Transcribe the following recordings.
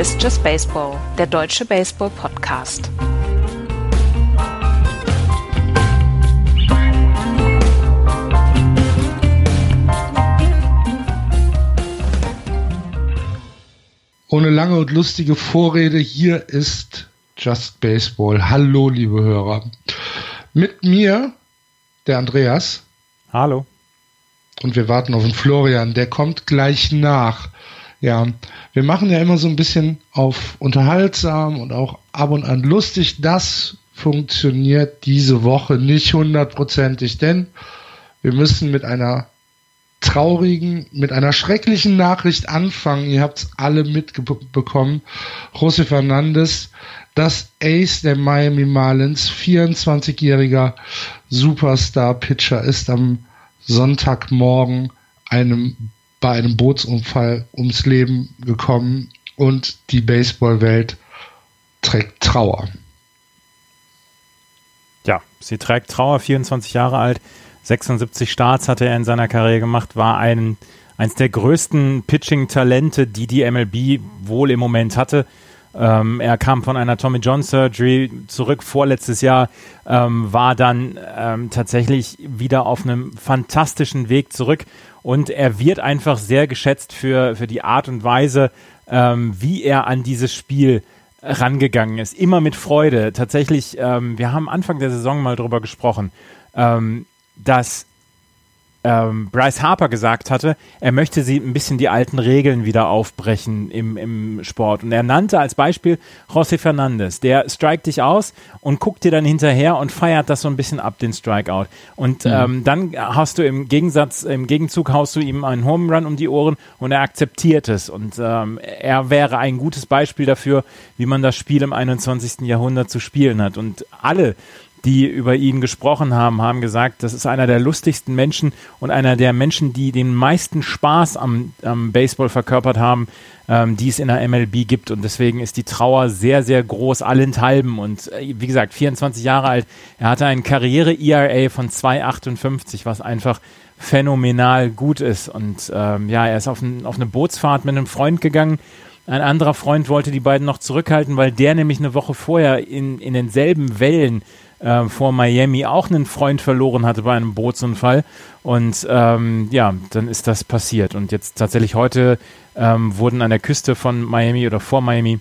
Hier ist Just Baseball, der deutsche Baseball-Podcast. Ohne lange und lustige Vorrede, hier ist Just Baseball. Hallo, liebe Hörer. Mit mir, der Andreas. Hallo. Und wir warten auf den Florian, der kommt gleich nach. Ja, wir machen ja immer so ein bisschen auf unterhaltsam und auch ab und an lustig. Das funktioniert diese Woche nicht hundertprozentig, denn wir müssen mit einer traurigen, mit einer schrecklichen Nachricht anfangen. Ihr habt es alle mitbekommen. José Fernandes, das Ace der Miami Marlins, 24-jähriger Superstar-Pitcher, ist am Sonntagmorgen einem, bei einem Bootsunfall ums Leben gekommen und die Baseballwelt trägt Trauer. Ja, sie trägt Trauer, 24 Jahre alt. 76 Starts hatte er in seiner Karriere gemacht, war ein, eins der größten Pitching-Talente, die die MLB wohl im Moment hatte. Ähm, er kam von einer Tommy John Surgery zurück vorletztes Jahr, ähm, war dann ähm, tatsächlich wieder auf einem fantastischen Weg zurück und er wird einfach sehr geschätzt für, für die Art und Weise, ähm, wie er an dieses Spiel rangegangen ist. Immer mit Freude. Tatsächlich, ähm, wir haben Anfang der Saison mal drüber gesprochen. Ähm, dass ähm, Bryce Harper gesagt hatte, er möchte sie ein bisschen die alten Regeln wieder aufbrechen im, im Sport. Und er nannte als Beispiel José Fernandez. Der strikt dich aus und guckt dir dann hinterher und feiert das so ein bisschen ab, den Strikeout. Und mhm. ähm, dann hast du im Gegensatz, im Gegenzug haust du ihm einen Home Run um die Ohren und er akzeptiert es. Und ähm, er wäre ein gutes Beispiel dafür, wie man das Spiel im 21. Jahrhundert zu spielen hat. Und alle die über ihn gesprochen haben, haben gesagt, das ist einer der lustigsten Menschen und einer der Menschen, die den meisten Spaß am, am Baseball verkörpert haben, ähm, die es in der MLB gibt. Und deswegen ist die Trauer sehr, sehr groß, allenthalben. Und äh, wie gesagt, 24 Jahre alt. Er hatte einen Karriere-ERA von 2,58, was einfach phänomenal gut ist. Und ähm, ja, er ist auf, ein, auf eine Bootsfahrt mit einem Freund gegangen. Ein anderer Freund wollte die beiden noch zurückhalten, weil der nämlich eine Woche vorher in, in denselben Wellen äh, vor Miami auch einen Freund verloren hatte bei einem Bootsunfall. Und ähm, ja, dann ist das passiert. Und jetzt tatsächlich heute ähm, wurden an der Küste von Miami oder vor Miami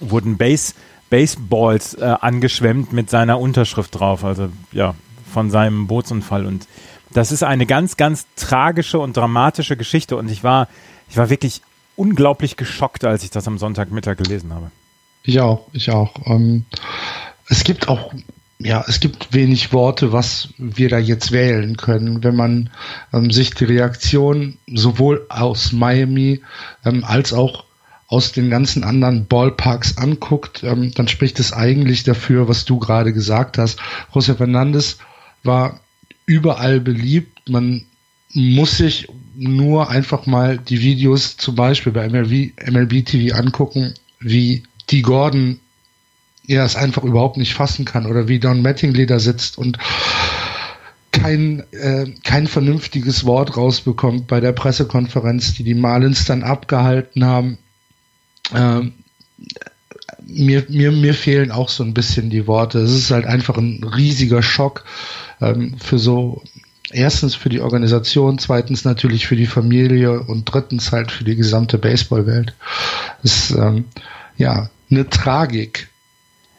wurden Base, Baseballs äh, angeschwemmt mit seiner Unterschrift drauf. Also ja, von seinem Bootsunfall. Und das ist eine ganz, ganz tragische und dramatische Geschichte. Und ich war, ich war wirklich unglaublich geschockt, als ich das am Sonntagmittag gelesen habe. Ich auch, ich auch. Ähm, es gibt auch ja, es gibt wenig Worte, was wir da jetzt wählen können. Wenn man ähm, sich die Reaktion sowohl aus Miami ähm, als auch aus den ganzen anderen Ballparks anguckt, ähm, dann spricht es eigentlich dafür, was du gerade gesagt hast. José Fernandes war überall beliebt. Man muss sich nur einfach mal die Videos zum Beispiel bei MLB, MLB TV angucken, wie die Gordon er es einfach überhaupt nicht fassen kann oder wie Don Mattingly da sitzt und kein, äh, kein vernünftiges Wort rausbekommt bei der Pressekonferenz, die die Marlins dann abgehalten haben. Ähm, mir, mir, mir fehlen auch so ein bisschen die Worte. Es ist halt einfach ein riesiger Schock ähm, für so, erstens für die Organisation, zweitens natürlich für die Familie und drittens halt für die gesamte Baseballwelt. Es ist ähm, ja eine Tragik,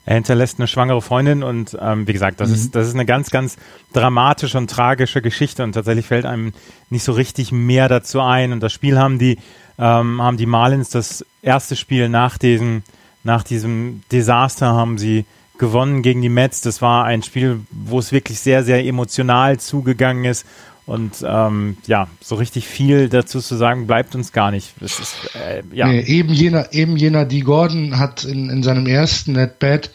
er hinterlässt eine schwangere Freundin und ähm, wie gesagt, das mhm. ist das ist eine ganz ganz dramatische und tragische Geschichte und tatsächlich fällt einem nicht so richtig mehr dazu ein und das Spiel haben die ähm, haben die Marlins das erste Spiel nach diesem nach diesem Desaster haben sie gewonnen gegen die Mets. Das war ein Spiel, wo es wirklich sehr sehr emotional zugegangen ist und ähm, ja, so richtig viel dazu zu sagen bleibt uns gar nicht. Es ist, äh, ja. Nee, eben jener, eben jener D. Gordon hat in, in seinem ersten Net Bat,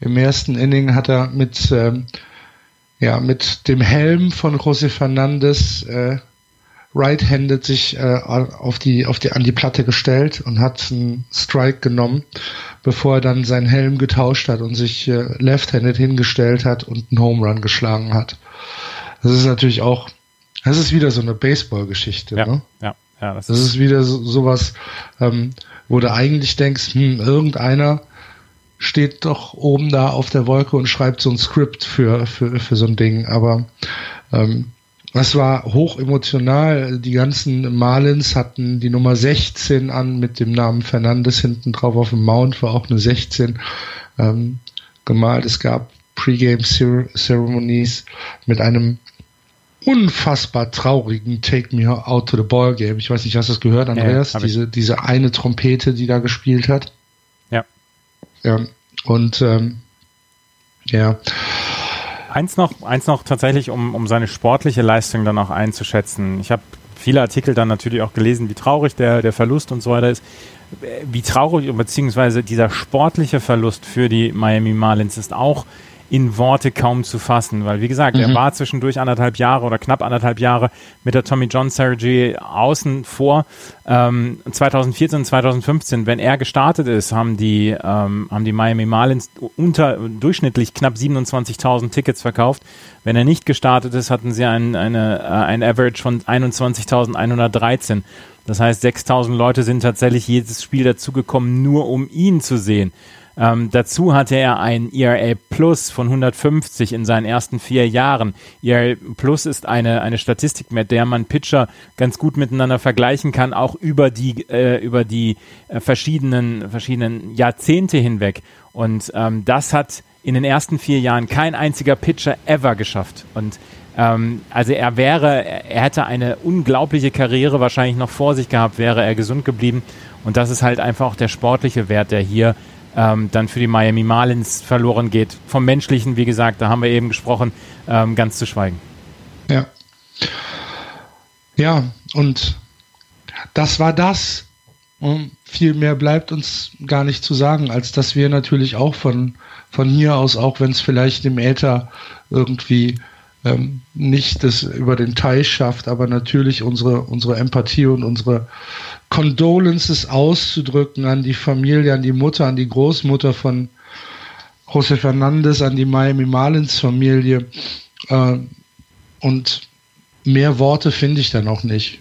im ersten Inning hat er mit, ähm, ja, mit dem Helm von José Fernandez äh, right-handed sich äh, auf die, auf die, an die Platte gestellt und hat einen Strike genommen, bevor er dann seinen Helm getauscht hat und sich äh, left-handed hingestellt hat und einen Home Run geschlagen hat. Das ist natürlich auch das ist wieder so eine Baseball-Geschichte. Ja, ne? ja, ja. Das, das ist, ist, wieder so, sowas, ähm, wo du eigentlich denkst, hm, irgendeiner steht doch oben da auf der Wolke und schreibt so ein Skript für, für, für so ein Ding. Aber ähm, das war hoch emotional. Die ganzen Marlins hatten die Nummer 16 an mit dem Namen Fernandes hinten drauf auf dem Mount, war auch eine 16 ähm, gemalt. Es gab Pre-Game Ceremonies mit einem unfassbar traurigen Take Me Out to the Ball Game. Ich weiß nicht, hast du das gehört, Andreas? Ja, diese, diese eine Trompete, die da gespielt hat. Ja. Ja. Und ähm, ja. Eins noch, eins noch tatsächlich, um, um seine sportliche Leistung dann auch einzuschätzen. Ich habe viele Artikel dann natürlich auch gelesen, wie traurig der, der Verlust und so weiter ist. Wie traurig, beziehungsweise dieser sportliche Verlust für die Miami Marlins ist auch in Worte kaum zu fassen, weil wie gesagt, mhm. er war zwischendurch anderthalb Jahre oder knapp anderthalb Jahre mit der Tommy John Surgery außen vor. Ähm, 2014 und 2015, wenn er gestartet ist, haben die, ähm, haben die Miami Marlins unter durchschnittlich knapp 27.000 Tickets verkauft. Wenn er nicht gestartet ist, hatten sie ein, eine, äh, ein Average von 21.113. Das heißt, 6.000 Leute sind tatsächlich jedes Spiel dazugekommen, nur um ihn zu sehen. Ähm, dazu hatte er ein ERA Plus von 150 in seinen ersten vier Jahren. ERA Plus ist eine, eine Statistik, mit der man Pitcher ganz gut miteinander vergleichen kann, auch über die, äh, über die äh, verschiedenen, verschiedenen Jahrzehnte hinweg. Und ähm, das hat in den ersten vier Jahren kein einziger Pitcher ever geschafft. Und ähm, also er wäre, er hätte eine unglaubliche Karriere wahrscheinlich noch vor sich gehabt, wäre er gesund geblieben. Und das ist halt einfach auch der sportliche Wert, der hier ähm, dann für die Miami Marlins verloren geht. Vom Menschlichen, wie gesagt, da haben wir eben gesprochen, ähm, ganz zu schweigen. Ja. Ja, und das war das. Und viel mehr bleibt uns gar nicht zu sagen, als dass wir natürlich auch von, von hier aus, auch wenn es vielleicht im Äther irgendwie ähm, nicht das über den Teich schafft, aber natürlich unsere, unsere Empathie und unsere Condolences auszudrücken an die Familie, an die Mutter, an die Großmutter von José Fernandez, an die Miami Marlins Familie. Äh, und mehr Worte finde ich dann auch nicht.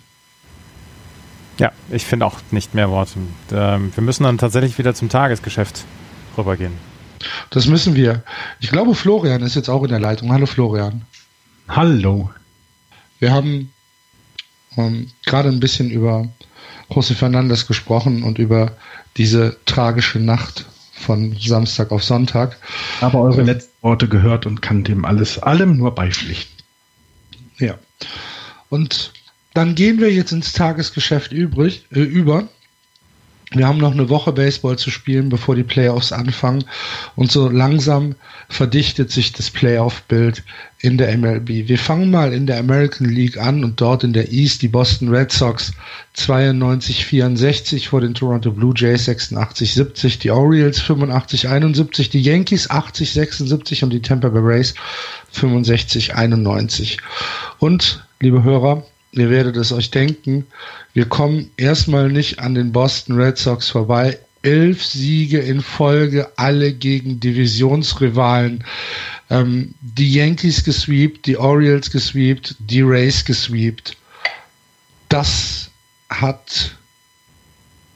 Ja, ich finde auch nicht mehr Worte. Ähm, wir müssen dann tatsächlich wieder zum Tagesgeschäft rübergehen. Das müssen wir. Ich glaube, Florian ist jetzt auch in der Leitung. Hallo Florian. Hallo. Wir haben ähm, gerade ein bisschen über José Fernandes gesprochen und über diese tragische Nacht von Samstag auf Sonntag. Aber eure äh, letzten Worte gehört und kann dem alles allem nur beipflichten. Ja. Und dann gehen wir jetzt ins Tagesgeschäft übrig, äh, über. Wir haben noch eine Woche Baseball zu spielen, bevor die Playoffs anfangen. Und so langsam verdichtet sich das Playoff-Bild in der MLB. Wir fangen mal in der American League an und dort in der East die Boston Red Sox 92-64 vor den Toronto Blue Jays 86-70, die Orioles 85-71, die Yankees 80-76 und die Tampa Bay Rays 65-91. Und, liebe Hörer, ihr werdet es euch denken, wir kommen erstmal nicht an den Boston Red Sox vorbei. Elf Siege in Folge, alle gegen Divisionsrivalen. Ähm, die Yankees gesweept, die Orioles gesweept, die Rays gesweept. Das hat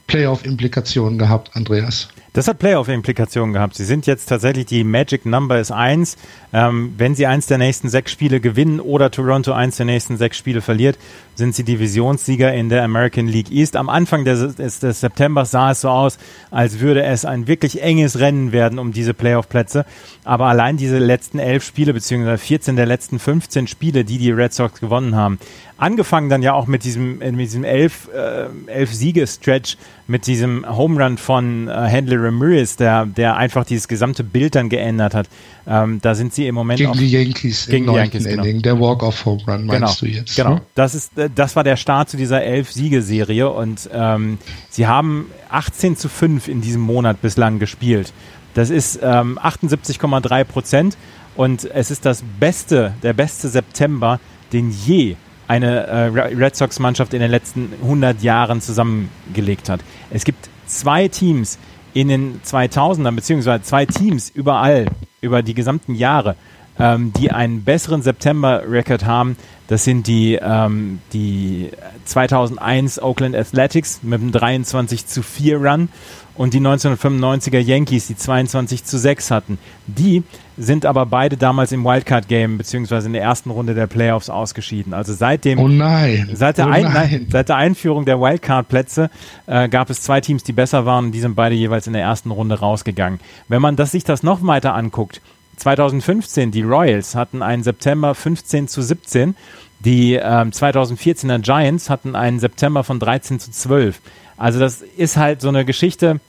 Playoff-Implikationen gehabt, Andreas. Das hat Playoff-Implikationen gehabt. Sie sind jetzt tatsächlich, die Magic Number ist eins. Ähm, wenn sie eins der nächsten sechs Spiele gewinnen oder Toronto eins der nächsten sechs Spiele verliert, sind sie Divisionssieger in der American League East. Am Anfang des, des, des Septembers sah es so aus, als würde es ein wirklich enges Rennen werden um diese Playoff-Plätze. Aber allein diese letzten elf Spiele, beziehungsweise 14 der letzten 15 Spiele, die die Red Sox gewonnen haben, angefangen dann ja auch mit diesem, mit diesem elf, äh, elf Siege-Stretch, mit diesem Home Run von äh, Handley Ramirez, der, der einfach dieses gesamte Bild dann geändert hat. Ähm, da sind sie im Moment gegen die Yankees gegen im die Yankees, genau. Der Walk-off Home Run meinst genau, du jetzt? Genau, ne? das ist, das war der Start zu dieser elf Siegeserie und ähm, sie haben 18 zu 5 in diesem Monat bislang gespielt. Das ist ähm, 78,3 Prozent und es ist das beste, der beste September, den je eine äh, Red Sox-Mannschaft in den letzten 100 Jahren zusammengelegt hat. Es gibt zwei Teams in den 2000ern, beziehungsweise zwei Teams überall, über die gesamten Jahre, ähm, die einen besseren September-Record haben, das sind die, ähm, die 2001 Oakland Athletics mit einem 23 zu 4 Run und die 1995er Yankees, die 22 zu 6 hatten. Die sind aber beide damals im Wildcard-Game beziehungsweise in der ersten Runde der Playoffs ausgeschieden. Also seit dem, oh nein, seit der, oh ein, nein. seit der Einführung der Wildcard-Plätze äh, gab es zwei Teams, die besser waren und die sind beide jeweils in der ersten Runde rausgegangen. Wenn man das, sich das noch weiter anguckt, 2015, die Royals hatten einen September 15 zu 17. Die ähm, 2014er Giants hatten einen September von 13 zu 12. Also das ist halt so eine Geschichte,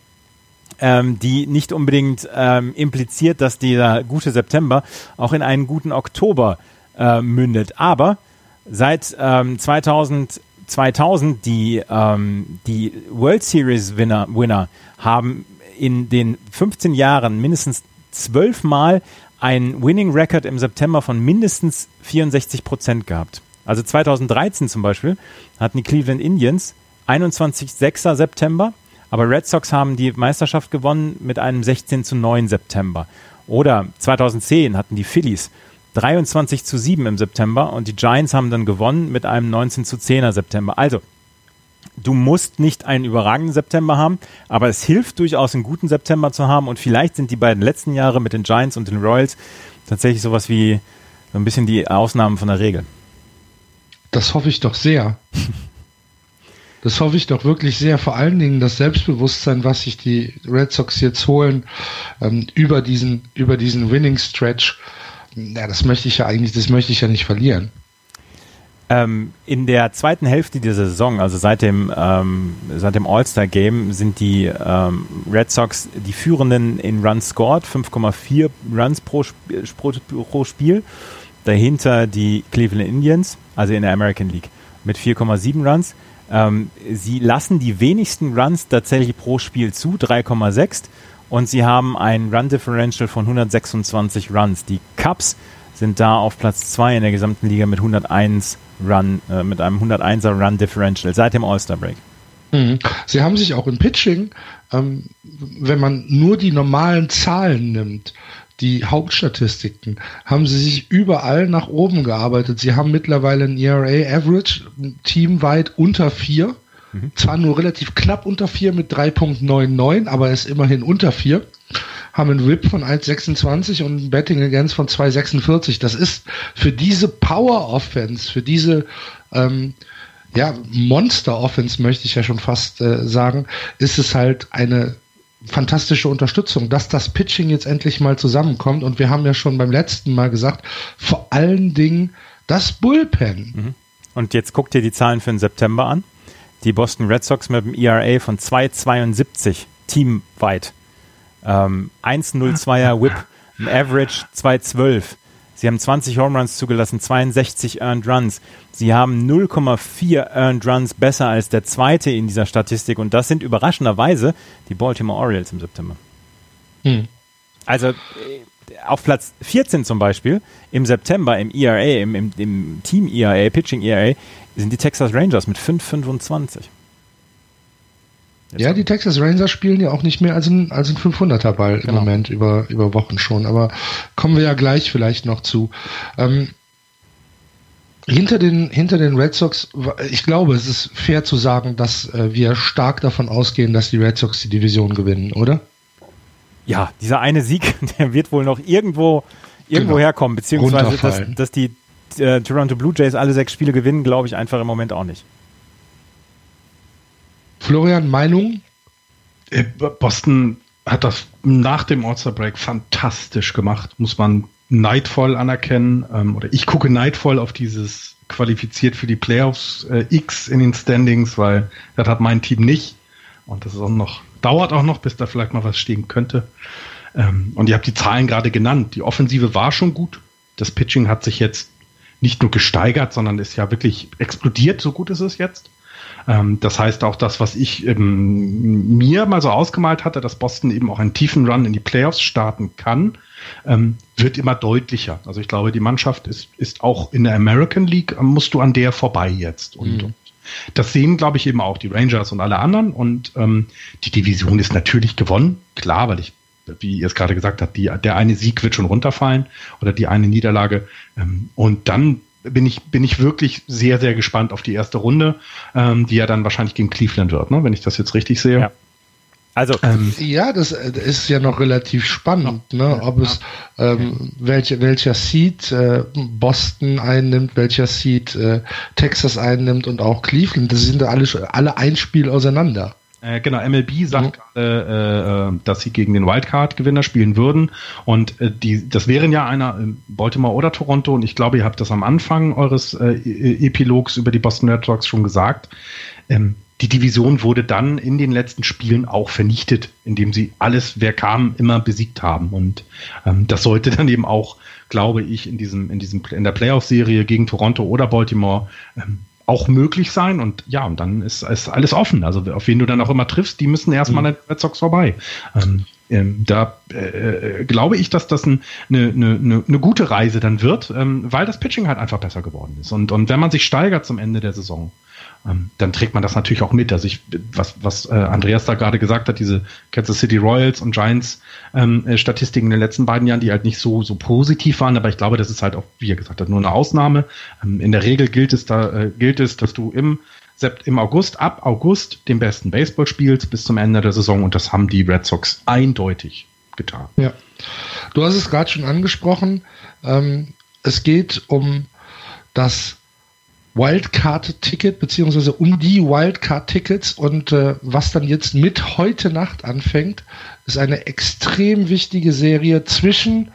ähm, die nicht unbedingt ähm, impliziert, dass dieser gute September auch in einen guten Oktober äh, mündet. Aber seit ähm, 2000 2000 die, ähm, die World Series Winner, Winner haben in den 15 Jahren mindestens zwölfmal einen Winning Record im September von mindestens 64 Prozent gehabt. Also 2013 zum Beispiel hatten die Cleveland Indians 21.6. September, aber Red Sox haben die Meisterschaft gewonnen mit einem 16 zu 9 September. Oder 2010 hatten die Phillies 23 zu 7 im September und die Giants haben dann gewonnen mit einem 19 zu 10er September. Also, du musst nicht einen überragenden September haben, aber es hilft durchaus, einen guten September zu haben und vielleicht sind die beiden letzten Jahre mit den Giants und den Royals tatsächlich sowas wie so ein bisschen die Ausnahmen von der Regel. Das hoffe ich doch sehr. Das hoffe ich doch wirklich sehr. Vor allen Dingen das Selbstbewusstsein, was sich die Red Sox jetzt holen ähm, über diesen über diesen Winning Stretch. Ja, das möchte ich ja eigentlich, das möchte ich ja nicht verlieren. Ähm, in der zweiten Hälfte dieser Saison, also seit dem, ähm, seit dem All-Star-Game, sind die ähm, Red Sox die Führenden in Runs scored, 5,4 Runs pro, pro, pro Spiel. Dahinter die Cleveland Indians, also in der American League, mit 4,7 Runs. Ähm, sie lassen die wenigsten Runs tatsächlich pro Spiel zu, 3,6. Und sie haben ein Run Differential von 126 Runs. Die Cubs sind da auf Platz 2 in der gesamten Liga mit 101 Run, äh, mit einem 101er Run Differential seit dem All-Star Break. Mhm. Sie haben sich auch im Pitching, ähm, wenn man nur die normalen Zahlen nimmt, die Hauptstatistiken, haben sie sich überall nach oben gearbeitet. Sie haben mittlerweile ein ERA Average teamweit unter 4. Mhm. Zwar nur relativ knapp unter 4 mit 3.99, aber ist immerhin unter 4. Haben einen Whip von 1,26 und ein Betting Against von 2,46. Das ist für diese Power Offense, für diese ähm, ja, Monster Offense möchte ich ja schon fast äh, sagen, ist es halt eine fantastische Unterstützung, dass das Pitching jetzt endlich mal zusammenkommt. Und wir haben ja schon beim letzten Mal gesagt, vor allen Dingen das Bullpen. Mhm. Und jetzt guckt ihr die Zahlen für den September an. Die Boston Red Sox mit einem ERA von 2,72 teamweit. Ähm, 1,02er Whip, ein Average 2,12. Sie haben 20 Home Runs zugelassen, 62 Earned Runs. Sie haben 0,4 Earned Runs besser als der zweite in dieser Statistik und das sind überraschenderweise die Baltimore Orioles im September. Hm. Also äh, auf Platz 14 zum Beispiel im September im ERA, im, im, im Team ERA, Pitching ERA, sind die Texas Rangers mit 5,25. Ja, die Texas Rangers spielen ja auch nicht mehr als ein, als ein 500er Ball genau. im Moment über, über Wochen schon, aber kommen wir ja gleich vielleicht noch zu. Ähm, hinter den, hinter den Red Sox, ich glaube, es ist fair zu sagen, dass äh, wir stark davon ausgehen, dass die Red Sox die Division gewinnen, oder? Ja, dieser eine Sieg, der wird wohl noch irgendwo, irgendwo genau. herkommen, beziehungsweise, dass, dass die äh, Toronto Blue Jays alle sechs Spiele gewinnen, glaube ich einfach im Moment auch nicht. Florian, Meinung? Äh, Boston hat das nach dem All-Star Break fantastisch gemacht, muss man neidvoll anerkennen. Ähm, oder ich gucke neidvoll auf dieses qualifiziert für die Playoffs äh, X in den Standings, weil das hat mein Team nicht. Und das ist auch noch, dauert auch noch, bis da vielleicht mal was stehen könnte. Ähm, und ihr habt die Zahlen gerade genannt. Die Offensive war schon gut. Das Pitching hat sich jetzt nicht nur gesteigert, sondern ist ja wirklich explodiert, so gut ist es jetzt. Ähm, das heißt auch das, was ich ähm, mir mal so ausgemalt hatte, dass Boston eben auch einen tiefen Run in die Playoffs starten kann, ähm, wird immer deutlicher. Also ich glaube, die Mannschaft ist, ist auch in der American League, musst du an der vorbei jetzt. Und, mhm. das sehen, glaube ich, eben auch die Rangers und alle anderen. Und ähm, die Division ist natürlich gewonnen, klar, weil ich wie ihr es gerade gesagt habt, die, der eine Sieg wird schon runterfallen oder die eine Niederlage. Ähm, und dann bin ich, bin ich wirklich sehr, sehr gespannt auf die erste Runde, ähm, die ja dann wahrscheinlich gegen Cleveland wird, ne? wenn ich das jetzt richtig sehe. Ja. Also ähm, ja, das äh, ist ja noch relativ spannend, ne? ob es ähm, welche, welcher Seed äh, Boston einnimmt, welcher Seed äh, Texas einnimmt und auch Cleveland. Das sind alle alle ein Spiel auseinander. Äh, genau, MLB sagt mhm. äh, äh, dass sie gegen den Wildcard-Gewinner spielen würden. Und äh, die, das wären ja einer äh, Baltimore oder Toronto. Und ich glaube, ihr habt das am Anfang eures äh, e-, Epilogs über die Boston Red Sox schon gesagt. Ähm, die Division wurde dann in den letzten Spielen auch vernichtet, indem sie alles, wer kam, immer besiegt haben. Und ähm, das sollte dann eben auch, glaube ich, in diesem, in diesem, in der Playoff-Serie gegen Toronto oder Baltimore ähm, auch möglich sein. Und ja, und dann ist, ist alles offen. Also auf wen du dann auch immer triffst, die müssen erstmal mhm. an den Red vorbei. Ähm, ähm, da äh, äh, glaube ich, dass das ein, eine, eine, eine gute Reise dann wird, ähm, weil das Pitching halt einfach besser geworden ist. Und, und wenn man sich steigert zum Ende der Saison, ähm, dann trägt man das natürlich auch mit. Also ich, was, was äh, Andreas da gerade gesagt hat, diese Kansas City Royals und Giants ähm, äh, Statistiken in den letzten beiden Jahren, die halt nicht so, so positiv waren, aber ich glaube, das ist halt auch, wie er gesagt hat, nur eine Ausnahme. Ähm, in der Regel gilt es da, äh, gilt es, dass du im im August, ab August den besten Baseball spielst bis zum Ende der Saison und das haben die Red Sox eindeutig getan. Ja. Du hast es gerade schon angesprochen. Ähm, es geht um das Wildcard-Ticket, beziehungsweise um die Wildcard-Tickets. Und äh, was dann jetzt mit heute Nacht anfängt, ist eine extrem wichtige Serie zwischen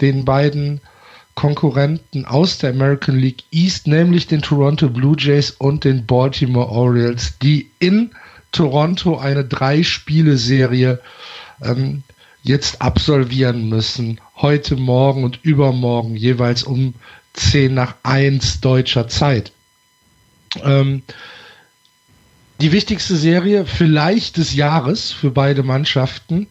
den beiden Konkurrenten aus der American League East, nämlich den Toronto Blue Jays und den Baltimore Orioles, die in Toronto eine Drei-Spiele-Serie ähm, jetzt absolvieren müssen. Heute, morgen und übermorgen jeweils um 10 nach 1 deutscher Zeit. Ähm, die wichtigste Serie vielleicht des Jahres für beide Mannschaften.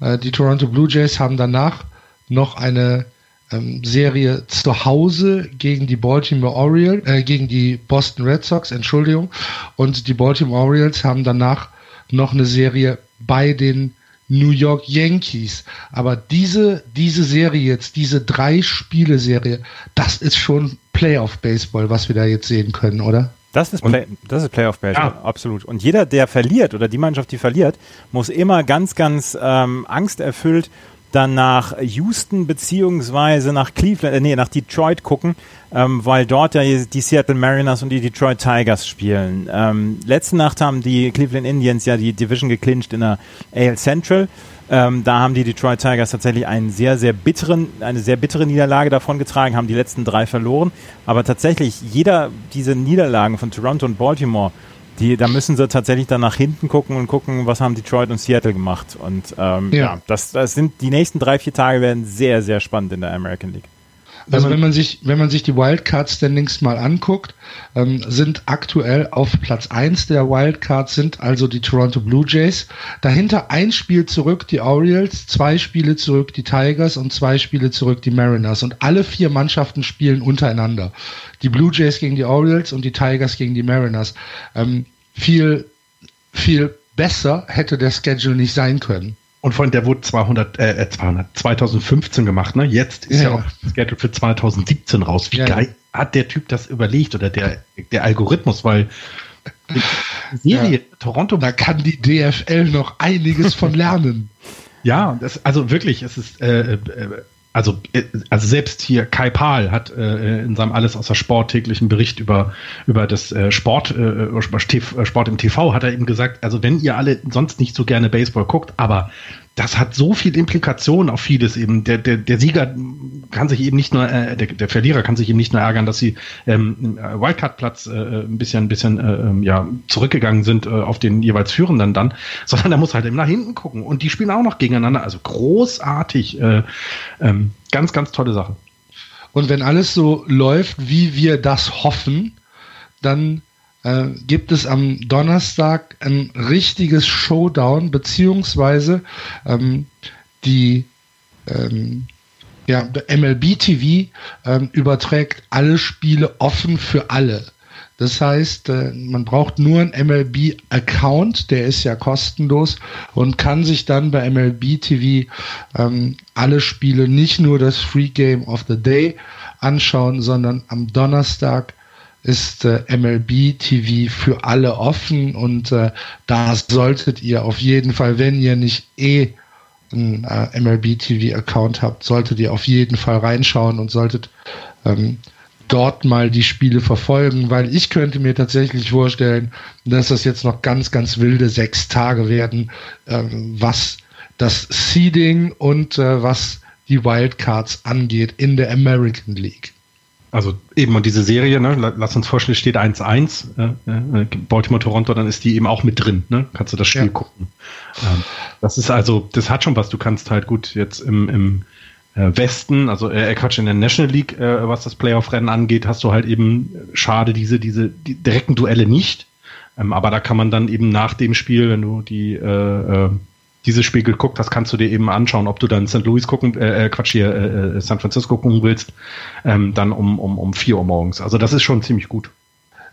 Äh, die Toronto Blue Jays haben danach noch eine ähm, Serie zu Hause gegen die Baltimore Orioles, äh, gegen die Boston Red Sox, Entschuldigung. Und die Baltimore Orioles haben danach noch eine Serie bei den New York Yankees. Aber diese, diese Serie jetzt, diese drei Spiele Serie, das ist schon Playoff Baseball, was wir da jetzt sehen können, oder? Das ist, Play, das ist Playoff Baseball, ja. absolut. Und jeder, der verliert oder die Mannschaft, die verliert, muss immer ganz, ganz ähm, angsterfüllt dann nach Houston beziehungsweise nach Cleveland, äh, nee, nach Detroit gucken, ähm, weil dort ja die Seattle Mariners und die Detroit Tigers spielen. Ähm, letzte Nacht haben die Cleveland Indians ja die Division geclincht in der AL Central. Ähm, da haben die Detroit Tigers tatsächlich einen sehr, sehr bitteren, eine sehr bittere Niederlage davon getragen, haben die letzten drei verloren. Aber tatsächlich, jeder dieser Niederlagen von Toronto und Baltimore, die, da müssen sie tatsächlich dann nach hinten gucken und gucken, was haben Detroit und Seattle gemacht. Und ähm, ja, ja das, das sind die nächsten drei, vier Tage werden sehr, sehr spannend in der American League. Also wenn man sich, wenn man sich die Wildcard Standings mal anguckt, ähm, sind aktuell auf Platz 1 der Wildcards sind also die Toronto Blue Jays. Dahinter ein Spiel zurück die Orioles, zwei Spiele zurück die Tigers und zwei Spiele zurück die Mariners. Und alle vier Mannschaften spielen untereinander. Die Blue Jays gegen die Orioles und die Tigers gegen die Mariners. Ähm, viel, viel besser hätte der Schedule nicht sein können. Und von der wurde 200, äh, 200, äh, 2015 gemacht, ne? Jetzt ist ja, ja auch das Schedule für 2017 raus. Wie ja, geil hat der Typ das überlegt oder der, der Algorithmus, weil Serie ja. Toronto. Da kann die DFL noch einiges von lernen. Ja, das, also wirklich, es ist äh, äh, also, äh, also selbst hier Kai Pahl hat äh, in seinem Alles außer Sport täglichen Bericht über, über das äh, Sport, äh, Sport im TV hat er eben gesagt, also wenn ihr alle sonst nicht so gerne Baseball guckt, aber das hat so viel Implikationen auf vieles eben. Der, der, der Sieger kann sich eben nicht nur, äh, der, der Verlierer kann sich eben nicht nur ärgern, dass sie ähm, Wildcard-Platz äh, ein bisschen, ein bisschen äh, ähm, ja, zurückgegangen sind äh, auf den jeweils Führenden dann, sondern er muss halt eben nach hinten gucken. Und die spielen auch noch gegeneinander. Also großartig. Äh, ähm, ganz, ganz tolle Sache. Und wenn alles so läuft, wie wir das hoffen, dann äh, gibt es am Donnerstag ein richtiges Showdown, beziehungsweise ähm, die ähm, ja, MLB TV ähm, überträgt alle Spiele offen für alle. Das heißt, äh, man braucht nur einen MLB-Account, der ist ja kostenlos und kann sich dann bei MLB TV ähm, alle Spiele, nicht nur das Free Game of the Day anschauen, sondern am Donnerstag ist äh, MLB TV für alle offen und äh, da solltet ihr auf jeden Fall, wenn ihr nicht eh einen äh, MLB TV Account habt, solltet ihr auf jeden Fall reinschauen und solltet ähm, dort mal die Spiele verfolgen, weil ich könnte mir tatsächlich vorstellen, dass das jetzt noch ganz, ganz wilde sechs Tage werden, ähm, was das Seeding und äh, was die Wildcards angeht in der American League. Also eben und diese Serie, ne, lass uns vorstellen, steht 1-1, äh, äh, Baltimore Toronto, dann ist die eben auch mit drin, ne? Kannst du das Spiel ja. gucken. Ähm, das ist also, das hat schon was, du kannst halt gut jetzt im, im äh, Westen, also äh, Quatsch, in der National League, äh, was das Playoff-Rennen angeht, hast du halt eben äh, schade diese, diese die direkten Duelle nicht. Ähm, aber da kann man dann eben nach dem Spiel, wenn du die äh, äh, dieses Spiel geguckt hast, kannst du dir eben anschauen, ob du dann St. Louis gucken, äh, äh, Quatsch hier, äh, äh, San Francisco gucken willst, ähm, dann um, um, um 4 Uhr morgens. Also das ist schon ziemlich gut.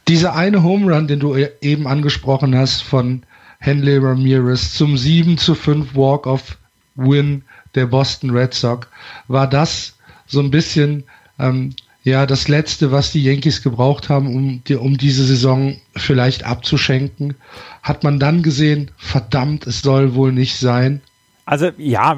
Dieser eine Home Run, den du e-, eben angesprochen hast von Henley Ramirez zum 7 zu 5 Walk-off-Win der Boston Red Sox, war das so ein bisschen ähm, ja das Letzte, was die Yankees gebraucht haben, um, die, um diese Saison vielleicht abzuschenken. Hat man dann gesehen, verdammt, es soll wohl nicht sein. Also ja,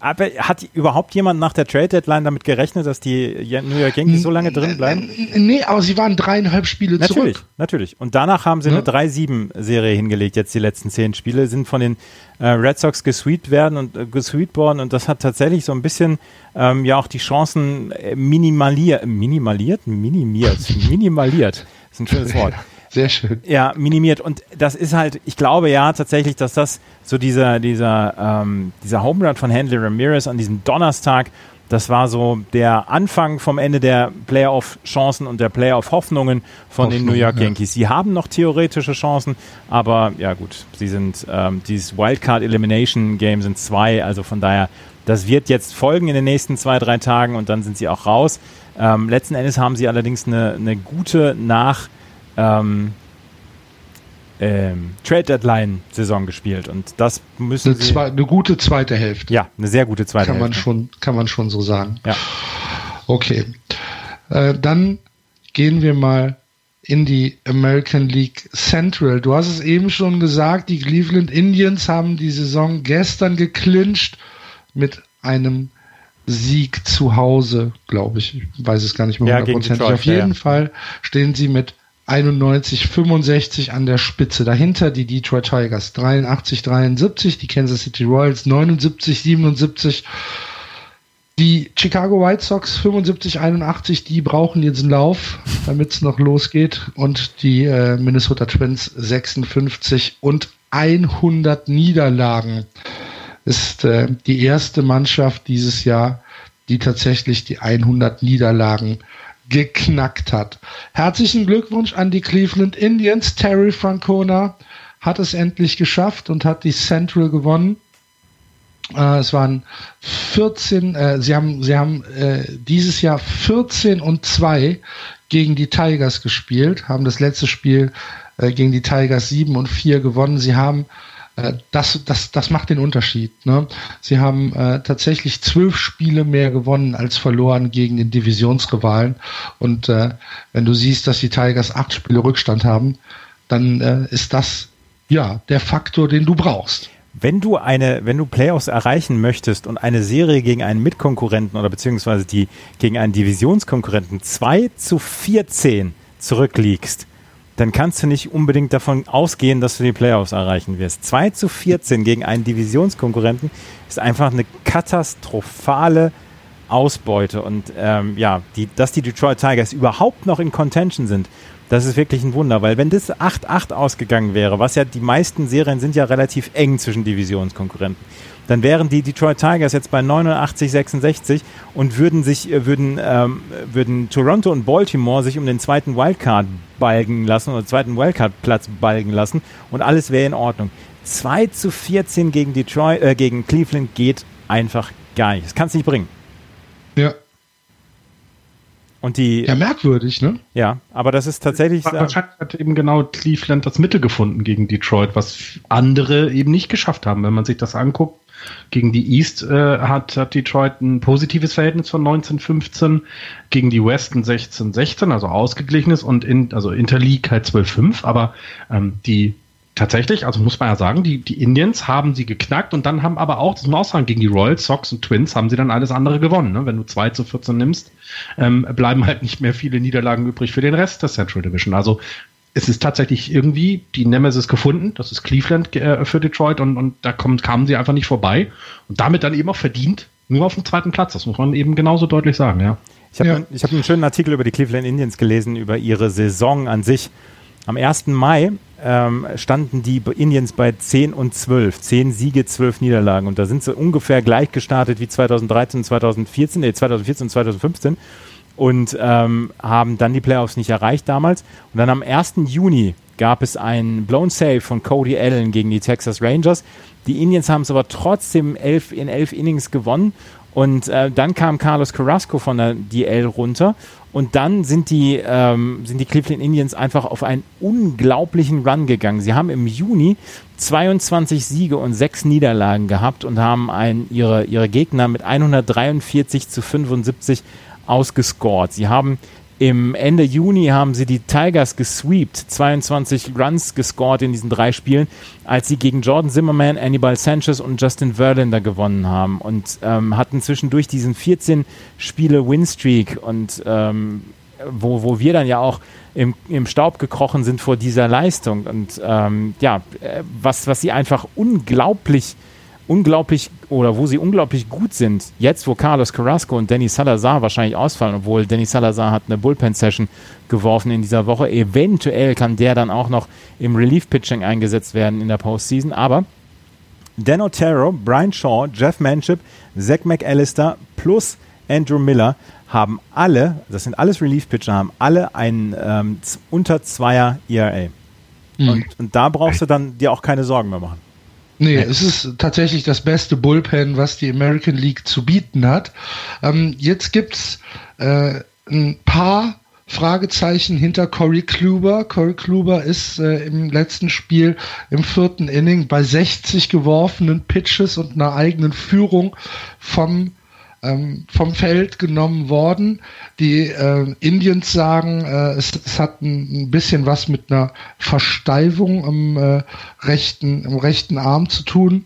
aber hat überhaupt jemand nach der Trade Deadline damit gerechnet, dass die New York Yankees so lange drin bleiben? Nee, aber sie waren dreieinhalb Spiele natürlich, zurück. Natürlich, natürlich. Und danach haben sie ja. eine 3-7-Serie hingelegt, jetzt die letzten zehn Spiele, sind von den äh, Red Sox gesweet werden und äh, gesweet worden und das hat tatsächlich so ein bisschen ähm, ja auch die Chancen äh, minimaliert, minimaliert, minimiert, minimaliert. Das ist ein schönes Wort. Sehr schön. Ja, minimiert. Und das ist halt, ich glaube ja tatsächlich, dass das so dieser, dieser, ähm, dieser Home Run von Handley Ramirez an diesem Donnerstag, das war so der Anfang vom Ende der Playoff-Chancen und der Playoff-Hoffnungen von Hoffnung, den New York Yankees. Sie haben noch theoretische Chancen, aber ja gut, sie sind, ähm, dieses Wildcard Elimination Game sind zwei, also von daher, das wird jetzt folgen in den nächsten zwei, drei Tagen und dann sind sie auch raus. Ähm, letzten Endes haben sie allerdings eine, eine gute Nach- ähm, ähm, Trade Deadline Saison gespielt und das müssen eine, zwei, eine gute zweite Hälfte. Ja, eine sehr gute zweite kann Hälfte. Man schon, kann man schon so sagen. Ja. Okay. Äh, dann gehen wir mal in die American League Central. Du hast es eben schon gesagt, die Cleveland Indians haben die Saison gestern geclincht mit einem Sieg zu Hause, glaube ich. Ich weiß es gar nicht mehr hundertprozentig. Ja, Auf jeden ja. Fall stehen sie mit 91, 65 an der Spitze. Dahinter die Detroit Tigers 83, 73, die Kansas City Royals 79, 77. Die Chicago White Sox 75, 81, die brauchen jetzt einen Lauf, damit es noch losgeht. Und die äh, Minnesota Twins 56 und 100 Niederlagen ist äh, die erste Mannschaft dieses Jahr, die tatsächlich die 100 Niederlagen geknackt hat. Herzlichen Glückwunsch an die Cleveland Indians. Terry Francona hat es endlich geschafft und hat die Central gewonnen. Äh, es waren 14, äh, sie haben, sie haben äh, dieses Jahr 14 und 2 gegen die Tigers gespielt, haben das letzte Spiel äh, gegen die Tigers 7 und 4 gewonnen. Sie haben das, das, das macht den Unterschied. Ne? Sie haben äh, tatsächlich zwölf Spiele mehr gewonnen als verloren gegen den Divisionsrivalen. Und äh, wenn du siehst, dass die Tigers acht Spiele Rückstand haben, dann äh, ist das ja der Faktor, den du brauchst. Wenn du eine, wenn du Playoffs erreichen möchtest und eine Serie gegen einen Mitkonkurrenten oder beziehungsweise die gegen einen Divisionskonkurrenten 2 zu 14 zurückliegst, dann kannst du nicht unbedingt davon ausgehen, dass du die Playoffs erreichen wirst. 2 zu 14 gegen einen Divisionskonkurrenten ist einfach eine katastrophale Ausbeute. Und ähm, ja, die, dass die Detroit Tigers überhaupt noch in Contention sind, das ist wirklich ein Wunder, weil wenn das 8-8 ausgegangen wäre, was ja die meisten Serien sind ja relativ eng zwischen Divisionskonkurrenten, dann wären die Detroit Tigers jetzt bei 89, 66 und würden sich, äh, würden, ähm, würden Toronto und Baltimore sich um den zweiten Wildcard balgen lassen oder zweiten Wildcard-Platz balgen lassen und alles wäre in Ordnung. 2 zu 14 gegen Detroit, äh, gegen Cleveland geht einfach gar nicht. Das kannst du nicht bringen. Ja. Und die. Ja, merkwürdig, ne? Ja, aber das ist tatsächlich. Wahrscheinlich hat eben genau Cleveland das Mittel gefunden gegen Detroit, was andere eben nicht geschafft haben. Wenn man sich das anguckt, gegen die East äh, hat, hat Detroit ein positives Verhältnis von 1915, gegen die Weston 16-16, also ausgeglichenes und in, also Interleague halt 12-5, aber ähm, die tatsächlich, also muss man ja sagen, die, die Indians haben sie geknackt und dann haben aber auch, das muss man auch sagen, gegen die Royals, Sox und Twins haben sie dann alles andere gewonnen. Ne? Wenn du 2 zu 14 nimmst, ähm, bleiben halt nicht mehr viele Niederlagen übrig für den Rest der Central Division. Also es ist tatsächlich irgendwie die Nemesis gefunden, das ist Cleveland äh, für Detroit und, und da kommen, kamen sie einfach nicht vorbei und damit dann eben auch verdient nur auf dem zweiten Platz. Das muss man eben genauso deutlich sagen, ja. Ich habe ja. hab einen schönen Artikel über die Cleveland Indians gelesen, über ihre Saison an sich. Am 1. Mai ähm, standen die Indians bei 10 und 12. 10 Siege, 12 Niederlagen. Und da sind sie ungefähr gleich gestartet wie 2013 und 2014, nee, 2014 und 2015 und ähm, haben dann die Playoffs nicht erreicht damals. Und dann am 1. Juni gab es einen Blown Save von Cody Allen gegen die Texas Rangers. Die Indians haben es aber trotzdem elf, in elf Innings gewonnen. Und äh, dann kam Carlos Carrasco von der DL runter und dann sind die, ähm, sind die Cleveland Indians einfach auf einen unglaublichen Run gegangen. Sie haben im Juni 22 Siege und 6 Niederlagen gehabt und haben ein, ihre, ihre Gegner mit 143 zu 75 ausgescored. Sie haben im Ende Juni haben sie die Tigers gesweept, 22 Runs gescored in diesen drei Spielen, als sie gegen Jordan Zimmerman, Anibal Sanchez und Justin Verlander gewonnen haben und ähm, hatten zwischendurch diesen 14 Spiele Winstreak und ähm, wo, wo wir dann ja auch im, im Staub gekrochen sind vor dieser Leistung und ähm, ja, äh, was, was sie einfach unglaublich unglaublich oder wo sie unglaublich gut sind, jetzt wo Carlos Carrasco und Danny Salazar wahrscheinlich ausfallen, obwohl Danny Salazar hat eine Bullpen-Session geworfen in dieser Woche. Eventuell kann der dann auch noch im Relief-Pitching eingesetzt werden in der Postseason, aber Dan Otero, Brian Shaw, Jeff Manship, Zach McAllister plus Andrew Miller haben alle, das sind alles Relief-Pitcher, haben alle einen ähm, unter Zweier ERA. Mhm. Und, und da brauchst du dann dir auch keine Sorgen mehr machen. Nee, ja. es ist tatsächlich das beste Bullpen, was die American League zu bieten hat. Ähm, jetzt gibt's äh, ein paar Fragezeichen hinter Corey Kluber. Corey Kluber ist äh, im letzten Spiel im vierten Inning bei 60 geworfenen Pitches und einer eigenen Führung vom ähm, vom Feld genommen worden. Die äh, Indians sagen, äh, es, es, hat ein, ein, bisschen was mit einer Versteifung am äh, rechten, im rechten Arm zu tun.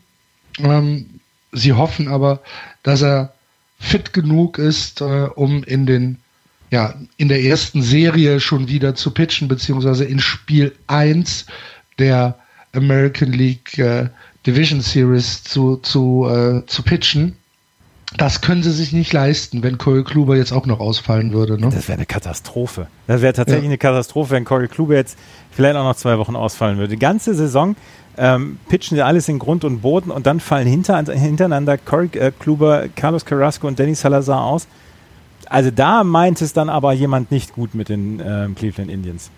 Ähm, sie hoffen aber, dass er fit genug ist, äh, um in den ja, in der ersten Serie schon wieder zu pitchen, beziehungsweise in Spiel 1 der American League äh, Division Series zu, zu, äh, zu pitchen. Das können sie sich nicht leisten, wenn Corey Kluber jetzt auch noch ausfallen würde. Ne? Das wäre eine Katastrophe. Das wäre tatsächlich ja. eine Katastrophe, wenn Corey Kluber jetzt vielleicht auch noch zwei Wochen ausfallen würde. Die ganze Saison ähm, pitchen sie alles in Grund und Boden und dann fallen hinter, hintereinander Corey äh, Kluber, Carlos Carrasco und Danny Salazar aus. Also da meint es dann aber jemand nicht gut mit den äh, Cleveland Indians.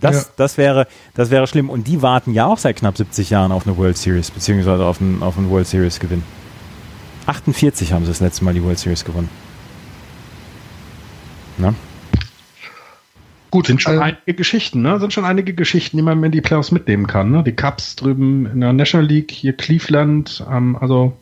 Das, ja. das, wäre, das wäre schlimm. Und die warten ja auch seit knapp 70 Jahren auf eine World Series, beziehungsweise auf einen, auf einen World Series Gewinn. 48 haben sie das letzte Mal die World Series gewonnen. Na? Gut, sind schon äh, einige Geschichten, ne? Sind schon einige Geschichten, die man in die Playoffs mitnehmen kann. Ne? Die Cups drüben in der National League, hier Cleveland, ähm, also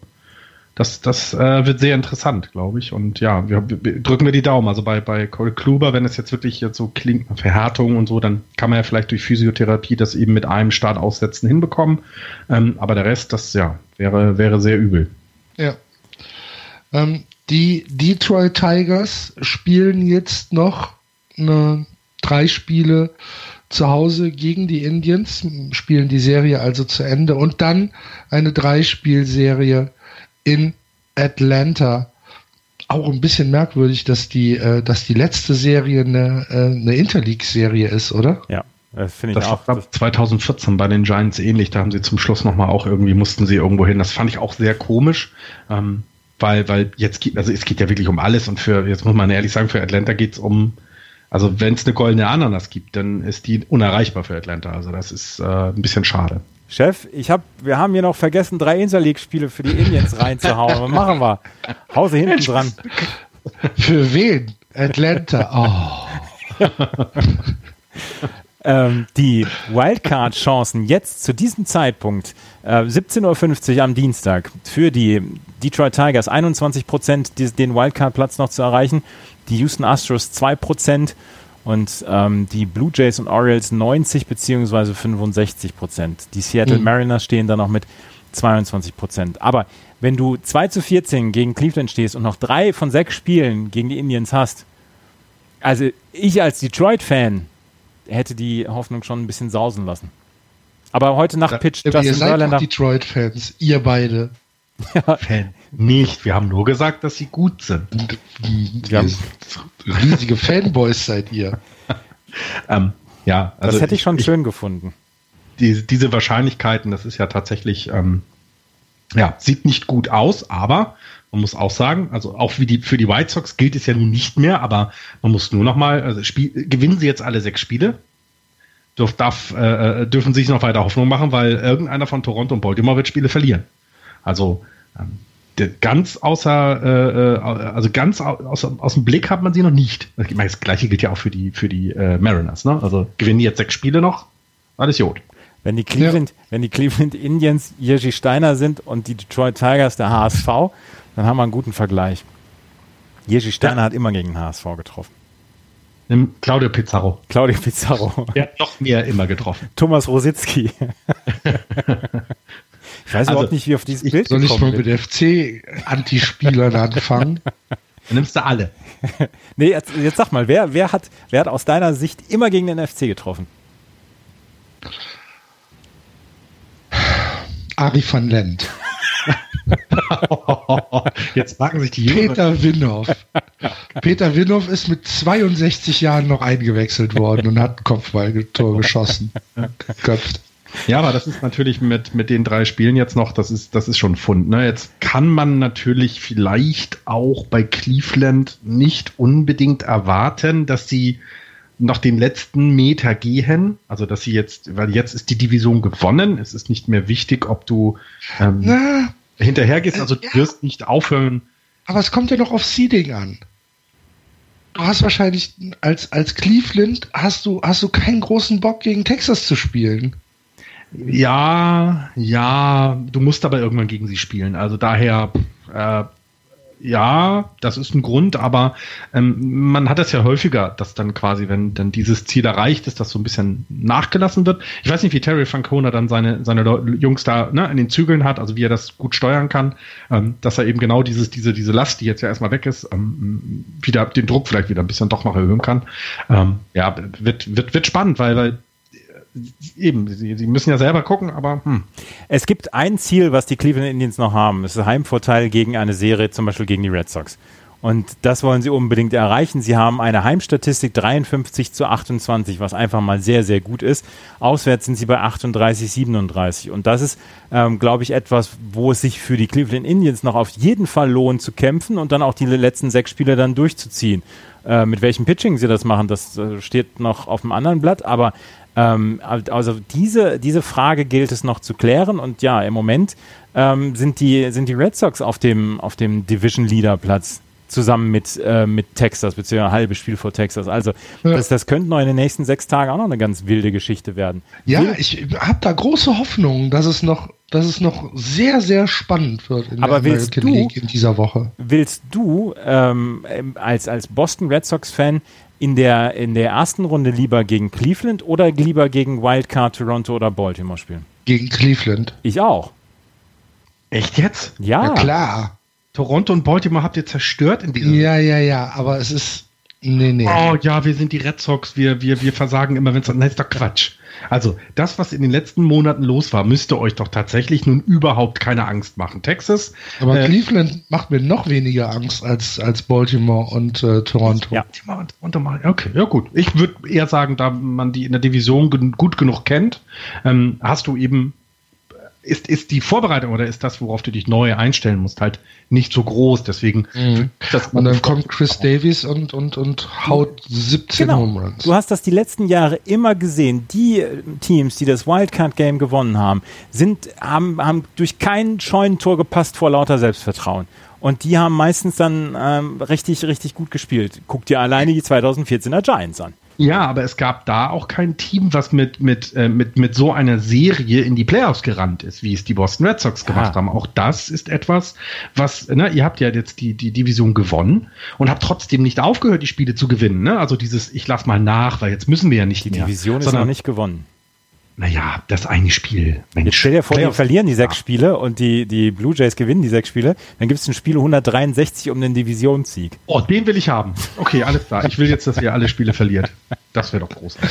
das, das äh, wird sehr interessant, glaube ich. Und ja, wir, wir, drücken wir die Daumen. Also bei, bei Cole Kluber, wenn es jetzt wirklich jetzt so klingt, Verhärtung und so, dann kann man ja vielleicht durch Physiotherapie das eben mit einem Start aussetzen hinbekommen. Ähm, aber der Rest, das ja, wäre, wäre sehr übel. Ja. Ähm, die Detroit Tigers spielen jetzt noch eine, drei Spiele zu Hause gegen die Indians, spielen die Serie also zu Ende und dann eine Dreispielserie in Atlanta. Auch ein bisschen merkwürdig, dass die, äh, dass die letzte Serie eine, äh, eine Interleague-Serie ist, oder? Ja, das finde ich das auch. War 2014 bei den Giants ähnlich. Da haben sie zum Schluss nochmal auch irgendwie, mussten sie irgendwo hin. Das fand ich auch sehr komisch. Ähm, weil, weil jetzt geht, also es geht ja wirklich um alles und für, jetzt muss man ehrlich sagen, für Atlanta geht es um, also wenn es eine goldene Ananas gibt, dann ist die unerreichbar für Atlanta. Also das ist äh, ein bisschen schade. Chef, ich hab, wir haben hier noch vergessen, drei Interleague-Spiele für die Indians reinzuhauen. Was machen wir? Hause hinten dran. Für wen? Atlanta, oh. ähm, die Wildcard-Chancen jetzt zu diesem Zeitpunkt, äh, 17.50 Uhr am Dienstag, für die Detroit Tigers 21 Prozent, den Wildcard-Platz noch zu erreichen, die Houston Astros 2 Prozent und ähm, die Blue Jays und Orioles 90 beziehungsweise 65 Prozent. Die Seattle mhm. Mariners stehen da noch mit 22 Prozent. Aber wenn du 2 zu 14 gegen Cleveland stehst und noch drei von sechs Spielen gegen die Indians hast, also ich als Detroit-Fan hätte die Hoffnung schon ein bisschen sausen lassen. Aber heute Nacht pitcht ja, Justin ihr seid Verlander. Detroit-Fans, ihr beide. Ja. Fan nicht. Wir haben nur gesagt, dass sie gut sind. Wir haben riesige Fanboys seid ihr. ähm, ja, also das hätte ich schon ich, schön gefunden. Die, diese Wahrscheinlichkeiten, das ist ja tatsächlich, ähm, ja, sieht nicht gut aus, aber man muss auch sagen, also auch wie die, für die White Sox gilt es ja nun nicht mehr, aber man muss nur noch mal, also Spiel, gewinnen sie jetzt alle sechs Spiele, dürf, darf, äh, dürfen sich noch weiter Hoffnung machen, weil irgendeiner von Toronto und Baltimore wird Spiele verlieren. Also ähm, ganz außer, äh, äh also ganz aus, aus dem Blick hat man sie noch nicht. Das gleiche gilt ja auch für die, für die äh, Mariners, ne? Also gewinnen die jetzt sechs Spiele noch, alles Jod. Wenn die Cleveland, ja. wenn die Cleveland Indians Jerzy Steiner sind und die Detroit Tigers der HSV, dann haben wir einen guten Vergleich. Jerzy Steiner ja. hat immer gegen den HSV getroffen. Claudio Pizarro. Claudio Pizarro. Der hat noch mehr immer getroffen. Thomas Rositzky. Ich weiß also, überhaupt nicht, wie auf dieses Bild Soll ich mal mit FC-Antispielern anfangen? Dann nimmst du alle. nee, jetzt, jetzt, sag mal, wer, wer, hat, wer hat aus deiner Sicht immer gegen den FC getroffen? Ari van Lent. Jetzt fragen sich die Jungen. Peter Winhoff. Peter Winhoff ist mit 62 Jahren noch eingewechselt worden und hat ein Kopfballtor geschossen. Köpft. Ja, aber das ist natürlich mit, mit den drei Spielen jetzt noch, das ist, das ist schon Fund. Ne? Jetzt kann man natürlich vielleicht auch bei Cleveland nicht unbedingt erwarten, dass sie noch den letzten Meter gehen. Also, dass sie jetzt, weil jetzt ist die Division gewonnen. Es ist nicht mehr wichtig, ob du ähm, Na, hinterher gehst. Also, du wirst nicht aufhören. Aber es kommt ja noch auf Seeding an. Du hast wahrscheinlich als, als Cleveland hast du, hast du keinen großen Bock gegen Texas zu spielen. Ja, ja, du musst aber irgendwann gegen sie spielen. Also daher, äh, ja, das ist ein Grund, aber ähm, man hat es ja häufiger, dass dann quasi, wenn dann dieses Ziel erreicht ist, dass so ein bisschen nachgelassen wird. Ich weiß nicht, wie Terry Francona dann seine, seine Jungs da ne, in den Zügeln hat, also wie er das gut steuern kann, ähm, dass er eben genau dieses, diese, diese Last, die jetzt ja erstmal weg ist, ähm, wieder den Druck vielleicht wieder ein bisschen doch noch erhöhen kann. Ähm, ja, wird, wird, wird spannend, weil, weil eben, sie, sie, müssen ja selber gucken, aber hm. Es gibt ein Ziel, was die Cleveland Indians noch haben. Das ist ein Heimvorteil gegen eine Serie, zum Beispiel gegen die Red Sox. Und das wollen sie unbedingt erreichen. Sie haben eine Heimstatistik 53 zu 28, was einfach mal sehr, sehr gut ist. Auswärts sind sie bei 38, 37. Und das ist, ähm, glaube ich, etwas, wo es sich für die Cleveland Indians noch auf jeden Fall lohnt zu kämpfen und dann auch die letzten sechs Spiele dann durchzuziehen. Äh, mit welchem Pitching sie das machen, das äh, steht noch auf dem anderen Blatt. Aber ähm, also diese, diese Frage gilt es noch zu klären und ja, im Moment ähm, sind, die, sind die Red Sox auf dem, auf dem Division Leader Platz zusammen mit, äh, mit Texas, beziehungsweise ein halbes Spiel vor Texas. Also ja. das, das könnte noch in den nächsten sechs Tagen auch noch eine ganz wilde Geschichte werden. Ja, Will ich habe da große Hoffnung, dass es noch, dass es noch sehr, sehr spannend wird in Aber der willst American du, League in dieser Woche. Willst du ähm, als, als Boston Red Sox-Fan in der, in der ersten Runde lieber gegen Cleveland oder lieber gegen Wildcard Toronto oder Baltimore spielen? Gegen Cleveland. Ich auch. Echt jetzt? Ja. ja klar. Toronto und Baltimore habt ihr zerstört in diesem. Ja, ja, ja, aber es ist. Nee, nee. Oh ja, wir sind die Red Sox, wir, wir, wir versagen immer, wenn es. Nein, ist doch Quatsch. Also, das, was in den letzten Monaten los war, müsste euch doch tatsächlich nun überhaupt keine Angst machen. Texas. Aber äh, Cleveland macht mir noch weniger Angst als, als Baltimore und äh, Toronto. Ja, okay, ja gut. Ich würde eher sagen, da man die in der Division gut genug kennt, ähm, hast du eben ist, ist die Vorbereitung oder ist das, worauf du dich neu einstellen musst, halt nicht so groß. Deswegen. Mhm. und dann kommt Chris Davies und, und, und haut 17 genau. Home Runs. Du hast das die letzten Jahre immer gesehen. Die äh, Teams, die das Wildcard-Game gewonnen haben, sind, haben, haben durch kein Scheunentor gepasst vor lauter Selbstvertrauen. Und die haben meistens dann ähm, richtig, richtig gut gespielt. Guck dir alleine die 2014er Giants an. Ja, aber es gab da auch kein Team, was mit, mit, äh, mit, mit so einer Serie in die Playoffs gerannt ist, wie es die Boston Red Sox gemacht ja. haben. Auch das ist etwas, was, ne, ihr habt ja jetzt die, die Division gewonnen und habt trotzdem nicht aufgehört, die Spiele zu gewinnen. Ne? Also dieses, ich lass mal nach, weil jetzt müssen wir ja nicht die mehr. Die Division ist noch nicht gewonnen naja, das eine Spiel. Mensch, Jetzt stell dir vor, die verlieren die sechs ja. Spiele und die, die Blue Jays gewinnen die sechs Spiele. Dann gibt es ein Spiel 163 um den Divisionssieg. Oh, den will ich haben. Okay, alles klar. Ich will jetzt, dass ihr alle Spiele verliert. Das wäre doch großartig.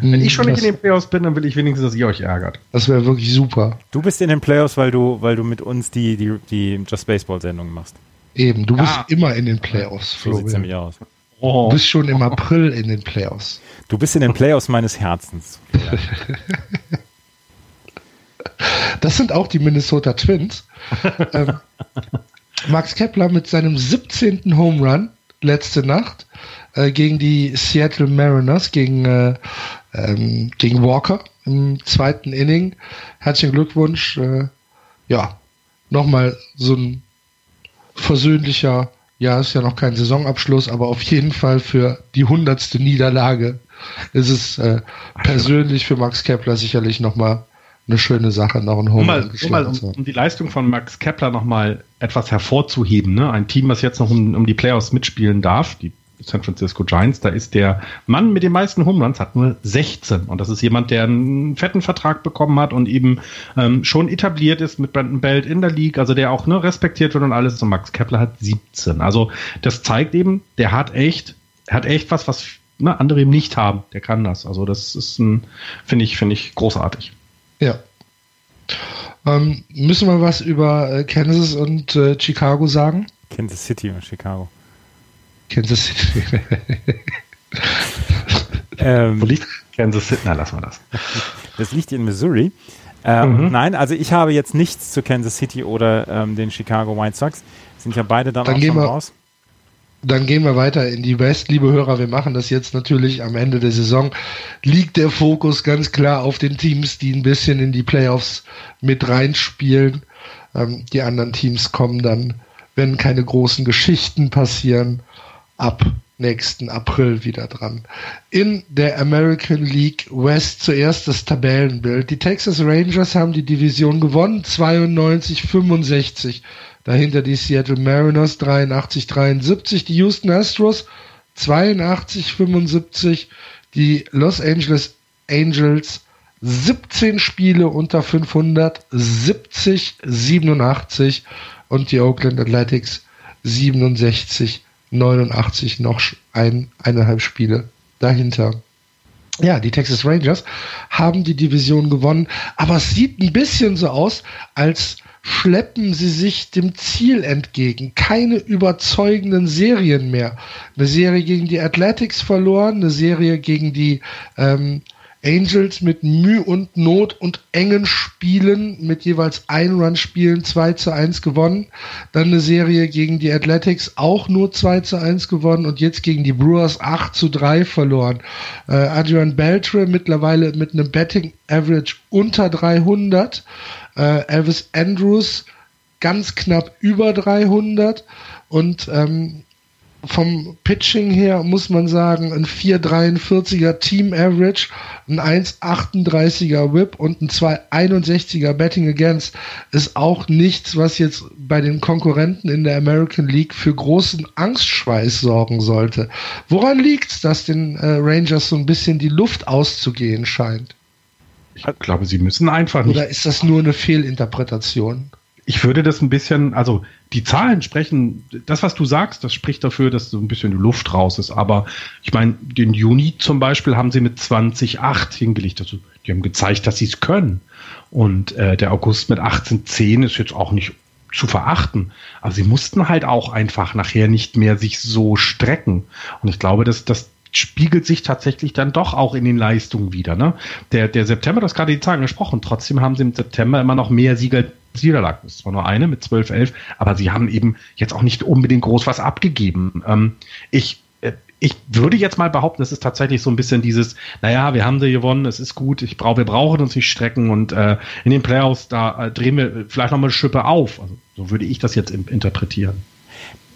Wenn ich schon nicht in den Playoffs bin, dann will ich wenigstens, dass ihr euch ärgert. Das wäre wirklich super. Du bist in den Playoffs, weil du, weil du mit uns die, die, die Just Baseball-Sendung machst. Eben, du ja. bist immer in den Playoffs, Flo. So sieht's nämlich aus. Oh. Du bist schon im April in den Playoffs. Du bist in den Playoffs meines Herzens. Das sind auch die Minnesota Twins. ähm, Max Kepler mit seinem 17. Home Run letzte Nacht äh, gegen die Seattle Mariners, gegen, äh, ähm, gegen Walker im zweiten Inning. Herzlichen Glückwunsch. Äh, ja, nochmal so ein versöhnlicher ja, ist ja noch kein Saisonabschluss, aber auf jeden Fall für die hundertste Niederlage ist es äh, persönlich für Max Kepler sicherlich nochmal eine schöne Sache, noch ein Home um, mal, um, um, die Leistung von Max Kepler nochmal etwas hervorzuheben. Ne? Ein Team, was jetzt noch um, um die Playoffs mitspielen darf, die San Francisco Giants, da ist der Mann mit den meisten Home Runs, hat nur 16. Und das ist jemand, der einen fetten Vertrag bekommen hat und eben ähm, schon etabliert ist mit Brandon Belt in der League, also der auch ne, respektiert wird und alles. Und Max Kepler hat 17. Also das zeigt eben, der hat echt, hat echt was, was ne, andere eben nicht haben. Der kann das. Also das ist ein, finde ich, finde ich großartig. Ja. Ähm, müssen wir was über äh, Kansas und äh, Chicago sagen? Kansas City und Chicago. Kansas City. ähm, Wo liegt Kansas City? Na, lassen wir das. Das liegt in Missouri. Ähm, mhm. Nein, also ich habe jetzt nichts zu Kansas City oder ähm, den Chicago White Sox. Sind ja beide dann, dann auch schon wir, raus. Dann gehen wir weiter in die West, liebe Hörer. Wir machen das jetzt natürlich am Ende der Saison. Liegt der Fokus ganz klar auf den Teams, die ein bisschen in die Playoffs mit reinspielen. Ähm, die anderen Teams kommen dann, wenn keine großen Geschichten passieren, ab nächsten April wieder dran. In der American League West zuerst das Tabellenbild. Die Texas Rangers haben die Division gewonnen, 92-65. Dahinter die Seattle Mariners 83-73, die Houston Astros 82-75, die Los Angeles Angels 17 Spiele unter 500, 70-87 und die Oakland Athletics 67 89 noch ein, eineinhalb Spiele dahinter. Ja, die Texas Rangers haben die Division gewonnen, aber es sieht ein bisschen so aus, als schleppen sie sich dem Ziel entgegen. Keine überzeugenden Serien mehr. Eine Serie gegen die Athletics verloren, eine Serie gegen die ähm, Angels mit Mühe und Not und engen Spielen mit jeweils ein Run-Spielen 2 zu 1 gewonnen. Dann eine Serie gegen die Athletics auch nur 2 zu 1 gewonnen und jetzt gegen die Brewers 8 zu 3 verloren. Äh, Adrian Beltre mittlerweile mit einem Betting Average unter 300. Äh, Elvis Andrews ganz knapp über 300 und ähm, vom Pitching her muss man sagen, ein 4,43er Team Average, ein 1,38er Whip und ein 2,61er Betting Against ist auch nichts, was jetzt bei den Konkurrenten in der American League für großen Angstschweiß sorgen sollte. Woran liegt es, dass den äh, Rangers so ein bisschen die Luft auszugehen scheint? Ich glaube, sie müssen einfach nicht. Oder ist das nur eine Fehlinterpretation? ich würde das ein bisschen, also die Zahlen sprechen, das, was du sagst, das spricht dafür, dass so ein bisschen Luft raus ist. Aber ich meine, den Juni zum Beispiel haben sie mit 20,8 hingelegt. Also die haben gezeigt, dass sie es können. Und äh, der August mit 18,10 ist jetzt auch nicht zu verachten. Aber sie mussten halt auch einfach nachher nicht mehr sich so strecken. Und ich glaube, dass, dass spiegelt sich tatsächlich dann doch auch in den Leistungen wieder. Ne? Der, der September, das gerade die Zahlen gesprochen, trotzdem haben sie im September immer noch mehr Sieger als Niederlagen. Das ist zwar nur eine mit 12, 11, aber sie haben eben jetzt auch nicht unbedingt groß was abgegeben. Ähm, ich äh, ich würde jetzt mal behaupten, es ist tatsächlich so ein bisschen dieses, naja, wir haben sie gewonnen, es ist gut, ich brauche, wir brauchen uns nicht strecken und äh, in den Playoffs, da äh, drehen wir vielleicht nochmal eine Schippe auf. Also, so würde ich das jetzt interpretieren.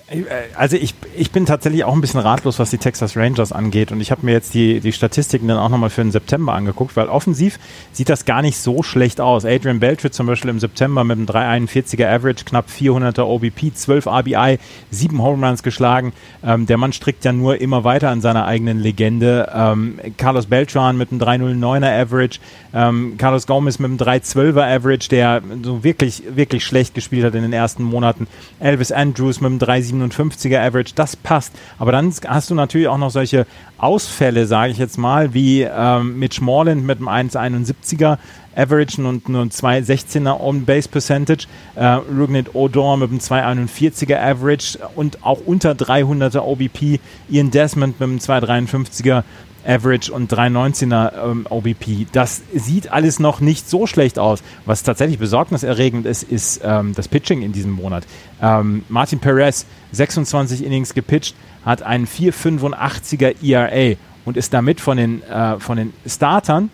Äh, also ich, ich bin tatsächlich auch ein bisschen ratlos, was die Texas Rangers angeht. Und ich habe mir jetzt die, die Statistiken dann auch nochmal für den September angeguckt, weil offensiv sieht das gar nicht so schlecht aus. Adrian Beltre zum Beispiel im September mit einem 341er Average, knapp 400er OBP, 12 RBI, 7 Home Runs geschlagen. Ähm, der Mann strickt ja nur immer weiter an seiner eigenen Legende. Ähm, Carlos Beltran mit einem 309er Average, ähm, Carlos Gomez mit einem 312er Average, der so wirklich, wirklich schlecht gespielt hat in den ersten Monaten. Elvis Andrews mit einem 3 57er Average, das passt. Aber dann hast du natürlich auch noch solche Ausfälle, sage ich jetzt mal, wie ähm, Mitch Morland mit einem 1,71er Average und nur 2,16er On-Base Percentage, äh, Rugnit Odor mit einem 2,41er Average und auch unter 300er OBP, Ian Desmond mit einem 2,53er Average und 319er ähm, OBP. Das sieht alles noch nicht so schlecht aus. Was tatsächlich besorgniserregend ist, ist ähm, das Pitching in diesem Monat. Ähm, Martin Perez, 26 Innings gepitcht, hat einen 4,85er ERA und ist damit von den, äh, von den Startern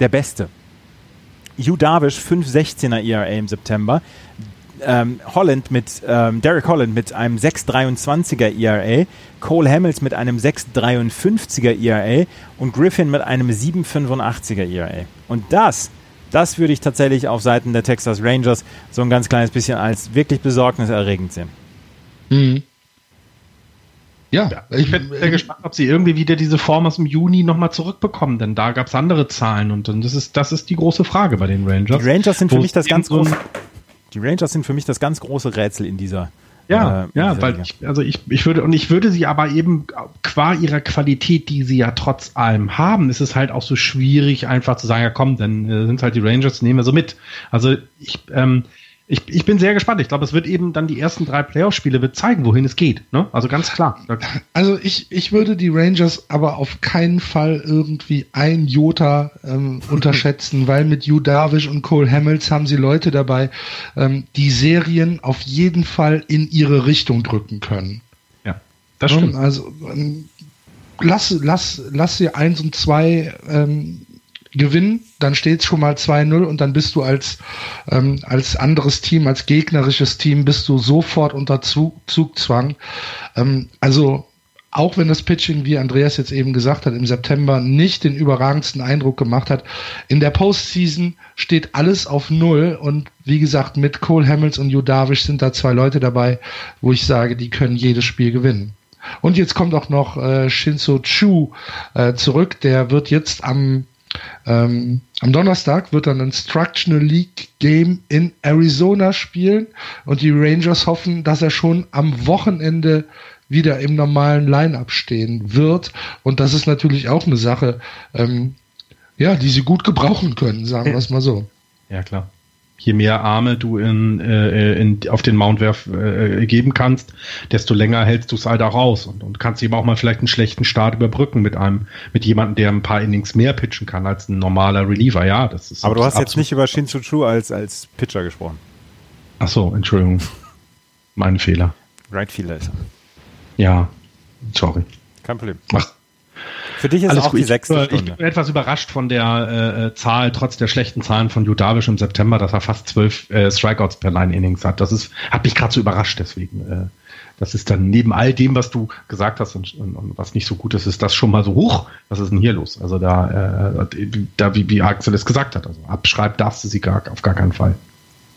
der Beste. Hugh Darvish 5,16er ERA im September ähm, Holland mit ähm, Derek Holland mit einem 6,23er ERA, Cole Hamels mit einem 6,53er ERA und Griffin mit einem 7,85er ERA. Und das, das würde ich tatsächlich auf Seiten der Texas Rangers so ein ganz kleines bisschen als wirklich besorgniserregend sehen. Mhm. Ja, ich bin sehr gespannt, ob sie irgendwie wieder diese Form aus dem Juni nochmal zurückbekommen, denn da gab es andere Zahlen und das ist, das ist die große Frage bei den Rangers. Die Rangers sind für mich das ganz große. Die Rangers sind für mich das ganz große Rätsel in dieser. Ja, äh, ja, weil ich, also ich, ich würde, und ich würde sie aber eben qua ihrer Qualität, die sie ja trotz allem haben, ist es halt auch so schwierig, einfach zu sagen, ja komm, dann äh, sind halt die Rangers, nehmen wir so mit. Also ich, ähm, ich, ich bin sehr gespannt. Ich glaube, es wird eben dann die ersten drei Playoff-Spiele wird zeigen, wohin es geht. Ne? Also ganz klar. Also ich, ich würde die Rangers aber auf keinen Fall irgendwie ein Jota ähm, unterschätzen, weil mit Hugh Darvish und Cole Hamels haben sie Leute dabei, ähm, die Serien auf jeden Fall in ihre Richtung drücken können. Ja, das stimmt. Also ähm, lass, lass, lass sie eins und zwei ähm, gewinnen, dann steht es schon mal 2-0 und dann bist du als, ähm, als anderes Team, als gegnerisches Team, bist du sofort unter Zug, Zugzwang. Ähm, also auch wenn das Pitching, wie Andreas jetzt eben gesagt hat, im September nicht den überragendsten Eindruck gemacht hat, in der Postseason steht alles auf Null und wie gesagt, mit Cole Hamels und Hugh Darvish sind da zwei Leute dabei, wo ich sage, die können jedes Spiel gewinnen. Und jetzt kommt auch noch äh, Shinzo Chu äh, zurück, der wird jetzt am ähm, am Donnerstag wird dann ein Instructional League Game in Arizona spielen und die Rangers hoffen, dass er schon am Wochenende wieder im normalen Line-up stehen wird. Und das ist natürlich auch eine Sache, ähm, ja, die sie gut gebrauchen können, sagen wir es mal so. Ja, klar je mehr Arme du in, äh, in, auf den Mount werf, äh, geben kannst, desto länger hältst du es halt auch raus und, und kannst eben auch mal vielleicht einen schlechten Start überbrücken mit einem, mit jemandem, der ein paar Innings mehr pitchen kann als ein normaler Reliever. Ja, das ist. Aber du hast jetzt nicht über Shinzu Chu als, als Pitcher gesprochen. Ach so, Entschuldigung. mein Fehler. Right Fielder ist er. Ja, sorry. Kein Problem. Mach, für dich ist Alles auch gut. die sechste ich, Ich bin etwas überrascht von der äh, Zahl, trotz der schlechten Zahlen von Judavish im September, dass er fast zwölf äh, Strikeouts per Line Innings hat. Das ist, hat mich gerade so überrascht, deswegen. Äh, das ist dann neben all dem, was du gesagt hast und, und, und, was nicht so gut ist, ist das schon mal so hoch. Was ist denn hier los? Also da, äh, da wie, wie Axel es gesagt hat, also abschreibt darfst du sie gar, auf gar keinen Fall.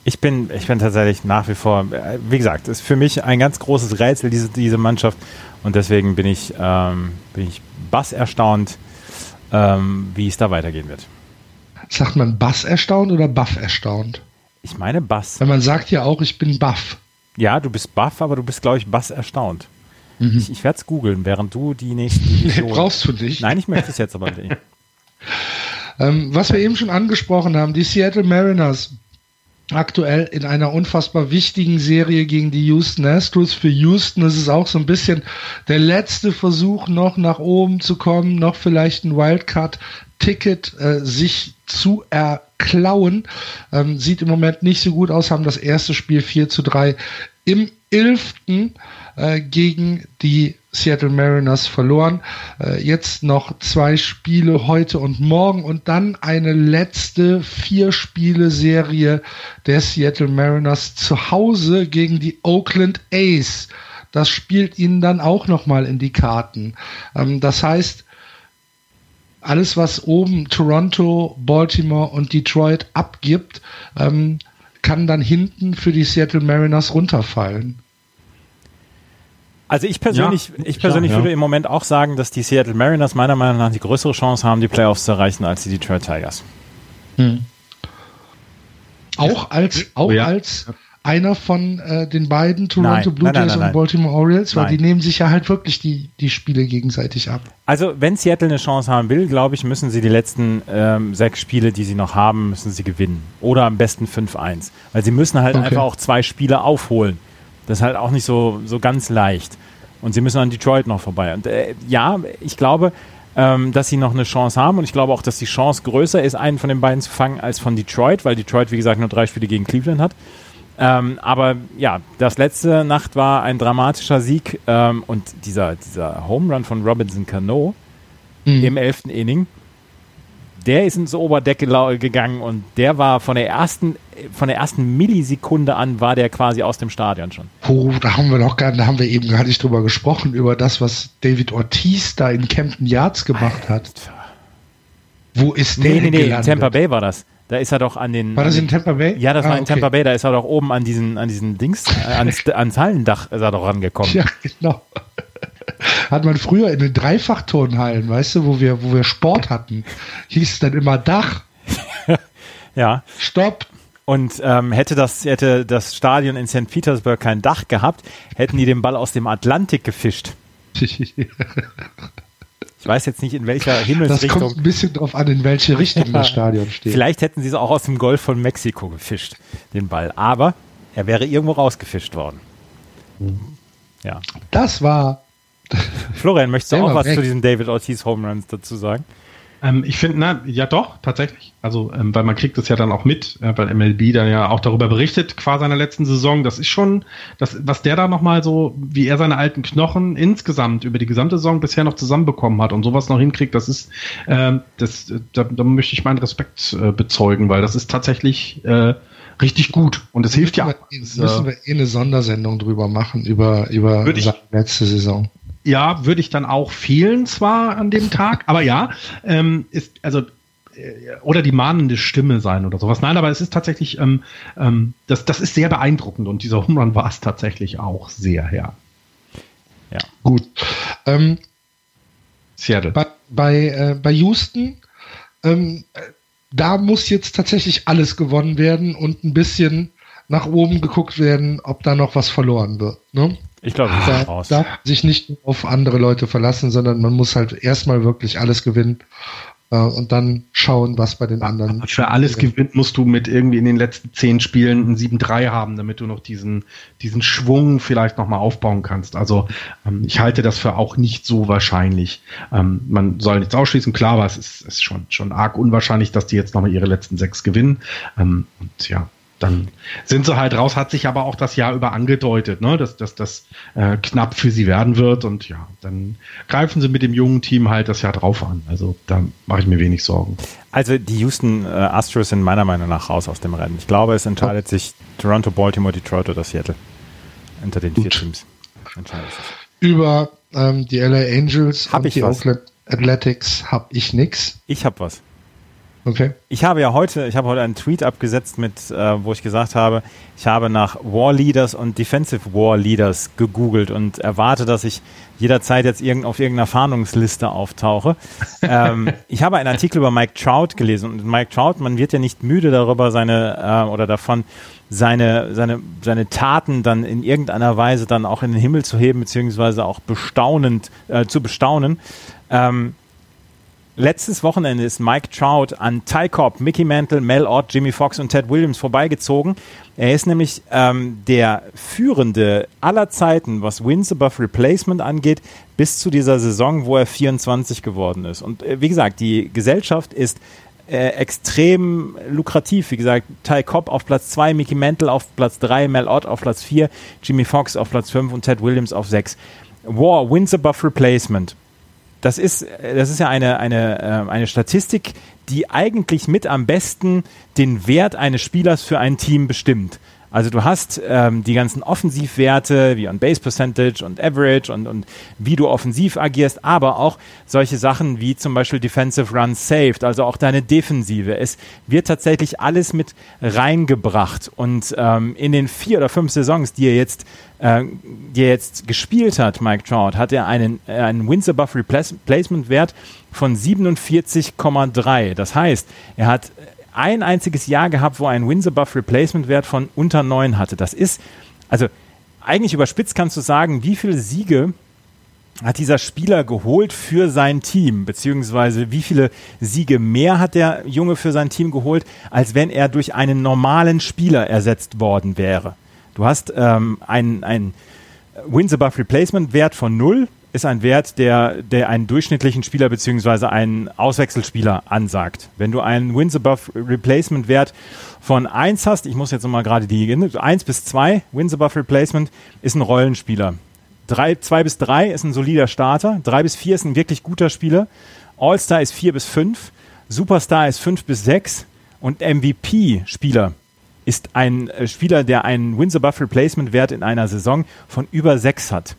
Ich bin, ich bin tatsächlich nach wie vor, wie gesagt, ist für mich ein ganz großes Rätsel, diese, diese Mannschaft. Und deswegen bin ich, ähm, bin ich bass erstaunt, ähm, wie es da weitergehen wird. Sagt man Bass erstaunt oder Buff erstaunt? Ich meine Bass. Weil man sagt ja auch, ich bin Buff. Ja, du bist Buff, aber du bist, glaube ich, Bass erstaunt. Mhm. Ich, ich werde es googeln, während du die nächsten. Nee, brauchst du nicht. Nein, ich möchte es jetzt aber nicht. ähm, was wir eben schon angesprochen haben, die Seattle Mariners aktuell in einer unfassbar wichtigen Serie gegen die Houston Astros. Für Houston ist es auch so ein bisschen der letzte Versuch, noch nach oben zu kommen, noch vielleicht ein Wildcard-Ticket äh, sich zu erklauen. Ähm, sieht im Moment nicht so gut aus, haben das erste Spiel 4 zu 3 im 11. Äh, gegen die Seattle Mariners verloren. Äh, jetzt noch zwei Spiele heute und morgen und dann eine letzte vier Spiele Serie der Seattle Mariners zu Hause gegen die Oakland A's. Das spielt ihnen dann auch noch mal in die Karten. Ähm, das heißt, alles was oben Toronto, Baltimore und Detroit abgibt, ähm, kann dann hinten für die Seattle Mariners runterfallen. Also ich persönlich, ja, ich persönlich klar, würde ja. im Moment auch sagen, dass die Seattle Mariners meiner Meinung nach die größere Chance haben, die Playoffs zu erreichen, als die Detroit Tigers. Hm. Auch als, auch ja. als einer von äh, den beiden Toronto nein, Blue Jays nein, nein, und Baltimore Orioles, weil die nehmen sich ja halt wirklich die, die Spiele gegenseitig ab. Also wenn Seattle eine Chance haben will, glaube ich, müssen sie die letzten ähm, sechs Spiele, die sie noch haben, müssen sie gewinnen. Oder am besten 5-1. Weil sie müssen halt okay. einfach auch zwei Spiele aufholen. Das ist halt auch nicht so, so ganz leicht. Und sie müssen an Detroit noch vorbei. Und äh, ja, ich glaube, ähm, dass sie noch eine Chance haben. Und ich glaube auch, dass die Chance größer ist, einen von den beiden zu fangen, als von Detroit, weil Detroit, wie gesagt, nur drei Spiele gegen Cleveland hat. Ähm, aber ja, das letzte Nacht war ein dramatischer Sieg ähm, und dieser, dieser Home Run von Robinson Cano mhm. im elften Inning, der ist ins Oberdeck gegangen und der war von der ersten, von der ersten Millisekunde an war der quasi aus dem Stadion schon. Oh, da haben wir noch gar, da haben wir eben gar nicht drüber gesprochen, über das, was David Ortiz da in Camden Yards gemacht hat. Alter. Wo ist der? Nee, nee, nee, gelandet? Tampa Bay war das. Da ist er doch an den. War das in Tampa Bay? Ja, das ah, war in okay. Tampa Bay. Da ist er doch oben an diesen, an diesen Dings, äh, ans, ans Hallendach ist er doch rangekommen. Ja, genau hat man früher in den Dreifachturnhallen, weißt du, wo wir, wo wir Sport hatten, hieß es dann immer Dach. ja. Stopp. Und ähm, hätte, das, hätte das Stadion in St. Petersburg kein Dach gehabt, hätten die den Ball aus dem Atlantik gefischt. ich weiß jetzt nicht, in welcher Himmelsrichtung. Das kommt ein bisschen drauf an, in welche Richtung das Stadion steht. Vielleicht hätten sie es auch aus dem Golf von Mexiko gefischt, den Ball. Aber er wäre irgendwo rausgefischt worden. Ja. Das war Florian, möchtest du auch was weg. zu diesen David Ortiz Home Runs dazu sagen? Ähm, ich finde, na, ja doch, tatsächlich. Also, ähm, weil man kriegt es ja dann auch mit, äh, weil MLB dann ja auch darüber berichtet, qua seiner letzten Saison. Das ist schon, das, was der da nochmal so, wie er seine alten Knochen insgesamt über die gesamte Saison bisher noch zusammenbekommen hat und sowas noch hinkriegt, das ist, äh, das, da, da möchte ich meinen Respekt äh, bezeugen, weil das ist tatsächlich, äh, richtig gut. Und es hilft ja. Müssen wir eh eine Sondersendung drüber machen, über, über seine letzte Saison. Ja, würde ich dann auch fehlen zwar an dem Tag, aber ja, ähm, ist, also äh, oder die mahnende Stimme sein oder sowas. Nein, aber es ist tatsächlich, ähm, ähm, das, das ist sehr beeindruckend und dieser Home Run war es tatsächlich auch sehr, ja. Ja. Gut. Ähm, Seattle. Bei, bei, äh, bei Houston, ähm, da muss jetzt tatsächlich alles gewonnen werden und ein bisschen nach oben geguckt werden, ob da noch was verloren wird. Ne? Ich glaube, da, raus. darf sich nicht auf andere Leute verlassen, sondern man muss halt erstmal wirklich alles gewinnen äh, und dann schauen, was bei den anderen. Aber für alles gewinnt musst du mit irgendwie in den letzten zehn Spielen ein 7-3 haben, damit du noch diesen, diesen Schwung vielleicht nochmal aufbauen kannst. Also ähm, ich halte das für auch nicht so wahrscheinlich. Ähm, man soll nichts ausschließen, klar, aber es ist, ist schon, schon arg unwahrscheinlich, dass die jetzt nochmal ihre letzten sechs gewinnen. Ähm, und ja, dann sind sie halt raus, hat sich aber auch das Jahr über angedeutet, ne, dass das dass, äh, knapp für sie werden wird und ja, dann greifen sie mit dem jungen Team halt das Jahr drauf an. Also da mache ich mir wenig Sorgen. Also die Houston äh, Astros sind meiner Meinung nach raus aus dem Rennen. Ich glaube, es entscheidet sich Toronto, Baltimore, Detroit oder Seattle unter den Gut. vier Teams. Über ähm, die LA Angels hab und die was. Oakland Athletics habe ich nichts. Ich habe was. Okay. Ich habe ja heute, ich habe heute einen Tweet abgesetzt mit, äh, wo ich gesagt habe, ich habe nach War Leaders und Defensive War Leaders gegoogelt und erwarte, dass ich jederzeit jetzt irgend, auf irgendeiner Fahndungsliste auftauche. ähm, ich habe einen Artikel über Mike Trout gelesen und Mike Trout, man wird ja nicht müde darüber seine äh, oder davon seine, seine, seine Taten dann in irgendeiner Weise dann auch in den Himmel zu heben, beziehungsweise auch bestaunend, äh, zu bestaunen. Ähm, letztes Wochenende ist Mike Trout an Ty Cobb, Mickey Mantle, Mel Ott, Jimmy Fox und Ted Williams vorbeigezogen. Er ist nämlich ähm, der führende aller Zeiten, was Wins above Replacement angeht, bis zu dieser Saison, wo er 24 geworden ist. Und äh, wie gesagt, die Gesellschaft ist äh, extrem lukrativ. Wie gesagt, Ty Cobb auf Platz 2, Mickey Mantle auf Platz 3, Mel Ott auf Platz 4, Jimmy Fox auf Platz 5 und Ted Williams auf 6. War, Wins above Replacement. Das ist, das ist ja eine, eine, äh, eine Statistik, die eigentlich mit am besten den Wert eines Spielers für ein Team bestimmt. Also du hast ähm, die ganzen Offensivwerte wie on Base Percentage und Average und, und wie du offensiv agierst, aber auch solche Sachen wie zum Beispiel Defensive Runs Saved, also auch deine Defensive. Es wird tatsächlich alles mit reingebracht und ähm, in den vier oder fünf Saisons, die er jetzt, äh, die er jetzt gespielt hat, Mike Trout, hat er einen, äh, einen Wins above Replacement Wert von 47,3. Das heißt, er hat ein einziges Jahr gehabt, wo er einen Wins above Replacement Wert von unter 9 hatte. Das ist, also eigentlich überspitzt kannst du sagen, wie viele Siege hat dieser Spieler geholt für sein Team, beziehungsweise wie viele Siege mehr hat der Junge für sein Team geholt, als wenn er durch einen normalen Spieler ersetzt worden wäre. Du hast ähm, einen, einen Wins above Replacement Wert von 0, ist ein Wert, der, der einen durchschnittlichen Spieler bzw. einen Auswechselspieler ansagt. Wenn du einen Wins above Replacement Wert von 1 hast, ich muss jetzt nochmal gerade die 1 bis 2, Wins above Replacement, ist ein Rollenspieler. 2 bis 3 ist ein solider Starter, 3 bis 4 ist ein wirklich guter Spieler, All-Star ist 4 bis 5, Superstar ist 5 bis 6 und MVP-Spieler ist ein äh, Spieler, der einen Wins above Replacement Wert in einer Saison von über 6 hat.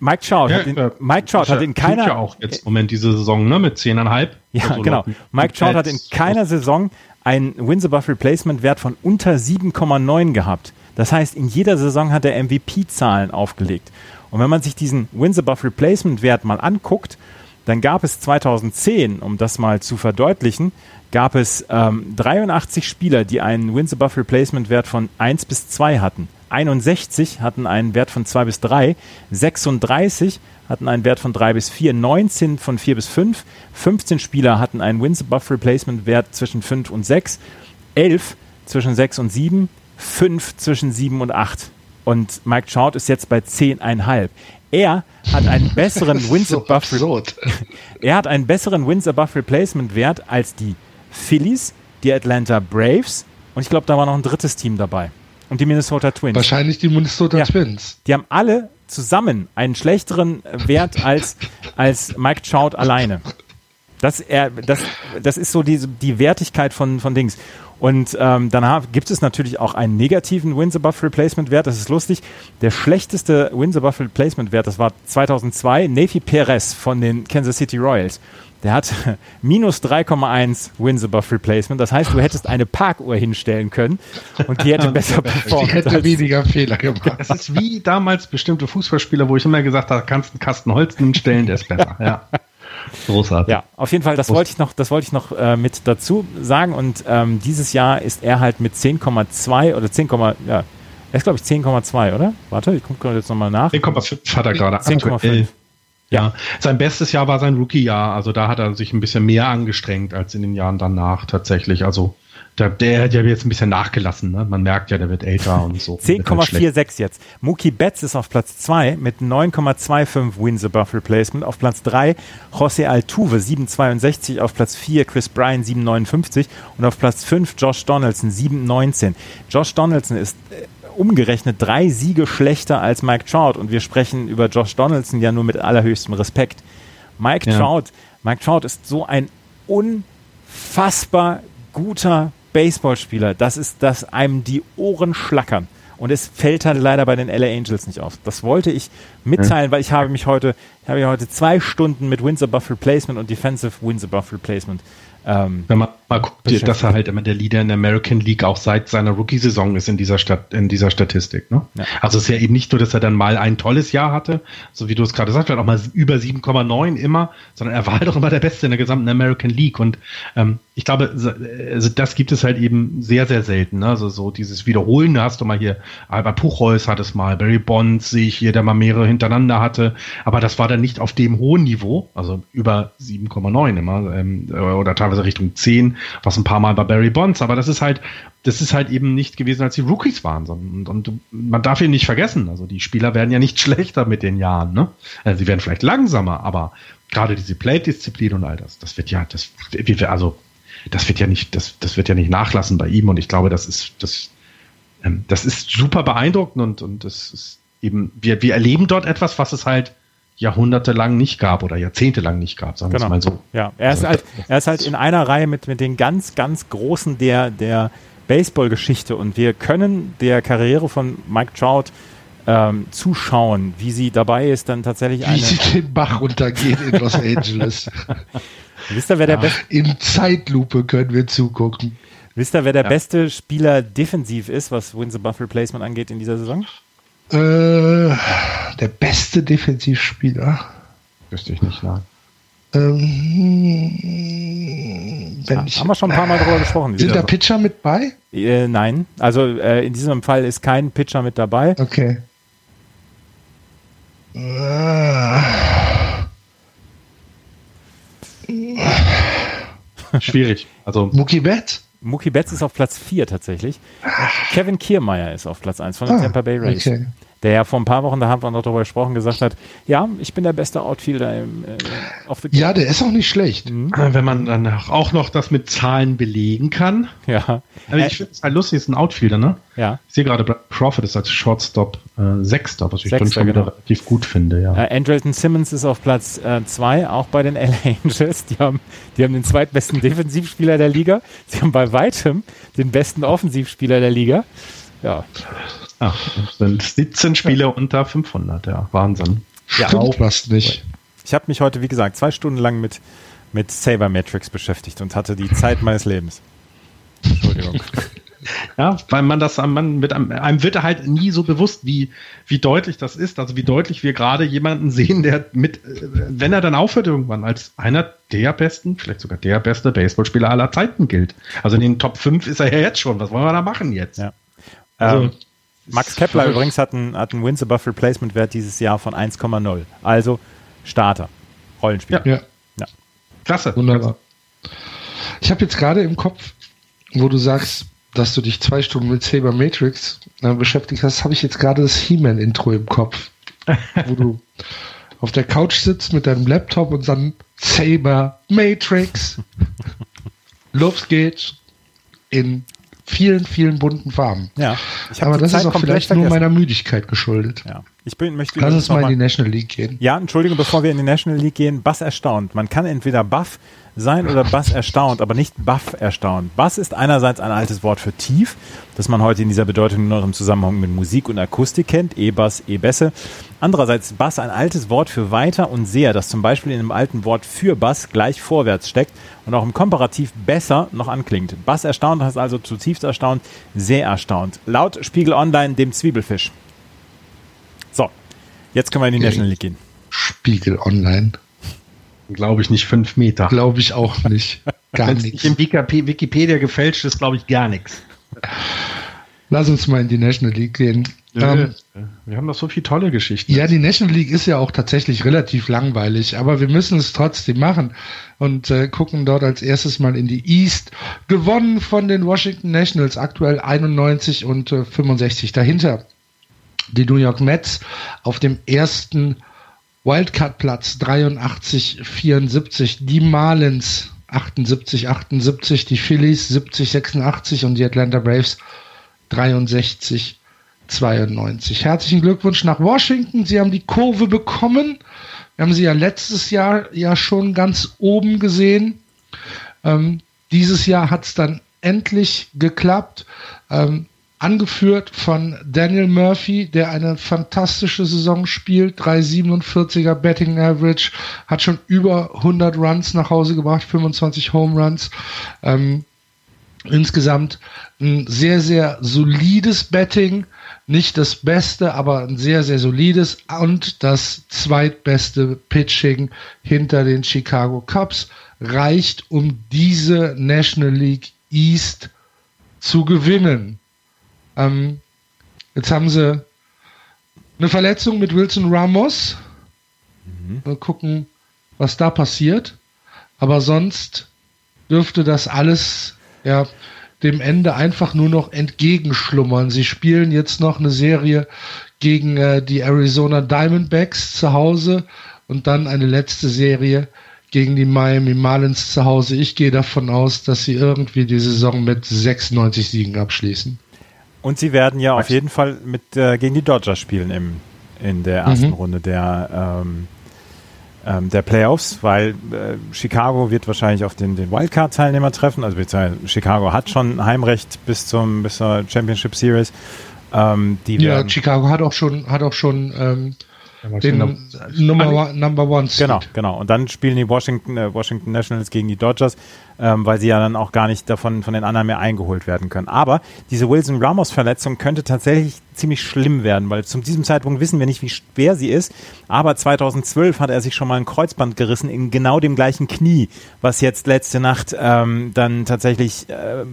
Mike Trout, ja, hat, in, äh, Mike Trout hat in keiner ja auch jetzt Moment diese Saison ne mit 10,5. Ja, also genau. Mike Trout hat in keiner Saison einen Wins above Replacement Wert von unter 7,9 gehabt. Das heißt, in jeder Saison hat er MVP-Zahlen aufgelegt. Und wenn man sich diesen Wins above Replacement Wert mal anguckt, dann gab es 2010, um das mal zu verdeutlichen, gab es ähm, 83 Spieler, die einen Wins above Replacement Wert von 1 bis 2 hatten. 61 hatten einen Wert von 2 bis 3, 36 hatten einen Wert von 3 bis 4, 19 von 4 bis 5, 15 Spieler hatten einen Wins Above Replacement Wert zwischen 5 und 6, 11 zwischen 6 und 7, 5 zwischen 7 und 8. Und Mike Trout ist jetzt bei 10,5. Er hat einen besseren Wins so Above Er hat einen besseren Wins Above Replacement Wert als die Phillies, die Atlanta Braves und ich glaube, da war noch ein drittes Team dabei und die Minnesota Twins. Wahrscheinlich die Minnesota ja. Twins. Die haben alle zusammen einen schlechteren Wert als, als Mike Trout alleine. Das, er, das, das ist so die, die Wertigkeit von, von Dings. Und ähm, danach gibt es natürlich auch einen negativen Wins Above Replacement Wert. Das ist lustig. Der schlechteste Wins Above Replacement Wert, das war 2002, Navy Perez von den Kansas City Royals. Der hat minus 3,1 Wins above Replacement. Das heißt, du hättest eine Parkuhr hinstellen können und die hätte besser performt. Die hätte weniger Fehler gemacht. Das ist wie damals bestimmte Fußballspieler, wo ich immer gesagt habe, kannst einen Kasten Holz hinstellen, der ist besser. Ja. Großartig. Ja, auf jeden Fall, das wollte ich noch, das wollte ich noch äh, mit dazu sagen. Und ähm, dieses Jahr ist er halt mit 10,2 oder 10, ja, er ist glaube ich 10,2, oder? Warte, ich gucke jetzt nochmal nach. 10,5 hat er gerade. 10,5. Ja, sein bestes Jahr war sein Rookie-Jahr. Also da hat er sich ein bisschen mehr angestrengt als in den Jahren danach tatsächlich. Also der, der hat ja jetzt ein bisschen nachgelassen. Ne? Man merkt ja, der wird älter und so. 10,46 halt jetzt. Mookie Betts ist auf Platz 2 mit 9,25 Wins above Replacement. Auf Platz 3 José Altuve 7,62. Auf Platz 4 Chris Bryan 7,59. Und auf Platz 5 Josh Donaldson 7,19. Josh Donaldson ist äh, umgerechnet drei Siege schlechter als Mike Trout. Und wir sprechen über Josh Donaldson ja nur mit allerhöchstem Respekt. Mike ja. Trout, Mike Trout ist so ein unfassbar guter Baseballspieler. Das ist, dass einem die Ohren schlackern. Und es fällt halt leider bei den LA Angels nicht auf. Das wollte ich mitteilen, weil ich habe mich heute, ich habe ja heute zwei Stunden mit Wins above Replacement und Defensive Wins above Replacement ähm, Wenn man mal guckt, dass er halt immer der Leader in der American League auch seit seiner Rookie-Saison ist in dieser Stadt, in dieser Statistik. Ne? Ja. Also es ist ja eben nicht nur, dass er dann mal ein tolles Jahr hatte, so wie du es gerade sagst, vielleicht auch mal über 7,9 immer, sondern er war halt auch immer der Beste in der gesamten American League. Und ähm, ich glaube, also das gibt es halt eben sehr, sehr selten. Ne? Also so dieses Wiederholen, da hast du mal hier, Albert Puchholz hat es mal, Barry Bonds sehe ich hier, der mal mehrere hintereinander hatte, aber das war dann nicht auf dem hohen Niveau, also über 7,9 immer ähm, oder teilweise Richtung 10, was ein paar Mal bei Barry Bonds, aber das ist halt, das ist halt eben nicht gewesen, als die Rookies waren. Und, und man darf ihn nicht vergessen, also die Spieler werden ja nicht schlechter mit den Jahren, ne? Also sie werden vielleicht langsamer, aber gerade diese Plate-Disziplin und all das, das wird ja, das also das wird ja nicht, das, das wird ja nicht nachlassen bei ihm und ich glaube, das ist, das, ähm, das ist super beeindruckend und, und das ist eben, wir, wir erleben dort etwas, was es halt jahrhundertelang nicht gab oder jahrzehntelang nicht gab, sagen genau. wir es mal so. Ja, er ist, halt, er ist halt in einer Reihe mit, mit den ganz, ganz Großen der, der Baseball-Geschichte und wir können der Karriere von Mike Trout ähm, zuschauen, wie sie dabei ist, dann tatsächlich Wie sie den Bach runtergeht in Los Angeles. Wisst ihr, wer der beste? In Zeitlupe können wir zugucken. Wisst ihr, wer der ja. beste Spieler defensiv ist, was Wins Buff Replacement angeht in dieser Saison? Äh, der beste Defensivspieler. Wüsste ich nicht, nein. Ähm, ja, ich, haben wir schon ein paar Mal drüber gesprochen. Sind da Pitcher mit bei? Äh, nein, also äh, in diesem Fall ist kein Pitcher mit dabei. Okay. Schwierig. Also Mookie Betts? Mookie Betts ist auf Platz 4 tatsächlich. Kevin Kiermeier ist auf Platz 1 von den ah, Tampa Bay Rays. Okay der ja vor ein paar Wochen, da haben wir noch darüber gesprochen, gesagt hat, ja, ich bin der beste Outfielder im, äh, auf der Ja, der ist auch nicht schlecht. Mhm. Wenn man dann auch noch das mit Zahlen belegen kann. Ja. Also ich finde es halt lustig, ist ein Outfielder, ne? Ja. Ich sehe gerade, Profit ist als Shortstop äh, Sechster, was ich Sechster, schon genau. relativ gut finde, ja. Äh, Andrelton Simmons ist auf Platz 2, äh, auch bei den LA Angels. Die haben, die haben den zweitbesten Defensivspieler der Liga. Sie haben bei weitem den besten Offensivspieler der Liga. Ja. Ach, sind 17 Spiele ja. unter 500, ja, Wahnsinn. Ja, Stimmt fast nicht. Ich habe mich heute, wie gesagt, zwei Stunden lang mit, mit Saber Matrix beschäftigt und hatte die Zeit meines Lebens. Entschuldigung. Ja, weil man das, man wird, einem wird halt nie so bewusst, wie, wie deutlich das ist. Also wie deutlich wir gerade jemanden sehen, der mit, wenn er dann aufhört irgendwann, als einer der besten, vielleicht sogar der beste Baseballspieler aller Zeiten gilt. Also in den Top 5 ist er ja jetzt schon. Was wollen wir da machen jetzt? Ja. Also, ähm, Max Kepler übrigens hat einen, hat einen Wins Above Replacement Wert dieses Jahr von 1,0. Also Starter. Rollenspiel. Ja. ja. Klasse. Wunderbar. Ich habe jetzt gerade im Kopf, wo du sagst, dass du dich zwei Stunden mit Saber Matrix äh, beschäftigt hast, habe ich jetzt gerade das He-Man-Intro im Kopf. wo du auf der Couch sitzt mit deinem Laptop und dann Saber Matrix. Los geht's in vielen, vielen bunten Farben. Ja. Aber das Zeit ist auch vielleicht vergessen. nur meiner Müdigkeit geschuldet. Ja. Ich bin, möchte Lass uns mal in die National League gehen. Ja, Entschuldigung, bevor wir in die National League gehen, Bass erstaunt. Man kann entweder Buff sein oder Bass erstaunt, aber nicht Buff erstaunt. Bass ist einerseits ein altes Wort für tief, das man heute in dieser Bedeutung nur noch im Zusammenhang mit Musik und Akustik kennt, E-Bass, E-Bässe. Andererseits Bass ein altes Wort für weiter und sehr, das zum Beispiel in einem alten Wort für Bass gleich vorwärts steckt und auch im Komparativ besser noch anklingt. Bass erstaunt heißt also zutiefst erstaunt, sehr erstaunt. Laut Spiegel Online dem Zwiebelfisch. So, jetzt können wir in die National League gehen. Spiegel Online. Glaube ich nicht fünf Meter. Glaube ich auch nicht. Gar nichts. Im Wikipedia gefälscht ist, glaube ich, gar nichts. Lass uns mal in die National League gehen. Ähm, wir haben doch so viele tolle Geschichten. Ja, die National League ist ja auch tatsächlich relativ langweilig, aber wir müssen es trotzdem machen und äh, gucken dort als erstes mal in die East. Gewonnen von den Washington Nationals, aktuell 91 und äh, 65 dahinter. Die New York Mets auf dem ersten Wildcard-Platz 83, 74. Die Marlins 78, 78. Die Phillies 70, 86 und die Atlanta Braves 63, 92. Herzlichen Glückwunsch nach Washington. Sie haben die Kurve bekommen. Wir haben sie ja letztes Jahr ja schon ganz oben gesehen. Ähm, dieses Jahr hat es dann endlich geklappt. Ähm, angeführt von Daniel Murphy, der eine fantastische Saison spielt, 3,47er Betting Average, hat schon über 100 Runs nach Hause gebracht, 25 Home Runs. Ähm, insgesamt ein sehr, sehr solides Betting, nicht das Beste, aber ein sehr, sehr solides und das zweitbeste Pitching hinter den Chicago Cubs reicht, um diese National League East zu gewinnen. Ähm, jetzt haben sie eine Verletzung mit Wilson Ramos. Mhm. Mal gucken, was da passiert. Aber sonst dürfte das alles ja dem Ende einfach nur noch entgegenschlummern. Sie spielen jetzt noch eine Serie gegen äh, die Arizona Diamondbacks zu Hause und dann eine letzte Serie gegen die Miami Marlins zu Hause. Ich gehe davon aus, dass sie irgendwie die Saison mit 96 Siegen abschließen. Und sie werden ja auf jeden Fall mit äh, gegen die Dodgers spielen im, in der ersten mhm. Runde der, ähm, ähm, der Playoffs, weil äh, Chicago wird wahrscheinlich auf den, den Wildcard-Teilnehmer treffen. Also Chicago hat schon Heimrecht bis zum bis zur Championship Series. Ähm, ja, Chicago hat auch schon hat auch schon ähm, den Number One, Number One Seed. Genau, genau. Und dann spielen die Washington, äh, Washington Nationals gegen die Dodgers, ähm, weil sie ja dann auch gar nicht davon von den anderen mehr eingeholt werden können. Aber diese Wilson Ramos Verletzung könnte tatsächlich ziemlich schlimm werden, weil zu diesem Zeitpunkt wissen wir nicht, wie schwer sie ist. Aber 2012 hat er sich schon mal ein Kreuzband gerissen in genau dem gleichen Knie, was jetzt letzte Nacht ähm, dann tatsächlich äh,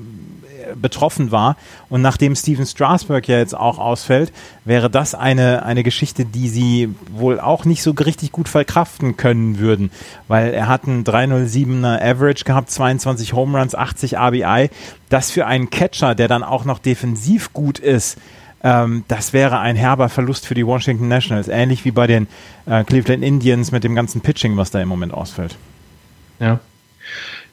betroffen war. Und nachdem Steven Strasberg ja jetzt auch ausfällt, wäre das eine, eine Geschichte, die sie wohl auch nicht so richtig gut verkraften können würden, weil er hat einen 307er Average gehabt, 22 Home Runs, 80 RBI. Das für einen Catcher, der dann auch noch defensiv gut ist, ähm, das wäre ein herber Verlust für die Washington Nationals, ähnlich wie bei den äh, Cleveland Indians mit dem ganzen Pitching, was da im Moment ausfällt. Ja.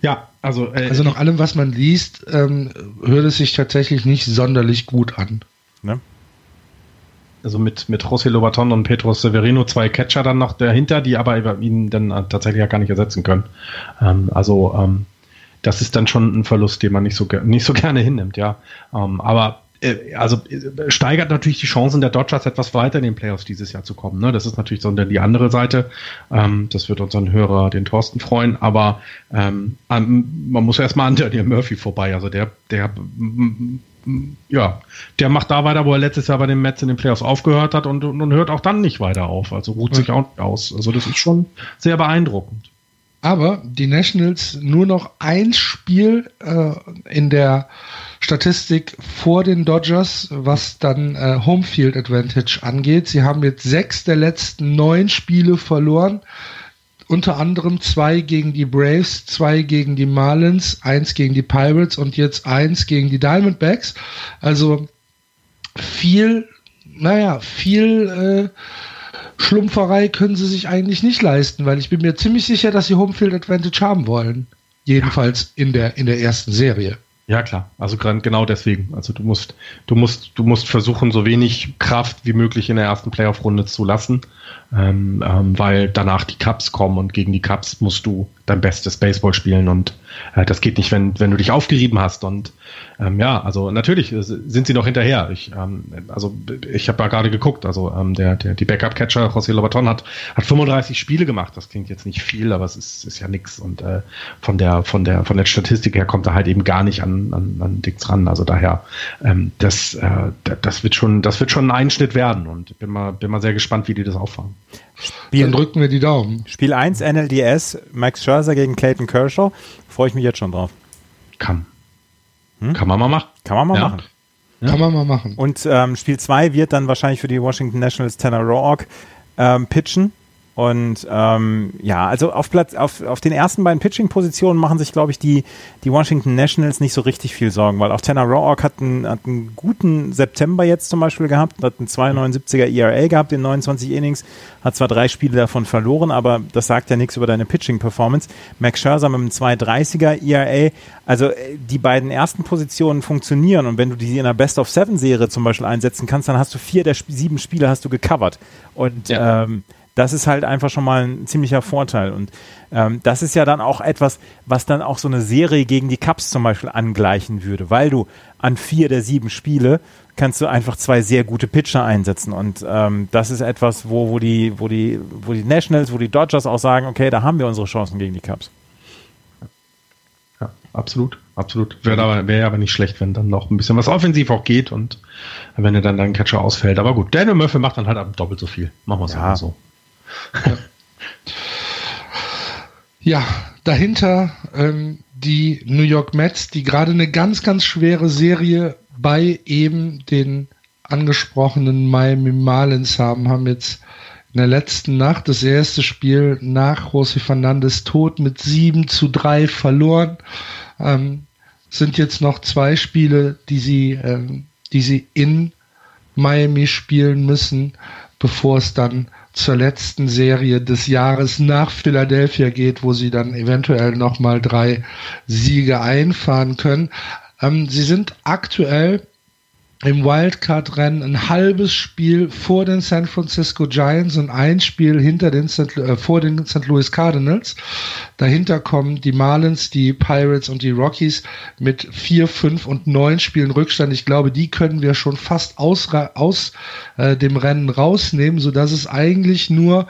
Ja, also, äh, also nach allem, was man liest, ähm, hört es sich tatsächlich nicht sonderlich gut an. Ne? Also mit, mit José Lobaton und Pedro Severino zwei Catcher dann noch dahinter, die aber ihn dann tatsächlich ja gar nicht ersetzen können. Ähm, also ähm, das ist dann schon ein Verlust, den man nicht so, nicht so gerne hinnimmt, ja. Ähm, aber äh, also äh, steigert natürlich die Chancen der Dodgers etwas weiter in den Playoffs dieses Jahr zu kommen. Ne? Das ist natürlich so die andere Seite. Ähm, das wird unseren Hörer, den Thorsten, freuen. Aber ähm, man muss erstmal an Daniel Murphy vorbei. Also der, der, ja, der macht da weiter, wo er letztes Jahr bei den Mets in den Playoffs aufgehört hat und, und, und hört auch dann nicht weiter auf. Also ruht sich auch nicht aus. Also das ist schon sehr beeindruckend. Aber die Nationals nur noch ein Spiel äh, in der Statistik vor den Dodgers, was dann äh, Homefield Advantage angeht. Sie haben jetzt sechs der letzten neun Spiele verloren. Unter anderem zwei gegen die Braves, zwei gegen die Marlins, eins gegen die Pirates und jetzt eins gegen die Diamondbacks. Also viel, naja, viel äh, Schlumpferei können sie sich eigentlich nicht leisten, weil ich bin mir ziemlich sicher, dass sie Homefield Advantage haben wollen. Jedenfalls ja. in der, in der ersten Serie. Ja, klar. Also genau deswegen. Also du musst, du musst, du musst versuchen, so wenig Kraft wie möglich in der ersten Playoff-Runde zu lassen, ähm, ähm, weil danach die Cups kommen und gegen die Cups musst du dein bestes Baseball spielen und äh, das geht nicht, wenn, wenn du dich aufgerieben hast und ähm, ja, also natürlich äh, sind sie noch hinterher. Ich, ähm, also ich habe ja gerade geguckt, also ähm, der, der die Backup-Catcher José Lobaton hat, hat 35 Spiele gemacht. Das klingt jetzt nicht viel, aber es ist, ist ja nix. Und äh, von der von der von der Statistik her kommt er halt eben gar nicht an an, an Dings ran. Also daher ähm, das äh, das wird schon das wird schon ein Einschnitt werden und bin mal bin mal sehr gespannt, wie die das auffangen. Spiel, Dann drücken wir die Daumen. Spiel 1 NLDS Max Scherzer gegen Clayton Kershaw. Freue ich mich jetzt schon drauf. Kann. Hm? Kann man mal machen. Kann man mal ja. machen. Ja. Kann man mal machen. Und ähm, Spiel 2 wird dann wahrscheinlich für die Washington Nationals Tanner Roark ähm, pitchen. Und ähm, ja, also auf Platz, auf, auf den ersten beiden Pitching-Positionen machen sich, glaube ich, die, die Washington Nationals nicht so richtig viel Sorgen, weil auch Tanner Roark hat einen, hat einen guten September jetzt zum Beispiel gehabt, hat einen 2,79er ERA gehabt in 29 Innings, hat zwar drei Spiele davon verloren, aber das sagt ja nichts über deine Pitching-Performance. Max Scherzer mit einem 2,30er ERA, also äh, die beiden ersten Positionen funktionieren und wenn du die in einer Best-of-Seven-Serie zum Beispiel einsetzen kannst, dann hast du vier der sieben Spiele hast du gecovert und ja. ähm, das ist halt einfach schon mal ein ziemlicher Vorteil. Und ähm, das ist ja dann auch etwas, was dann auch so eine Serie gegen die Cups zum Beispiel angleichen würde, weil du an vier der sieben Spiele kannst du einfach zwei sehr gute Pitcher einsetzen. Und ähm, das ist etwas, wo, wo, die, wo, die, wo die Nationals, wo die Dodgers auch sagen, okay, da haben wir unsere Chancen gegen die Cups. Ja, absolut, absolut. Wäre aber, wär aber nicht schlecht, wenn dann noch ein bisschen was offensiv auch geht und wenn er dann dein Catcher ausfällt. Aber gut, Daniel Murphy macht dann halt doppelt so viel. Machen wir es ja. so. Ja, dahinter ähm, die New York Mets, die gerade eine ganz, ganz schwere Serie bei eben den angesprochenen Miami Marlins haben, haben jetzt in der letzten Nacht das erste Spiel nach José Fernandes Tod mit 7 zu 3 verloren. Ähm, sind jetzt noch zwei Spiele, die sie, ähm, die sie in Miami spielen müssen, bevor es dann zur letzten Serie des Jahres nach Philadelphia geht, wo sie dann eventuell nochmal drei Siege einfahren können. Ähm, sie sind aktuell im Wildcard-Rennen ein halbes Spiel vor den San Francisco Giants und ein Spiel hinter den St. Äh, vor den St. Louis Cardinals. Dahinter kommen die Marlins, die Pirates und die Rockies mit vier, fünf und neun Spielen Rückstand. Ich glaube, die können wir schon fast aus, aus äh, dem Rennen rausnehmen, so dass es eigentlich nur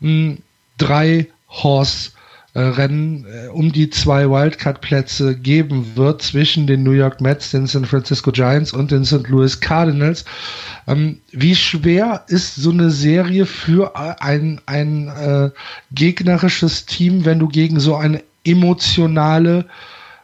mh, drei Horse Rennen äh, um die zwei Wildcard-Plätze geben wird zwischen den New York Mets, den San Francisco Giants und den St. Louis Cardinals. Ähm, wie schwer ist so eine Serie für ein, ein äh, gegnerisches Team, wenn du gegen so eine emotionale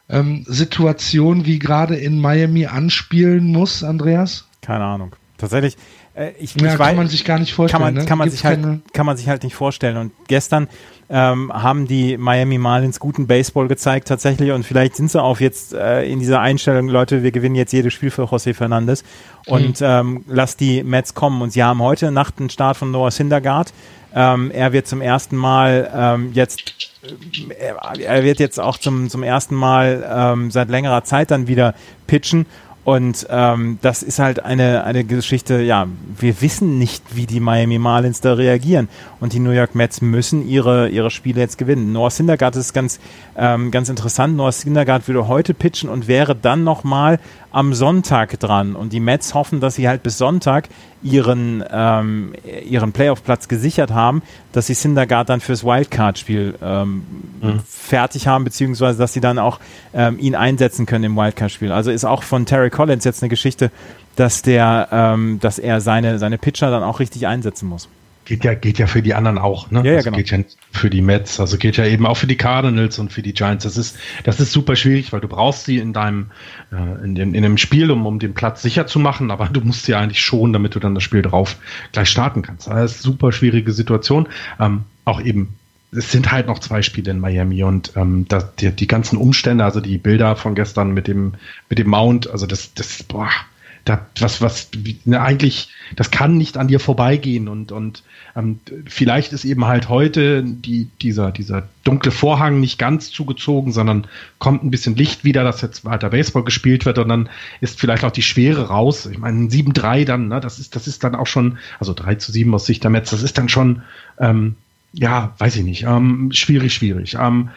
ähm, Situation wie gerade in Miami anspielen musst, Andreas? Keine Ahnung. Tatsächlich, äh, ich, ja, ich kann weiß, man sich gar nicht vorstellen. Kann man, ne? kann, man sich halt, kann man sich halt nicht vorstellen. Und gestern ähm, haben die Miami Marlins guten Baseball gezeigt tatsächlich und vielleicht sind sie auch jetzt äh, in dieser Einstellung, Leute, wir gewinnen jetzt jedes Spiel für José Fernandes und mhm. ähm, lass die Mets kommen. Und sie haben heute Nacht einen Start von Noah Syndergaard. Ähm, er wird zum ersten Mal ähm, jetzt äh, er wird jetzt auch zum, zum ersten Mal ähm, seit längerer Zeit dann wieder pitchen und ähm, das ist halt eine, eine Geschichte, ja, wir wissen nicht, wie die Miami Marlins da reagieren. Und die New York Mets müssen ihre, ihre Spiele jetzt gewinnen. Noah Syndergaard ist ganz, ähm, ganz interessant. Noah Syndergaard würde heute pitchen und wäre dann nochmal am Sonntag dran. Und die Mets hoffen, dass sie halt bis Sonntag ihren, ähm, ihren Playoff-Platz gesichert haben, dass sie Syndergaard dann fürs Wildcard-Spiel ähm, mhm. fertig haben, beziehungsweise dass sie dann auch ähm, ihn einsetzen können im Wildcard-Spiel. Also ist auch von Terry Collins jetzt eine Geschichte, dass der, ähm, dass er seine, seine Pitcher dann auch richtig einsetzen muss. Geht ja, geht ja für die anderen auch, ne? Ja, ja, also genau. Geht ja für die Mets, also geht ja eben auch für die Cardinals und für die Giants. Das ist, das ist super schwierig, weil du brauchst sie in deinem, äh, in, dem, in dem Spiel, um, um den Platz sicher zu machen, aber du musst sie eigentlich schon, damit du dann das Spiel drauf gleich starten kannst. Das ist eine super schwierige Situation. Ähm, auch eben es sind halt noch zwei Spiele in Miami und ähm, das, die, die ganzen Umstände, also die Bilder von gestern mit dem mit dem Mount, also das das boah, da, was, was, ne, eigentlich, das kann nicht an dir vorbeigehen und, und ähm, vielleicht ist eben halt heute die, dieser, dieser dunkle Vorhang nicht ganz zugezogen, sondern kommt ein bisschen Licht wieder, dass jetzt weiter Baseball gespielt wird und dann ist vielleicht auch die Schwere raus. Ich meine, 7-3 dann, ne, das ist, das ist dann auch schon, also 3 zu 7 aus Sicht der Metz, das ist dann schon, ähm, ja, weiß ich nicht, ähm, schwierig, schwierig. Ähm,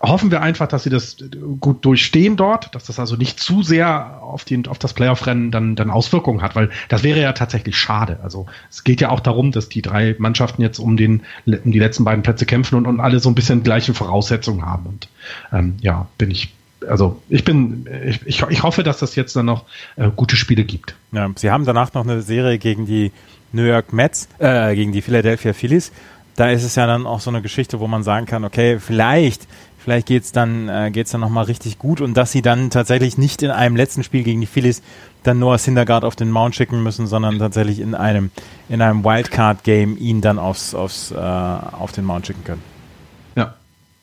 hoffen wir einfach, dass sie das gut durchstehen dort, dass das also nicht zu sehr auf, den, auf das Playoff-Rennen dann, dann Auswirkungen hat, weil das wäre ja tatsächlich schade. Also es geht ja auch darum, dass die drei Mannschaften jetzt um, den, um die letzten beiden Plätze kämpfen und, und alle so ein bisschen gleiche Voraussetzungen haben. Und ähm, ja, bin ich also ich bin, ich, ich, hoffe, dass das jetzt dann noch äh, gute Spiele gibt. Ja, sie haben danach noch eine Serie gegen die New York Mets, äh, gegen die Philadelphia Phillies. Da ist es ja dann auch so eine Geschichte, wo man sagen kann, okay, vielleicht Vielleicht geht's dann, äh, dann nochmal richtig gut und dass sie dann tatsächlich nicht in einem letzten Spiel gegen die Phillies dann Noah Syndergaard auf den Mount schicken müssen, sondern tatsächlich in einem, in einem Wildcard-Game ihn dann aufs, aufs, äh, auf den Mount schicken können. Ja.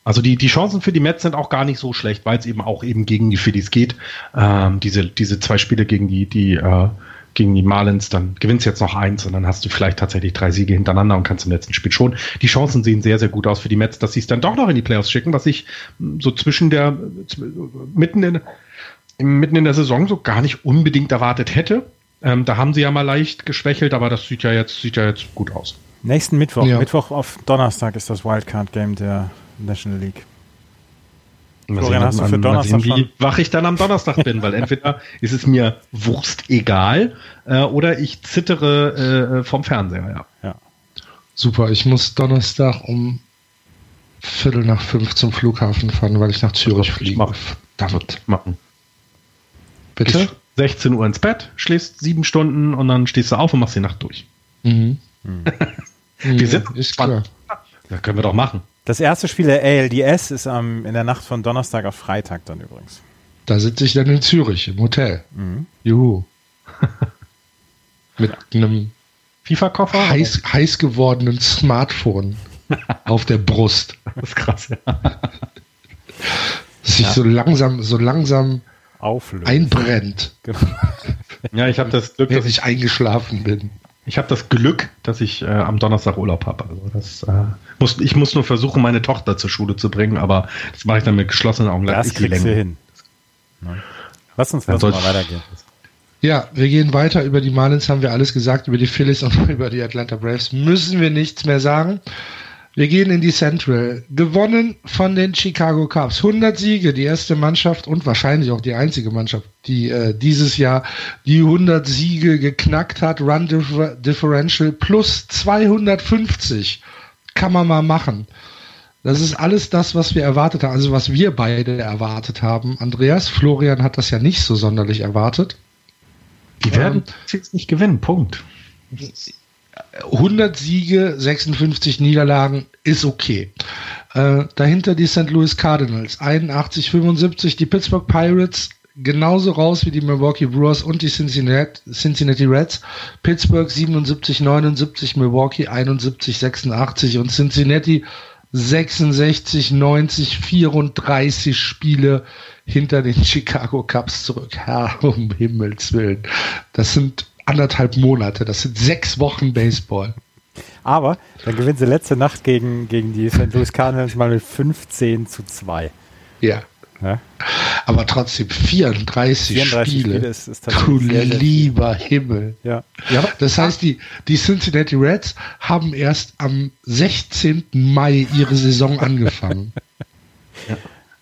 Also die, die Chancen für die Mets sind auch gar nicht so schlecht, weil es eben auch eben gegen die Phillies geht. Ähm, diese, diese zwei Spiele gegen die, die äh, gegen die Marlins, dann gewinnst du jetzt noch eins und dann hast du vielleicht tatsächlich drei Siege hintereinander und kannst im letzten Spiel schon. Die Chancen sehen sehr, sehr gut aus für die Mets, dass sie es dann doch noch in die Playoffs schicken, was ich hm, so zwischen der, mitten in, mitten in der Saison so gar nicht unbedingt erwartet hätte. Ähm, da haben sie ja mal leicht geschwächelt, aber das sieht ja jetzt, sieht ja jetzt gut aus. Nächsten Mittwoch, ja. Mittwoch auf Donnerstag ist das Wildcard-Game der National League. Florian, hast du für Donnerstag sehen, wie wach ich dann am Donnerstag bin, weil entweder ist es mir Wurst egal äh, oder ich zittere äh, vom Fernseher, ja. ja. Super, ich muss Donnerstag um Viertel nach fünf zum Flughafen fahren, weil ich nach Zürich fliege. Mach, David. Machen. Bitte? 16 Uhr ins Bett, schläfst sieben Stunden und dann stehst du auf und machst die Nacht durch. Mhm. Wir sind ist klar. Ja, können wir doch machen. Das erste Spiel der ALDS ist ähm, in der Nacht von Donnerstag auf Freitag dann übrigens. Da sitze ich dann in Zürich im Hotel. Mhm. Juhu. Mit einem FIFA-Koffer? heiß, heiß gewordenen Smartphone auf der Brust. Das ist krass, ja. Sich so langsam, so langsam Auflösen. einbrennt, Genau. Ja, ich habe das Glück, dass ich eingeschlafen bin. Ich habe das Glück, dass ich äh, am Donnerstag Urlaub habe. Also das äh, muss, ich muss nur versuchen, meine Tochter zur Schule zu bringen, aber das mache ich dann mit geschlossenen Augen. Das kriegst du hin. Ne? Lass uns, mal weitergehen. Ja, wir gehen weiter. Über die Marlins haben wir alles gesagt. Über die Phillies und über die Atlanta Braves müssen wir nichts mehr sagen. Wir gehen in die Central. Gewonnen von den Chicago Cubs. 100 Siege, die erste Mannschaft und wahrscheinlich auch die einzige Mannschaft, die äh, dieses Jahr die 100 Siege geknackt hat. Run Differ Differential plus 250. Kann man mal machen. Das ist alles das, was wir erwartet haben, also was wir beide erwartet haben. Andreas, Florian hat das ja nicht so sonderlich erwartet. Die werden jetzt nicht gewinnen, Punkt. 100 Siege, 56 Niederlagen ist okay. Äh, dahinter die St. Louis Cardinals, 81, 75, die Pittsburgh Pirates genauso raus wie die Milwaukee Brewers und die Cincinnati, Cincinnati Reds. Pittsburgh 77, 79, Milwaukee 71, 86 und Cincinnati 66, 90, 34 Spiele hinter den Chicago Cubs zurück. Herr, um Himmels Willen. Das sind anderthalb Monate, das sind sechs Wochen Baseball. Aber dann gewinnen sie letzte Nacht gegen, gegen die St. Louis Cardinals mal mit 15 zu 2. Ja. Ja? Aber trotzdem 34, 34 Spiele. Spiele ist- ist du lieber Himmel. Ja. Ja, Das heißt, die, die Cincinnati Reds haben erst am 16. Mai ihre Saison angefangen.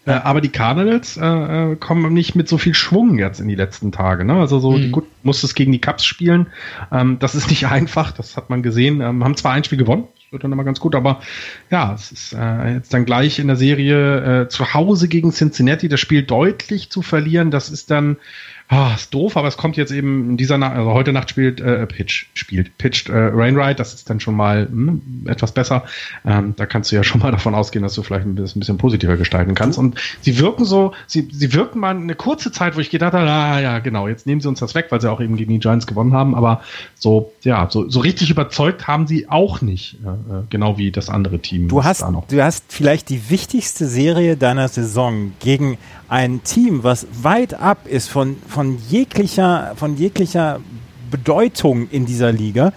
Äh, aber die Cardinals äh, äh, kommen nicht mit so viel Schwung jetzt in die letzten Tage. Ne? Also so, Mhm. gut, musstest gegen die Cubs spielen. Ähm, das ist nicht einfach, das hat man gesehen. Ähm, haben zwar ein Spiel gewonnen, das wird dann immer ganz gut, aber ja, es ist äh, jetzt dann gleich in der Serie äh, zu Hause gegen Cincinnati, das Spiel deutlich zu verlieren, das ist dann Ah, ist doof, aber es kommt jetzt eben in dieser Nacht, also heute Nacht spielt äh, Pitch, spielt, pitcht äh, Rainwright, das ist dann schon mal hm, etwas besser. Ähm, da kannst du ja schon mal davon ausgehen, dass du vielleicht ein bisschen, ein bisschen positiver gestalten kannst. Und sie wirken so, sie, sie wirken mal eine kurze Zeit, wo ich gedacht habe, ah ja, genau, jetzt nehmen sie uns das weg, weil sie auch eben gegen die Giants gewonnen haben. Aber so, ja, so, so richtig überzeugt haben sie auch nicht, äh, äh, genau wie das andere Team. Du hast, du hast vielleicht die wichtigste Serie deiner Saison gegen ein Team, was weit ab ist von, von jeglicher, von jeglicher Bedeutung in dieser Liga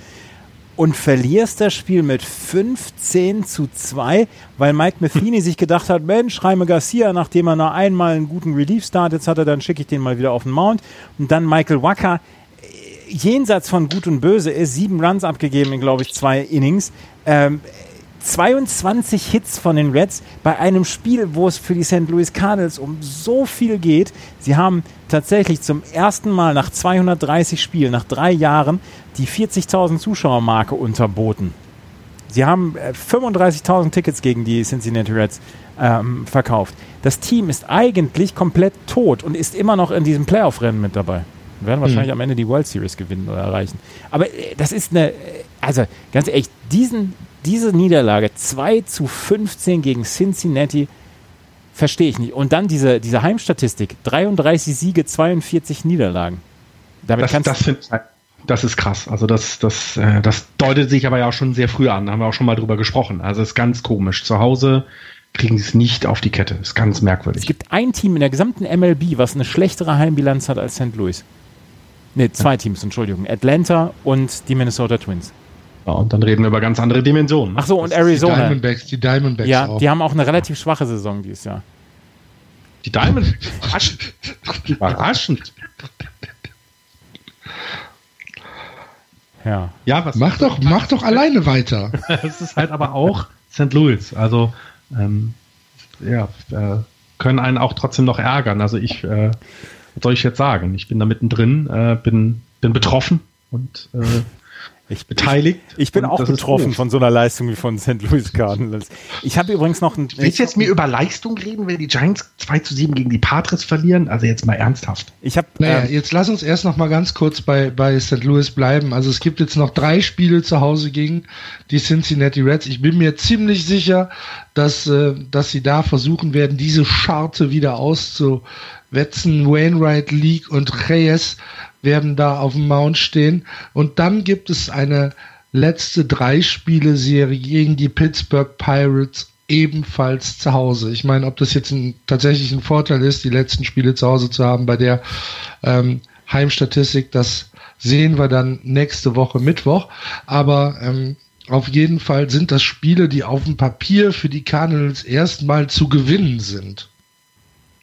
und verlierst das Spiel mit 15 zu 2, weil Mike Matheny sich gedacht hat, Mensch, Jaime Garcia, nachdem er noch einmal einen guten Relief-Start jetzt hatte, dann schicke ich den mal wieder auf den Mount. Und dann Michael Wacker, jenseits von Gut und Böse ist, sieben Runs abgegeben in, glaube ich, zwei Innings. Ähm, 22 Hits von den Reds bei einem Spiel, wo es für die St. Louis Cardinals um so viel geht. Sie haben tatsächlich zum ersten Mal nach 230 Spielen, nach drei Jahren, die 40.000 Zuschauermarke unterboten. Sie haben äh, 35.000 Tickets gegen die Cincinnati Reds ähm, verkauft. Das Team ist eigentlich komplett tot und ist immer noch in diesem Playoff-Rennen mit dabei. Wir werden wahrscheinlich am Ende die World Series gewinnen oder erreichen. Aber äh, das ist eine, äh, also ganz ehrlich, diesen, diese Niederlage 2 zu 15 gegen Cincinnati verstehe ich nicht. Und dann diese, diese Heimstatistik, 33 Siege, 42 Niederlagen. Damit Das, kannst das finde ich, das ist krass. Also das, das, äh, das deutet sich aber ja auch schon sehr früh an. Da haben wir auch schon mal drüber gesprochen. Also ist ganz komisch. Zu Hause kriegen sie es nicht auf die Kette. Ist ganz merkwürdig. Es gibt ein Team in der gesamten MLB, was eine schlechtere Heimbilanz hat als St. Louis. Ne, zwei Teams, Entschuldigung. Atlanta und die Minnesota Twins. Ja, und dann reden wir über ganz andere Dimensionen. Ach so, und Die Arizona. Diamondbacks, die Diamondbacks Ja, auch. die haben auch eine relativ schwache Saison dieses Jahr. Die Diamond. Überraschend. Überraschend. Ja. Ja, was Mach doch, mach doch alleine weiter. es ist halt aber auch St. Louis. Also, ähm, ja, äh, können einen auch trotzdem noch ärgern. Also ich, äh, was soll ich jetzt sagen? Ich bin da mittendrin, äh, bin, bin betroffen und äh, Ich, beteiligt. ich bin Und auch betroffen von so einer Leistung wie von St. Louis Cardinals. Ich habe übrigens noch ein. Willst du jetzt mir über Leistung reden, wenn die Giants 2 zu 7 gegen die Padres verlieren? Also jetzt mal ernsthaft. Ich habe. Naja, ähm, jetzt lass uns erst noch mal ganz kurz bei, bei St. Louis bleiben. Also es gibt jetzt noch drei Spiele zu Hause gegen die Cincinnati Reds. Ich bin mir ziemlich sicher, dass, äh, dass sie da versuchen werden, diese Scharte wieder auszuwetzen. Wainwright, League und Reyes werden da auf dem Mount stehen. Und dann gibt es eine letzte drei Spiele Serie gegen die Pittsburgh Pirates ebenfalls zu Hause. Ich meine, ob das jetzt ein, tatsächlich ein Vorteil ist, die letzten Spiele zu Hause zu haben bei der ähm, Heimstatistik, das sehen wir dann nächste Woche Mittwoch. Aber ähm, auf jeden Fall sind das Spiele, die auf dem Papier für die Cardinals erstmal zu gewinnen sind.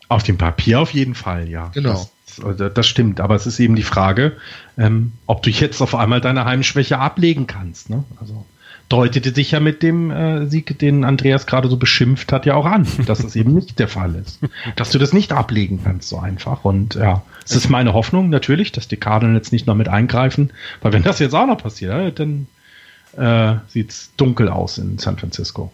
Auf dem Papier auf jeden Fall, ja. Genau. Das, das stimmt, aber es ist eben die Frage, ähm, ob du jetzt auf einmal deine Heimschwäche ablegen kannst. Ne? Also deutete sich ja mit dem äh, Sieg, den Andreas gerade so beschimpft hat, ja auch an, dass es eben nicht der Fall ist. Dass du das nicht ablegen kannst so einfach. Und ja, es ist meine Hoffnung natürlich, dass die Cardinals jetzt nicht noch mit eingreifen, weil wenn das jetzt auch noch passiert, dann äh, sieht es dunkel aus in San Francisco.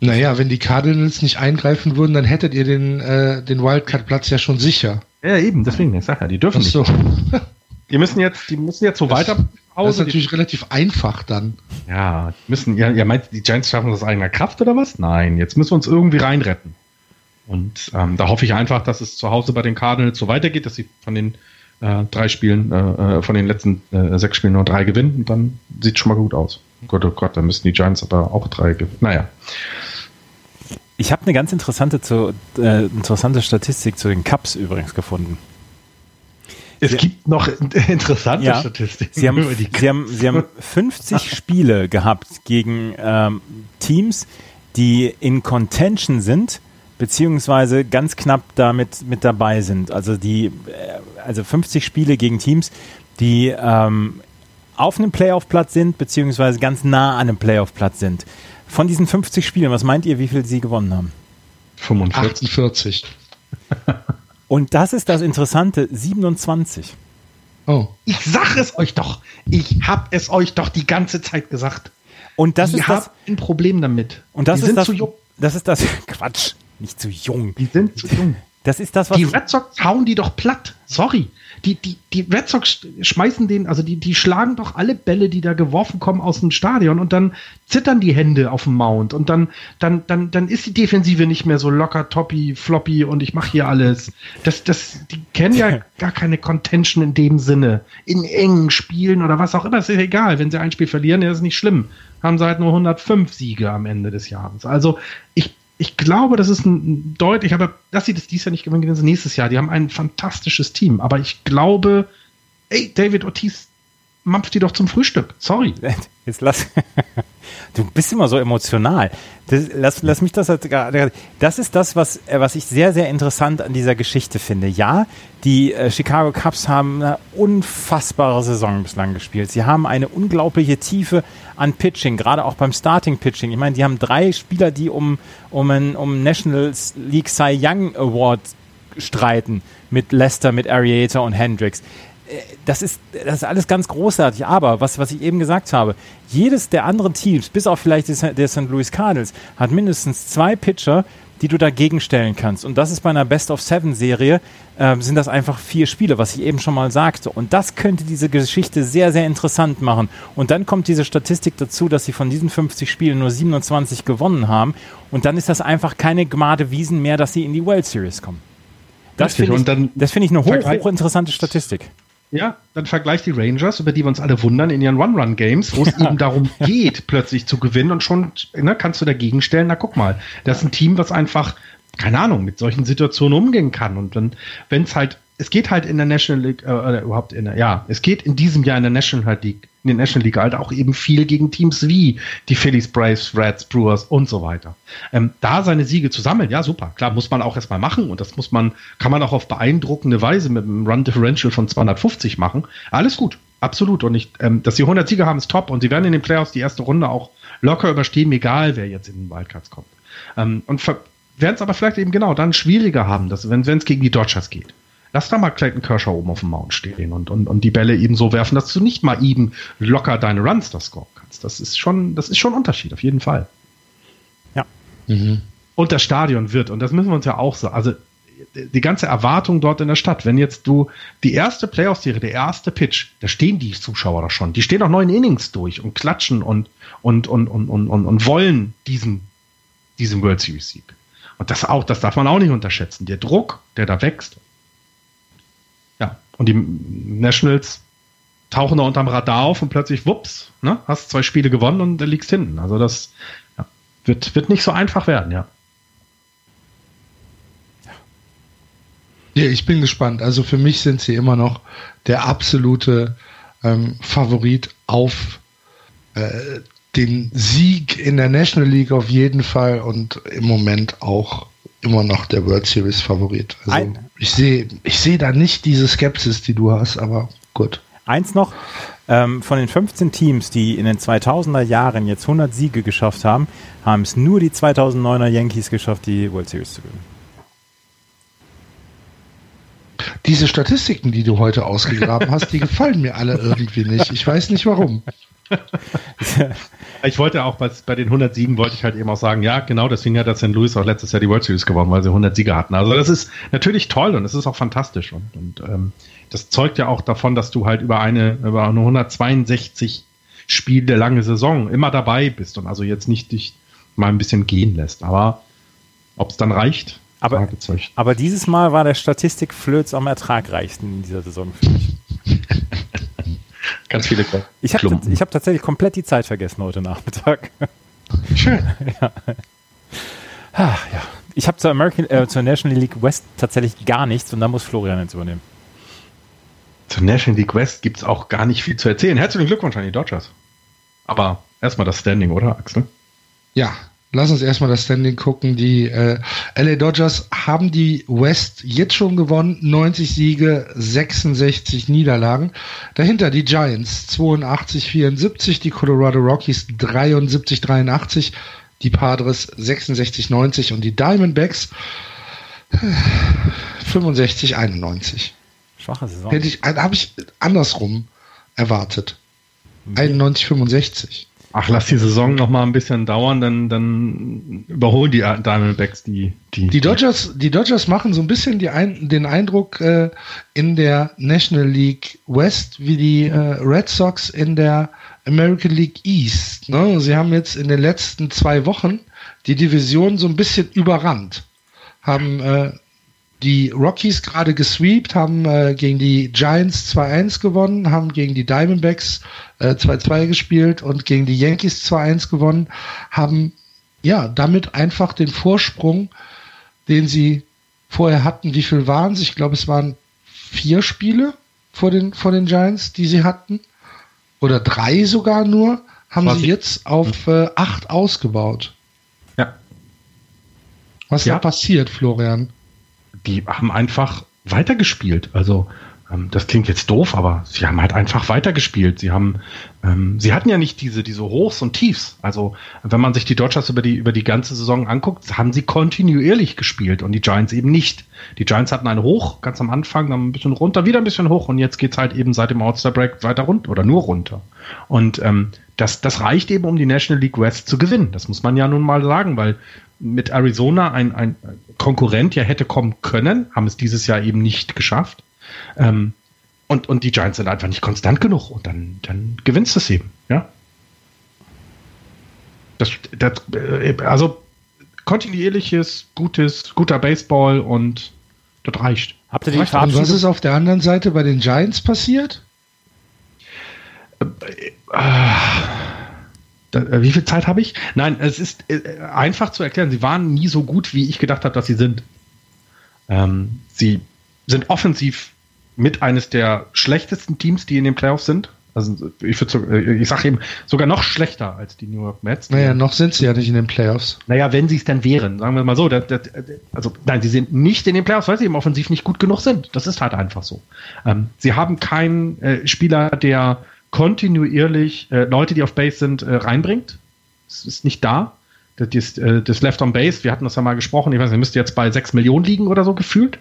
Naja, wenn die Cardinals nicht eingreifen würden, dann hättet ihr den, äh, den Wildcard-Platz ja schon sicher. Ja, eben, deswegen, ich sag ja, die dürfen Ach so. nicht. Die müssen jetzt, die müssen jetzt so Das- weiter Das ist natürlich relativ einfach dann. Ja, die müssen, ja, ihr meint, die Giants schaffen das aus eigener Kraft oder was? Nein, jetzt müssen wir uns irgendwie reinretten. Und ähm, da hoffe ich einfach, dass es zu Hause bei den Cardinals so weitergeht, dass sie von den äh, drei Spielen, äh, äh, von den letzten äh, sechs Spielen nur drei gewinnen und dann sieht schon mal gut aus. Gott, oh Gott, dann müssen die Giants aber auch drei gewinnen. Naja. Ich habe eine ganz interessante, zu, äh, interessante Statistik zu den Cups übrigens gefunden. Es Ja. gibt noch interessante Ja. Statistiken Sie haben, über die sie haben, sie haben 50 Spiele gehabt gegen ähm, Teams, die in Contention sind, beziehungsweise ganz knapp damit mit dabei sind. Also die, äh, also 50 Spiele gegen Teams, die ähm, auf einem Playoff-Platz sind, beziehungsweise ganz nah an einem Playoff-Platz sind. Von diesen 50 Spielen, was meint ihr, wie viel sie gewonnen haben? 45. 48. Und das ist das Interessante, 27. Oh. Ich sag es euch doch. Ich hab es euch doch die ganze Zeit gesagt. Und das die ist das, ein Problem damit. und das die ist sind das, zu jung. das ist das, Quatsch, nicht zu jung. Die sind zu jung. Das ist das, was Die Red Sox hauen die doch platt. Sorry. Die, die, die Red Sox schmeißen den, also die, die schlagen doch alle Bälle, die da geworfen kommen, aus dem Stadion und dann zittern die Hände auf dem Mount und dann, dann, dann, dann ist die Defensive nicht mehr so locker, toppy, floppy und ich mache hier alles. Das, das, die kennen ja gar keine Contention in dem Sinne. In engen Spielen oder was auch immer, ist ja egal. Wenn sie ein Spiel verlieren, ist es nicht schlimm. Haben sie halt nur 105 Siege am Ende des Jahres. Also ich, ich glaube, das ist ein deutlich, aber dass sie das dieses Jahr nicht gewinnen, sie nächstes Jahr. Die haben ein fantastisches Team. Aber ich glaube, ey, David Ortiz mampft die doch zum Frühstück. Sorry. Jetzt lass. Du bist immer so emotional. Das, lass, lass mich das. Das ist das, was, äh, was ich sehr, sehr interessant an dieser Geschichte finde. Ja, die äh, Chicago Cubs haben eine unfassbare Saison bislang gespielt. Sie haben eine unglaubliche Tiefe an Pitching, gerade auch beim Starting Pitching. Ich meine, die haben drei Spieler, die um, um einen um National League Cy Young Award streiten. Mit Lester, mit Arieta und Hendricks das ist, das ist alles ganz großartig. Aber was, was ich eben gesagt habe, jedes der anderen Teams, bis auf vielleicht der der St. Louis Cardinals, hat mindestens zwei Pitcher, die du dagegen stellen kannst. Und das ist bei einer Best-of-Seven-Serie, ähm, sind das einfach vier Spiele, was ich eben schon mal sagte. Und das könnte diese Geschichte sehr, sehr interessant machen. Und dann kommt diese Statistik dazu, dass sie von diesen 50 Spielen nur 27 gewonnen haben. Und dann ist das einfach keine Gmade Wiesen mehr, dass sie in die World Series kommen. Das finde ich, das finde ich eine hoch, hochinteressante Statistik. Ja, dann vergleicht die Rangers, über die wir uns alle wundern, in ihren One-Run-Games, wo es eben darum geht, plötzlich zu gewinnen und schon ne, kannst du dagegen stellen, na guck mal, das ist ein Team, was einfach, keine Ahnung, mit solchen Situationen umgehen kann. Und wenn es halt, es geht halt in der National League, äh, oder überhaupt in der, ja, es geht in diesem Jahr in der National League, in der National League halt auch eben viel gegen Teams wie die Phillies, Braves, Reds, Brewers und so weiter. Ähm, da seine Siege zu sammeln, ja super, klar, muss man auch erstmal machen und das muss man, kann man auch auf beeindruckende Weise mit einem Run Differential von 250 machen. Alles gut, absolut. Und ich, ähm, dass sie 100 Siege haben, ist top und sie werden in den Playoffs die erste Runde auch locker überstehen, egal wer jetzt in den Wildcards kommt. Ähm, und werden es aber vielleicht eben genau dann schwieriger haben, wenn es gegen die Dodgers geht. Lass da mal Clayton Kershaw oben auf dem Mount stehen und, und, und die Bälle eben so werfen, dass du nicht mal eben locker deine Runs da scoren kannst. Das ist schon, das ist schon ein Unterschied, auf jeden Fall. Ja. Und das Stadion wird, und das müssen wir uns ja auch sagen, also die ganze Erwartung dort in der Stadt, wenn jetzt du die erste Playoff-Serie, der erste Pitch, da stehen die Zuschauer doch schon, die stehen auch neun Innings durch und klatschen und, und, und, und, und, und, und wollen diesen, diesen World Series-Sieg. Und das auch, das darf man auch nicht unterschätzen. Der Druck, der da wächst. Und die Nationals, tauchen da unterm Radar auf und plötzlich, wups, ne, hast zwei Spiele gewonnen und liegst hinten. Also das ja, wird, wird nicht so einfach werden, ja. Ja, ich bin gespannt. Also für mich sind sie immer noch der absolute ähm, Favorit auf äh, den Sieg in der National League auf jeden Fall und im Moment auch immer noch der World Series Favorit. Also Ein ich sehe ich sehe da nicht diese Skepsis, die du hast, aber gut. Eins noch, ähm, von den 15 Teams, die in den 2000er Jahren jetzt 100 Siege geschafft haben, haben es nur die 2009er Yankees geschafft, die World Series zu gewinnen. Diese Statistiken, die du heute ausgegraben hast, die gefallen mir alle irgendwie nicht. Ich weiß nicht warum. ich wollte auch bei, bei den 100 Siegen wollte ich halt eben auch sagen, ja, genau, deswegen hat der St. Louis auch letztes Jahr die World Series gewonnen, weil sie 100 Siege hatten. Also das ist natürlich toll und es ist auch fantastisch und, und ähm, das zeugt ja auch davon, dass du halt über eine, über eine 162 Spiele lange Saison immer dabei bist und also jetzt nicht dich mal ein bisschen gehen lässt. Aber ob es dann reicht, aber, aber dieses Mal war der Statistik Flöz am ertragreichsten in dieser Saison für mich. Ganz viele Ich habe hab tatsächlich komplett die Zeit vergessen heute Nachmittag. Schön. ja. Ah, ja. Ich habe zur, American, äh, zur National League West tatsächlich gar nichts und da muss Florian jetzt übernehmen. Zur National League West gibt es auch gar nicht viel zu erzählen. Herzlichen Glückwunsch an die Dodgers. Aber erstmal das Standing, oder, Axel? Ja, lass uns erstmal das Standing gucken. Die äh, LA Dodgers haben die West jetzt schon gewonnen. 90 Siege, 66 Niederlagen. Dahinter die Giants 82, 74, die Colorado Rockies 73, 83, die Padres 66, 90 und die Diamondbacks 65, 91. Schwache Saison. Hätte ich, äh, habe ich andersrum erwartet. 91, 65 ach, lass die Saison noch mal ein bisschen dauern, dann, dann überholen die Diamondbacks die, die. Die Dodgers, die Dodgers machen so ein bisschen die ein, den Eindruck äh, in der National League West wie die äh, Red Sox in der American League East. Ne? Sie haben jetzt in den letzten zwei Wochen die Division so ein bisschen überrannt. Haben äh, die Rockies gerade gesweept, haben äh, gegen die Giants 2-1 gewonnen, haben gegen die Diamondbacks äh, 2-2 gespielt und gegen die Yankees 2-1 gewonnen, haben ja damit einfach den Vorsprung, den sie vorher hatten, wie viel waren es? Ich glaube, es waren vier Spiele vor den, vor den Giants, die sie hatten. Oder drei sogar nur, haben sie jetzt auf äh, acht ausgebaut. Ja. Was ja. da passiert, Florian? Die haben einfach weitergespielt. Also ähm, das klingt jetzt doof, aber sie haben halt einfach weitergespielt. Sie haben, ähm, sie hatten ja nicht diese diese Hochs und Tiefs. Also wenn man sich die Dodgers über die über die ganze Saison anguckt, haben sie kontinuierlich gespielt und die Giants eben nicht. Die Giants hatten einen Hoch ganz am Anfang, dann ein bisschen runter, wieder ein bisschen hoch und jetzt geht's halt eben seit dem All Star Break weiter runter oder nur runter. Und ähm, das, das reicht eben, um die National League West zu gewinnen. Das muss man ja nun mal sagen, weil mit Arizona ein, ein Konkurrent ja hätte kommen können, haben es dieses Jahr eben nicht geschafft. Ähm, und, und die Giants sind einfach nicht konstant genug und dann, dann gewinnst du es eben, ja. Das, das, äh, also kontinuierliches, gutes, guter Baseball und das reicht. Habt ihr die reicht. Und was ist auf der anderen Seite bei den Giants passiert? Äh, äh, äh, wie viel Zeit habe ich? Nein, es ist äh, einfach zu erklären. Sie waren nie so gut, wie ich gedacht habe, dass sie sind. Ähm, sie sind offensiv mit eines der schlechtesten Teams, die in den Playoffs sind. Also ich, äh, ich sage eben sogar noch schlechter als die New York Mets. Naja, noch sind sie ja nicht in den Playoffs. Naja, wenn sie es dann wären, sagen wir mal so. Das, das, also nein, sie sind nicht in den Playoffs, weil sie eben offensiv nicht gut genug sind. Das ist halt einfach so. Ähm, sie haben keinen äh, Spieler, der kontinuierlich äh, Leute, die auf Base sind, äh, reinbringt. Es ist nicht da. Das, äh, das Left on Base, wir hatten das ja mal gesprochen, ich weiß nicht, müsste jetzt bei 6 Millionen liegen oder so gefühlt.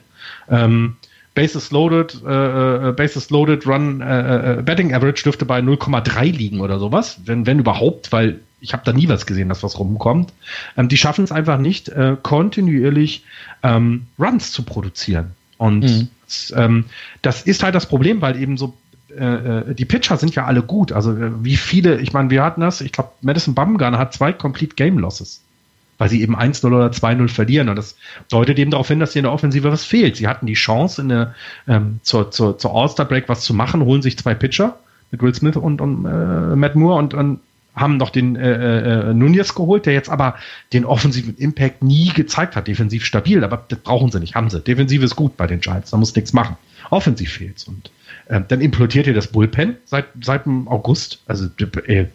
Ähm, Bases loaded, äh, äh, Bases loaded, Run, äh, äh, Betting Average dürfte bei 0,3 liegen oder sowas, wenn, wenn überhaupt, weil ich habe da nie was gesehen, dass was rumkommt. Ähm, die schaffen es einfach nicht, äh, kontinuierlich ähm, Runs zu produzieren. Und mhm. ähm, das ist halt das Problem, weil eben so äh, äh, die Pitcher sind ja alle gut. Also äh, wie viele, ich meine, wir hatten das, ich glaube, Madison Bumgarner hat zwei Complete Game Losses, weil sie eben 1-0 oder 2-0 verlieren. Und das deutet eben darauf hin, dass hier in der Offensive was fehlt. Sie hatten die Chance, in der, ähm, zur, zur, zur All-Star-Break was zu machen, holen sich zwei Pitcher, mit Will Smith und, und äh, Matt Moore und, und haben noch den äh, äh, Nunez geholt, der jetzt aber den offensiven Impact nie gezeigt hat. Defensiv stabil, aber das brauchen sie nicht, haben sie. Defensiv ist gut bei den Giants, da muss nichts machen. Offensiv fehlt's. Und äh, dann implodiert ihr das Bullpen seit, seit dem August. Also äh,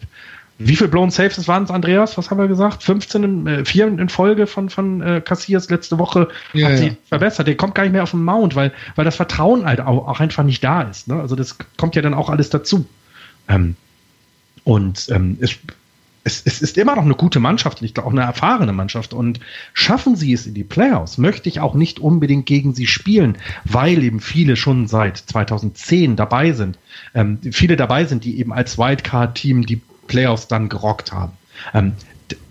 wie viel Blown Saves waren es, Andreas? Was haben wir gesagt? 15, in, äh, 4 in Folge von, von äh, Cassias letzte Woche ja, hat sie ja. verbessert. Der kommt gar nicht mehr auf den Mount, weil, weil das Vertrauen halt auch, auch einfach nicht da ist. Ne? Also das kommt ja dann auch alles dazu. Ähm, und ähm, es, es, es ist immer noch eine gute Mannschaft, nicht auch eine erfahrene Mannschaft. Und schaffen sie es in die Playoffs, möchte ich auch nicht unbedingt gegen sie spielen, weil eben viele schon seit 2010 dabei sind. Ähm, viele dabei sind, die eben als Wildcard-Team die Playoffs dann gerockt haben. Ähm,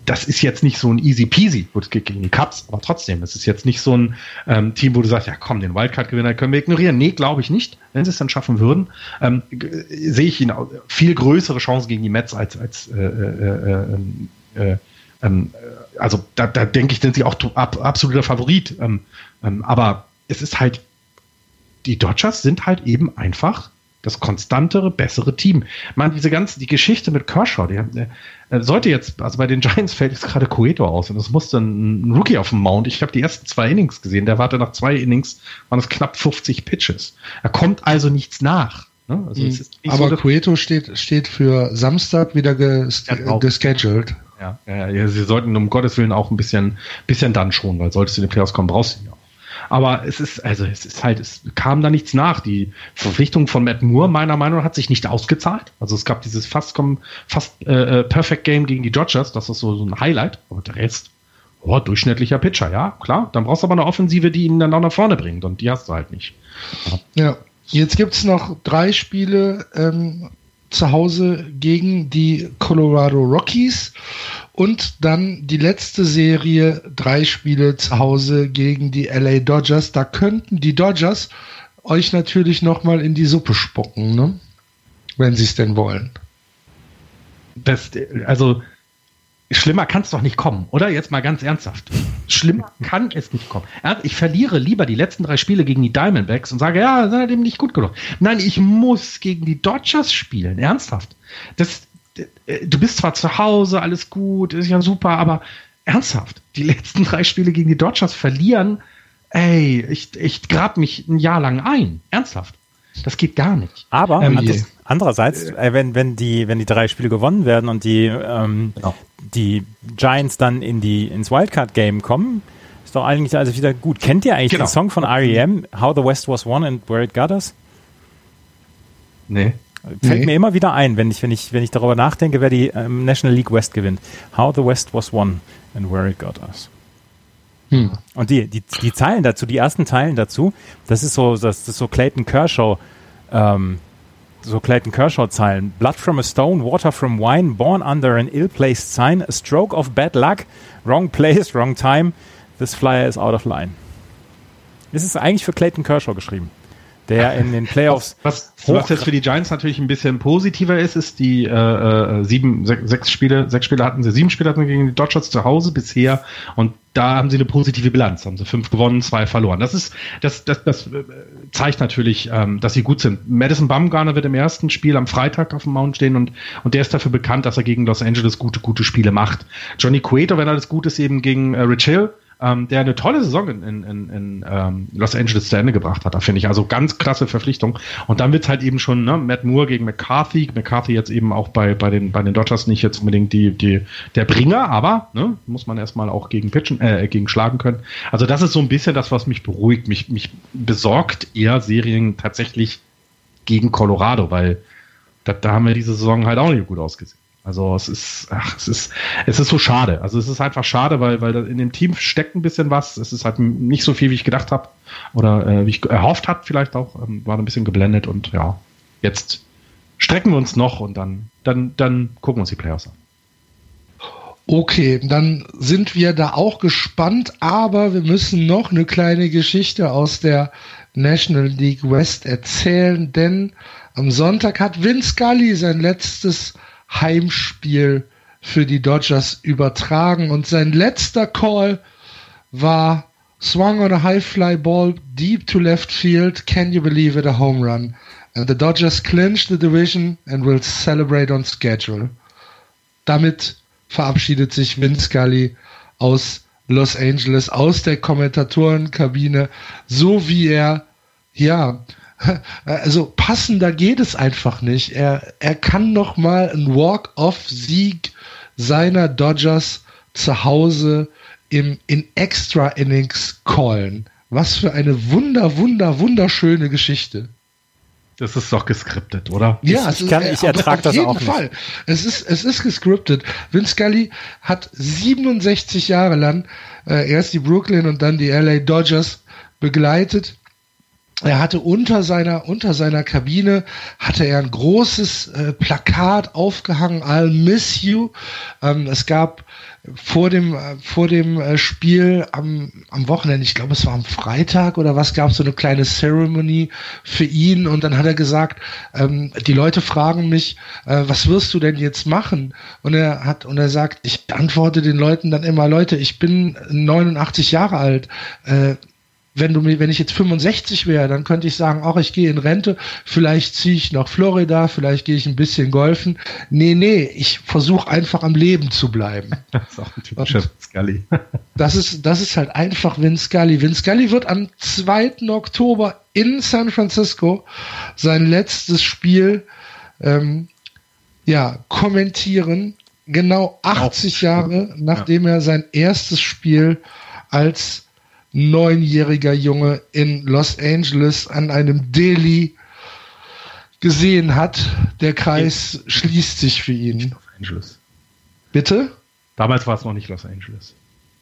das ist jetzt nicht so ein easy peasy, gut, es geht gegen die Cups, aber trotzdem, es ist jetzt nicht so ein ähm, Team, wo du sagst, ja komm, den Wildcard-Gewinner können wir ignorieren. Nee, glaube ich nicht. Wenn sie es dann schaffen würden, ähm, sehe ich ihnen viel größere Chancen gegen die Mets als, als äh, äh, äh, ähm, äh ähm, also da, da denke ich, sind sie auch ab, absoluter Favorit. Ähm, ähm, aber es ist halt, die Dodgers sind halt eben einfach das konstantere, bessere Team. Man, diese ganze, die Geschichte mit Kershaw, die, der, äh, sollte jetzt, also bei den Giants fällt jetzt gerade Cueto aus und es musste ein, Rookie auf dem Mount. Ich habe die ersten zwei Innings gesehen. Der warte nach zwei Innings, waren es knapp 50 Pitches. Er kommt also nichts nach. Ne? Also mhm. Aber so, Cueto steht, steht für Samstag wieder ges ja, gescheduled. Ja, ja, ja, sie sollten um Gottes Willen auch ein bisschen, bisschen dann schon, weil solltest du in den Playoffs kommen, brauchst du ihn ja aber es ist, also es ist halt, es kam da nichts nach. Die Verpflichtung von Matt Moore, meiner Meinung nach, hat sich nicht ausgezahlt. Also es gab dieses fast, fast äh, äh, Perfect Game gegen die Dodgers, das ist so, so ein Highlight, aber der Rest, oh, durchschnittlicher Pitcher, ja, klar. Dann brauchst du aber eine Offensive, die ihn dann auch nach vorne bringt und die hast du halt nicht. Ja. Jetzt gibt's noch drei Spiele ähm, zu Hause gegen die Colorado Rockies und dann die letzte Serie, drei Spiele zu Hause gegen die LA Dodgers. Da könnten die Dodgers euch natürlich nochmal in die Suppe spucken, ne? wenn sie es denn wollen. Das, also schlimmer kann es doch nicht kommen, oder? Jetzt mal ganz ernsthaft. Schlimmer kann es nicht kommen. Ich verliere lieber die letzten drei Spiele gegen die Diamondbacks und sage, ja, sind halt eben nicht gut genug. Nein, ich muss gegen die Dodgers spielen. Ernsthaft. Das, du bist zwar zu Hause, alles gut, ist ja super, aber ernsthaft, die letzten drei Spiele gegen die Dodgers verlieren, ey, ich, ich grab mich ein Jahr lang ein. Ernsthaft. Das geht gar nicht. Aber ähm, andererseits, äh, wenn, wenn, die, wenn die drei Spiele gewonnen werden und die, ähm, genau die Giants dann in die, ins Wildcard-Game kommen, ist doch eigentlich also wieder gut. Kennt ihr eigentlich genau. den Song von R.E.M., How the West Was Won and Where It Got Us? Nee. Fällt nee. mir immer wieder ein, wenn ich, wenn ich, wenn ich darüber nachdenke, wer die ähm, National League West gewinnt. How the West Was Won and Where It Got Us. Hm. Und die, die, die Zeilen dazu, die ersten Zeilen dazu, das ist so, das ist so Clayton Kershaw, ähm, so Clayton Kershaw-Zeilen. Blood from a stone, water from wine, born under an ill-placed sign, a stroke of bad luck, wrong place, wrong time, this flyer is out of line. Ist eigentlich für Clayton Kershaw geschrieben der in den Playoffs. Was, was, jetzt für die Giants natürlich ein bisschen positiver ist, ist die äh, äh, sieben, sechs, sechs Spiele, sechs Spiele hatten sie, sieben Spiele hatten sie gegen die Dodgers zu Hause bisher und da haben sie eine positive Bilanz, haben sie fünf gewonnen, zwei verloren. Das ist, das, das, das äh, zeigt natürlich, ähm, dass sie gut sind. Madison Bumgarner wird im ersten Spiel am Freitag auf dem Mount stehen und, und der ist dafür bekannt, dass er gegen Los Angeles gute, gute Spiele macht. Johnny Cueto, wenn das gut ist, eben gegen äh, Rich Hill ähm, der eine tolle Saison in, in, in, in ähm, Los Angeles zu Ende gebracht hat. Da finde ich also ganz klasse Verpflichtung. Und dann wird's halt eben schon ne, Matt Moore gegen McCarthy. McCarthy jetzt eben auch bei, bei, den, bei den Dodgers nicht jetzt unbedingt die, die, der Bringer, aber ne, muss man erstmal auch gegen pitchen, äh, gegen schlagen können. Also das ist so ein bisschen das, was mich beruhigt. Mich, mich besorgt eher Serien tatsächlich gegen Colorado, weil da, da haben wir diese Saison halt auch nicht gut ausgesehen. Also es ist, ach, es ist, es ist so schade. Also es ist einfach schade, weil, weil in dem Team steckt ein bisschen was. Es ist halt nicht so viel, wie ich gedacht habe oder äh, wie ich erhofft habe, vielleicht auch. Ähm, war ein bisschen geblendet und ja, jetzt strecken wir uns noch und dann, dann, dann gucken wir uns die Playoffs an. Okay, dann sind wir da auch gespannt, aber wir müssen noch eine kleine Geschichte aus der National League West erzählen, denn am Sonntag hat Vince Scully sein letztes Heimspiel für die Dodgers übertragen und sein letzter Call war swung on a high fly ball deep to left field. Can you believe it? A home run. And the Dodgers clinch the division and will celebrate on schedule. Damit verabschiedet sich Vince Scully aus Los Angeles, aus der Kommentatorenkabine, so wie er, ja, also passender geht es einfach nicht. Er, er kann noch mal einen Walk-off-Sieg seiner Dodgers zu Hause im, in Extra Innings callen. Was für eine wunder, wunder, wunderschöne Geschichte. Das ist doch geskriptet, oder? Ja, ich, ich, kann, ich ertrage das auch Fall. nicht. Es ist, es ist geskriptet. Vince Scully hat 67 Jahre lang äh, erst die Brooklyn und dann die LA Dodgers begleitet. Er hatte unter seiner, unter seiner Kabine hatte er ein großes äh, Plakat aufgehangen, I'll miss you. Ähm, es gab vor dem, äh, vor dem äh, Spiel am, am Wochenende, ich glaube, es war am Freitag oder was, gab es so eine kleine Ceremony für ihn und dann hat er gesagt, ähm, die Leute fragen mich, äh, was wirst du denn jetzt machen? Und er hat, und er sagt, ich antworte den Leuten dann immer, Leute, ich bin 89 Jahre alt, äh, wenn du mir, wenn ich jetzt 65 wäre, dann könnte ich sagen, auch ich gehe in Rente, vielleicht ziehe ich nach Florida, vielleicht gehe ich ein bisschen golfen. Nee, nee, ich versuche einfach am Leben zu bleiben. Das ist auch ein typischer Scully. das ist, das ist halt einfach Vince Scully. Vince Scully wird am 2. Oktober in San Francisco sein letztes Spiel ähm, ja, kommentieren. Genau 80 Jahre, nachdem er sein erstes Spiel als neunjähriger Junge in Los Angeles an einem Deli gesehen hat. Der Kreis ich, schließt sich für ihn. Los Angeles. Bitte? Damals war es noch nicht Los Angeles.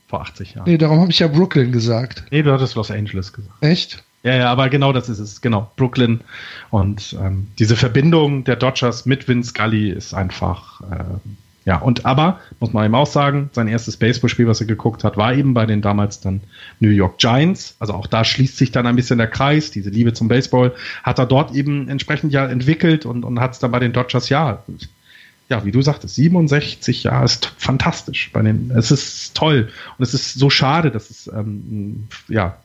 Vor 80 Jahren. Nee, darum habe ich ja Brooklyn gesagt. Nee, du hattest Los Angeles gesagt. Echt? Ja, ja, aber genau das ist es. Genau, Brooklyn. Und ähm, diese Verbindung der Dodgers mit Vince Scully ist einfach äh, ja, und aber, muss man eben auch sagen, sein erstes Baseballspiel, was er geguckt hat, war eben bei den damals dann New York Giants. Also auch da schließt sich dann ein bisschen der Kreis, diese Liebe zum Baseball, hat er dort eben entsprechend ja entwickelt und, und hat es dann bei den Dodgers, ja, ja, wie du sagtest, 67 Jahre ist fantastisch. Bei den, es ist toll und es ist so schade, dass es ähm, ja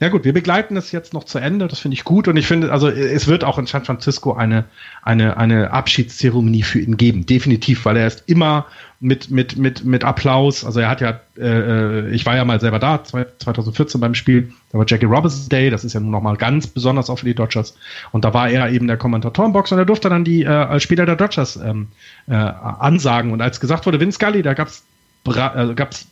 ja gut, wir begleiten es jetzt noch zu Ende. Das finde ich gut und ich finde, also es wird auch in San Francisco eine eine eine Abschiedszeremonie für ihn geben, definitiv, weil er ist immer mit mit mit mit Applaus. Also er hat ja, äh, ich war ja mal selber da 2014 beim Spiel. Da war Jackie Robinson Day. Das ist ja nun noch mal ganz besonders auch für die Dodgers. Und da war er eben der Kommentatorenbox und er durfte dann die äh, als Spieler der Dodgers ähm, äh, ansagen. Und als gesagt wurde, Vince Scully, da gab's äh, gab's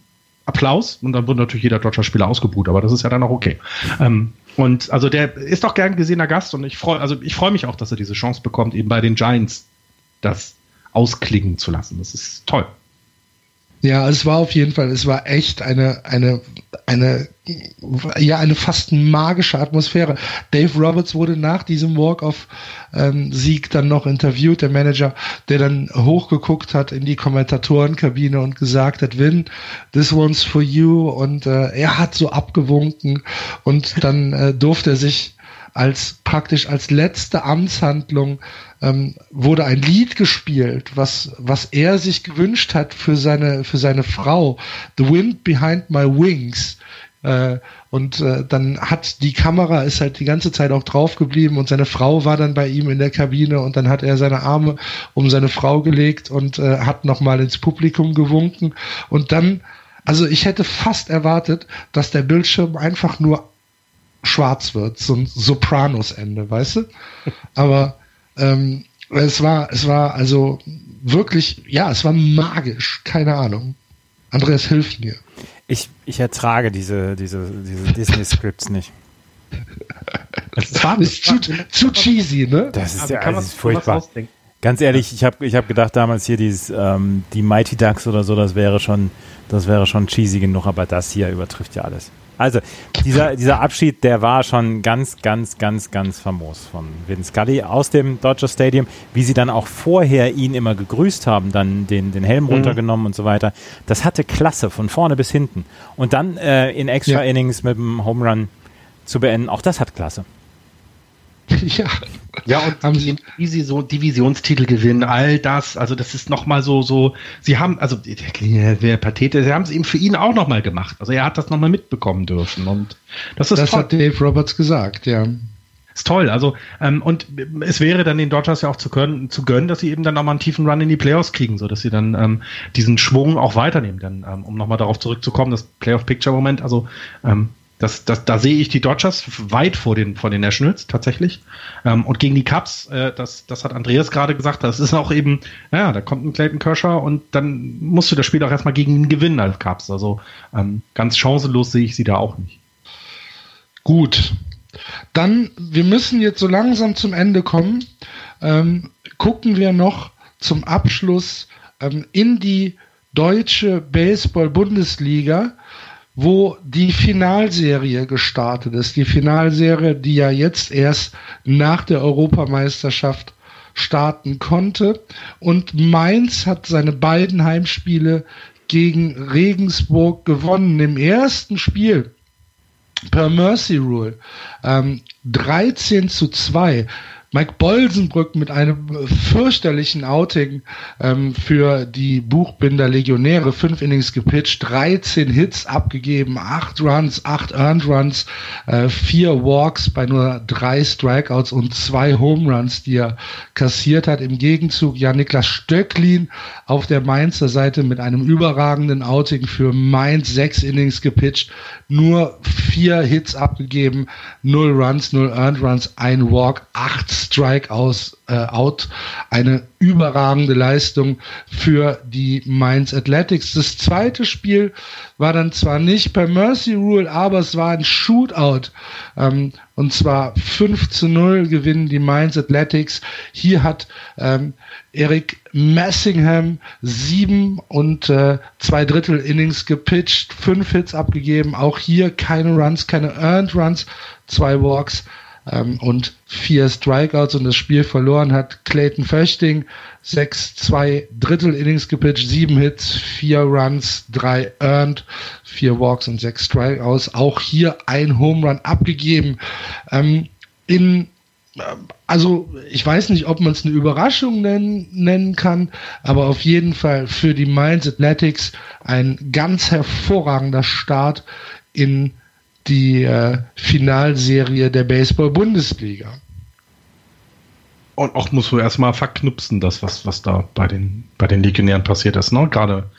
Applaus und dann wurde natürlich jeder Dodger-Spieler ausgebucht, aber das ist ja dann auch okay. Ähm, und also der ist doch gern gesehener Gast und ich freue, also ich freue mich auch, dass er diese Chance bekommt, eben bei den Giants das ausklingen zu lassen. Das ist toll. Ja, es war auf jeden Fall, es war echt eine, eine, eine, ja, eine fast magische Atmosphäre. Dave Roberts wurde nach diesem Walk-off-Sieg ähm, dann noch interviewt, der Manager, der dann hochgeguckt hat in die Kommentatorenkabine und gesagt hat, Win, this one's for you. Und äh, er hat so abgewunken und dann äh, durfte er sich als praktisch als letzte Amtshandlung ähm, wurde ein Lied gespielt, was, was er sich gewünscht hat für seine, für seine Frau. The Wind Behind My Wings. Äh, und äh, dann hat die Kamera ist halt die ganze Zeit auch drauf geblieben und seine Frau war dann bei ihm in der Kabine und dann hat er seine Arme um seine Frau gelegt und äh, hat nochmal ins Publikum gewunken und dann, also ich hätte fast erwartet, dass der Bildschirm einfach nur schwarz wird, so ein Sopranos-Ende, weißt du? Aber ähm, es war, es war also wirklich, ja, es war magisch, keine Ahnung. Andreas, hilft mir. Ich, ich ertrage diese, diese, diese Disney-Scripts nicht. Das war ist zu, zu cheesy, ne? Das ist, ja, das ist furchtbar. Ganz ehrlich, ich habe ich hab gedacht damals hier dieses, ähm, die Mighty Ducks oder so, das wäre schon, das wäre schon cheesy genug, aber das hier übertrifft ja alles. Also, dieser, dieser Abschied, der war schon ganz, ganz, ganz, ganz famos von Vince Scully aus dem Dodger Stadium, wie sie dann auch vorher ihn immer gegrüßt haben, dann den, den Helm mhm. runtergenommen und so weiter. Das hatte Klasse von vorne bis hinten. Und dann äh, in Extra ja. Innings mit dem Home Run zu beenden, auch das hat Klasse. Ja. Ja, und haben sie Division, Divisionstitel gewinnen, all das, also das ist nochmal so, so, sie haben, also, wer Pathete, sie haben es eben für ihn auch nochmal gemacht. Also er hat das nochmal mitbekommen dürfen und das ist Das toll. hat Dave Roberts gesagt, ja. ist toll. Also, ähm, und es wäre dann den Dodgers ja auch zu gönnen, zu gönnen, dass sie eben dann nochmal einen tiefen Run in die Playoffs kriegen, so dass sie dann ähm, diesen Schwung auch weiternehmen. Denn, ähm, um nochmal darauf zurückzukommen, das Playoff-Picture-Moment, also ähm, das, das, da sehe ich die Dodgers weit vor den, vor den Nationals tatsächlich. Ähm, und gegen die Cubs, äh, das, das hat Andreas gerade gesagt, das ist auch eben, naja, da kommt ein Clayton Kershaw und dann musst du das Spiel auch erstmal gegen ihn gewinnen als Cubs. Also ähm, ganz chancenlos sehe ich sie da auch nicht. Gut. Dann, wir müssen jetzt so langsam zum Ende kommen. Ähm, gucken wir noch zum Abschluss ähm, in die deutsche Baseball-Bundesliga wo die Finalserie gestartet ist. Die Finalserie, die ja jetzt erst nach der Europameisterschaft starten konnte. Und Mainz hat seine beiden Heimspiele gegen Regensburg gewonnen. Im ersten Spiel per Mercy Rule ähm, 13 zu 2. Mike Bolsenbrück mit einem fürchterlichen Outing ähm, für die Buchbinder Legionäre. Fünf Innings gepitcht, 13 Hits abgegeben, acht Runs, acht Earned Runs, äh, vier Walks bei nur drei Strikeouts und zwei Home Runs, die er kassiert hat. Im Gegenzug ja Niklas Stöcklin auf der Mainzer Seite mit einem überragenden Outing für Mainz, sechs Innings gepitcht, nur vier Hits abgegeben, null Runs, null Earned Runs, ein Walk, acht Strikeouts äh, out. Eine überragende Leistung für die Mainz Athletics. Das zweite Spiel war dann zwar nicht per Mercy Rule, aber es war ein Shootout. Ähm, und zwar 5 zu 0 gewinnen die Mainz Athletics. Hier hat ähm, Eric Messingham sieben und äh, zwei Drittel Innings gepitcht, fünf Hits abgegeben. Auch hier keine Runs, keine Earned Runs, zwei Walks ähm, und vier Strikeouts und das Spiel verloren hat Clayton Föchting. Sechs, zwei Drittel Innings gepitcht, sieben Hits, vier Runs, drei earned, vier Walks und sechs Strikeouts. Auch hier ein Home Run abgegeben. Ähm, in also ich weiß nicht, ob man es eine Überraschung nennen, nennen kann, aber auf jeden Fall für die Mainz Athletics ein ganz hervorragender Start in die äh, Finalserie der Baseball-Bundesliga. Und auch muss du erstmal verknüpfen, das, was, was da bei den, bei den Legionären passiert ist, ne? Gerade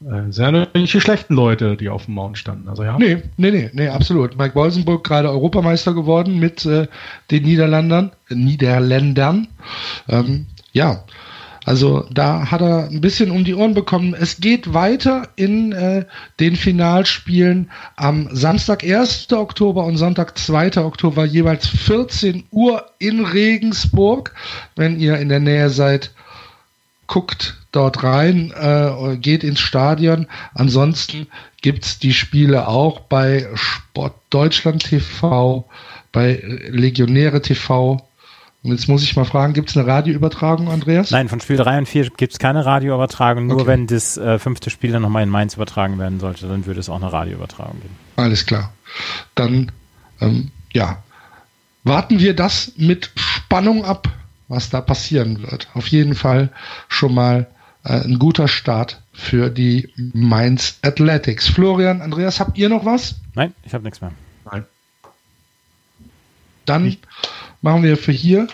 äh, sehr nicht die schlechten Leute, die auf dem Mount standen. Also ja. Nee, nee, nee, nee, absolut. Mike Wolsenburg gerade Europameister geworden mit äh, den Niederländern, äh, Niederländern. Ähm, ja, also da hat er ein bisschen um die Ohren bekommen. Es geht weiter in äh, den Finalspielen am Samstag 1. Oktober und Sonntag 2. Oktober jeweils 14 Uhr in Regensburg. Wenn ihr in der Nähe seid, guckt dort rein, äh, geht ins Stadion. Ansonsten gibt's die Spiele auch bei Sport Deutschland TV, bei Legionäre TV und jetzt muss ich mal fragen, gibt es eine Radioübertragung, Andreas? Nein, von Spiel 3 und 4 gibt es keine Radioübertragung. Nur okay. wenn das äh, fünfte Spiel dann nochmal in Mainz übertragen werden sollte, dann würde es auch eine Radioübertragung geben. Alles klar. Dann, ähm, ja, warten wir das mit Spannung ab, was da passieren wird. Auf jeden Fall schon mal äh, ein guter Start für die Mainz Athletics. Florian, Andreas, habt ihr noch was? Nein, ich habe nichts mehr. Nein. Dann Nicht machen wir für hier,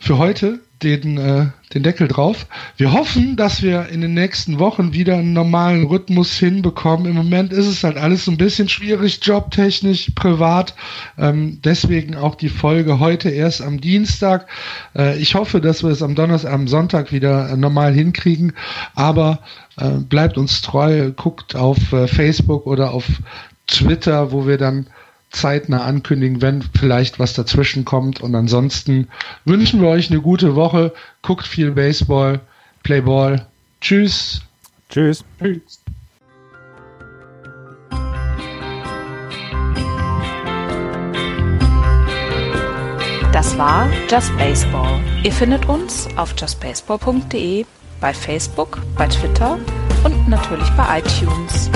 für heute den, äh, den Deckel drauf. Wir hoffen, dass wir in den nächsten Wochen wieder einen normalen Rhythmus hinbekommen. Im Moment ist es halt alles ein bisschen schwierig, jobtechnisch, privat. Ähm, deswegen auch die Folge heute erst am Dienstag. Äh, ich hoffe, dass wir es am Donnerstag, am Sonntag wieder äh, normal hinkriegen. Aber äh, bleibt uns treu, guckt auf äh, Facebook oder auf Twitter, wo wir dann zeitnah ankündigen, wenn vielleicht was dazwischen kommt. Und ansonsten wünschen wir euch eine gute Woche. Guckt viel Baseball, Play Ball. Tschüss. Tschüss. Tschüss. Das war Just Baseball. Ihr findet uns auf justbaseball.de, bei Facebook, bei Twitter und natürlich bei iTunes.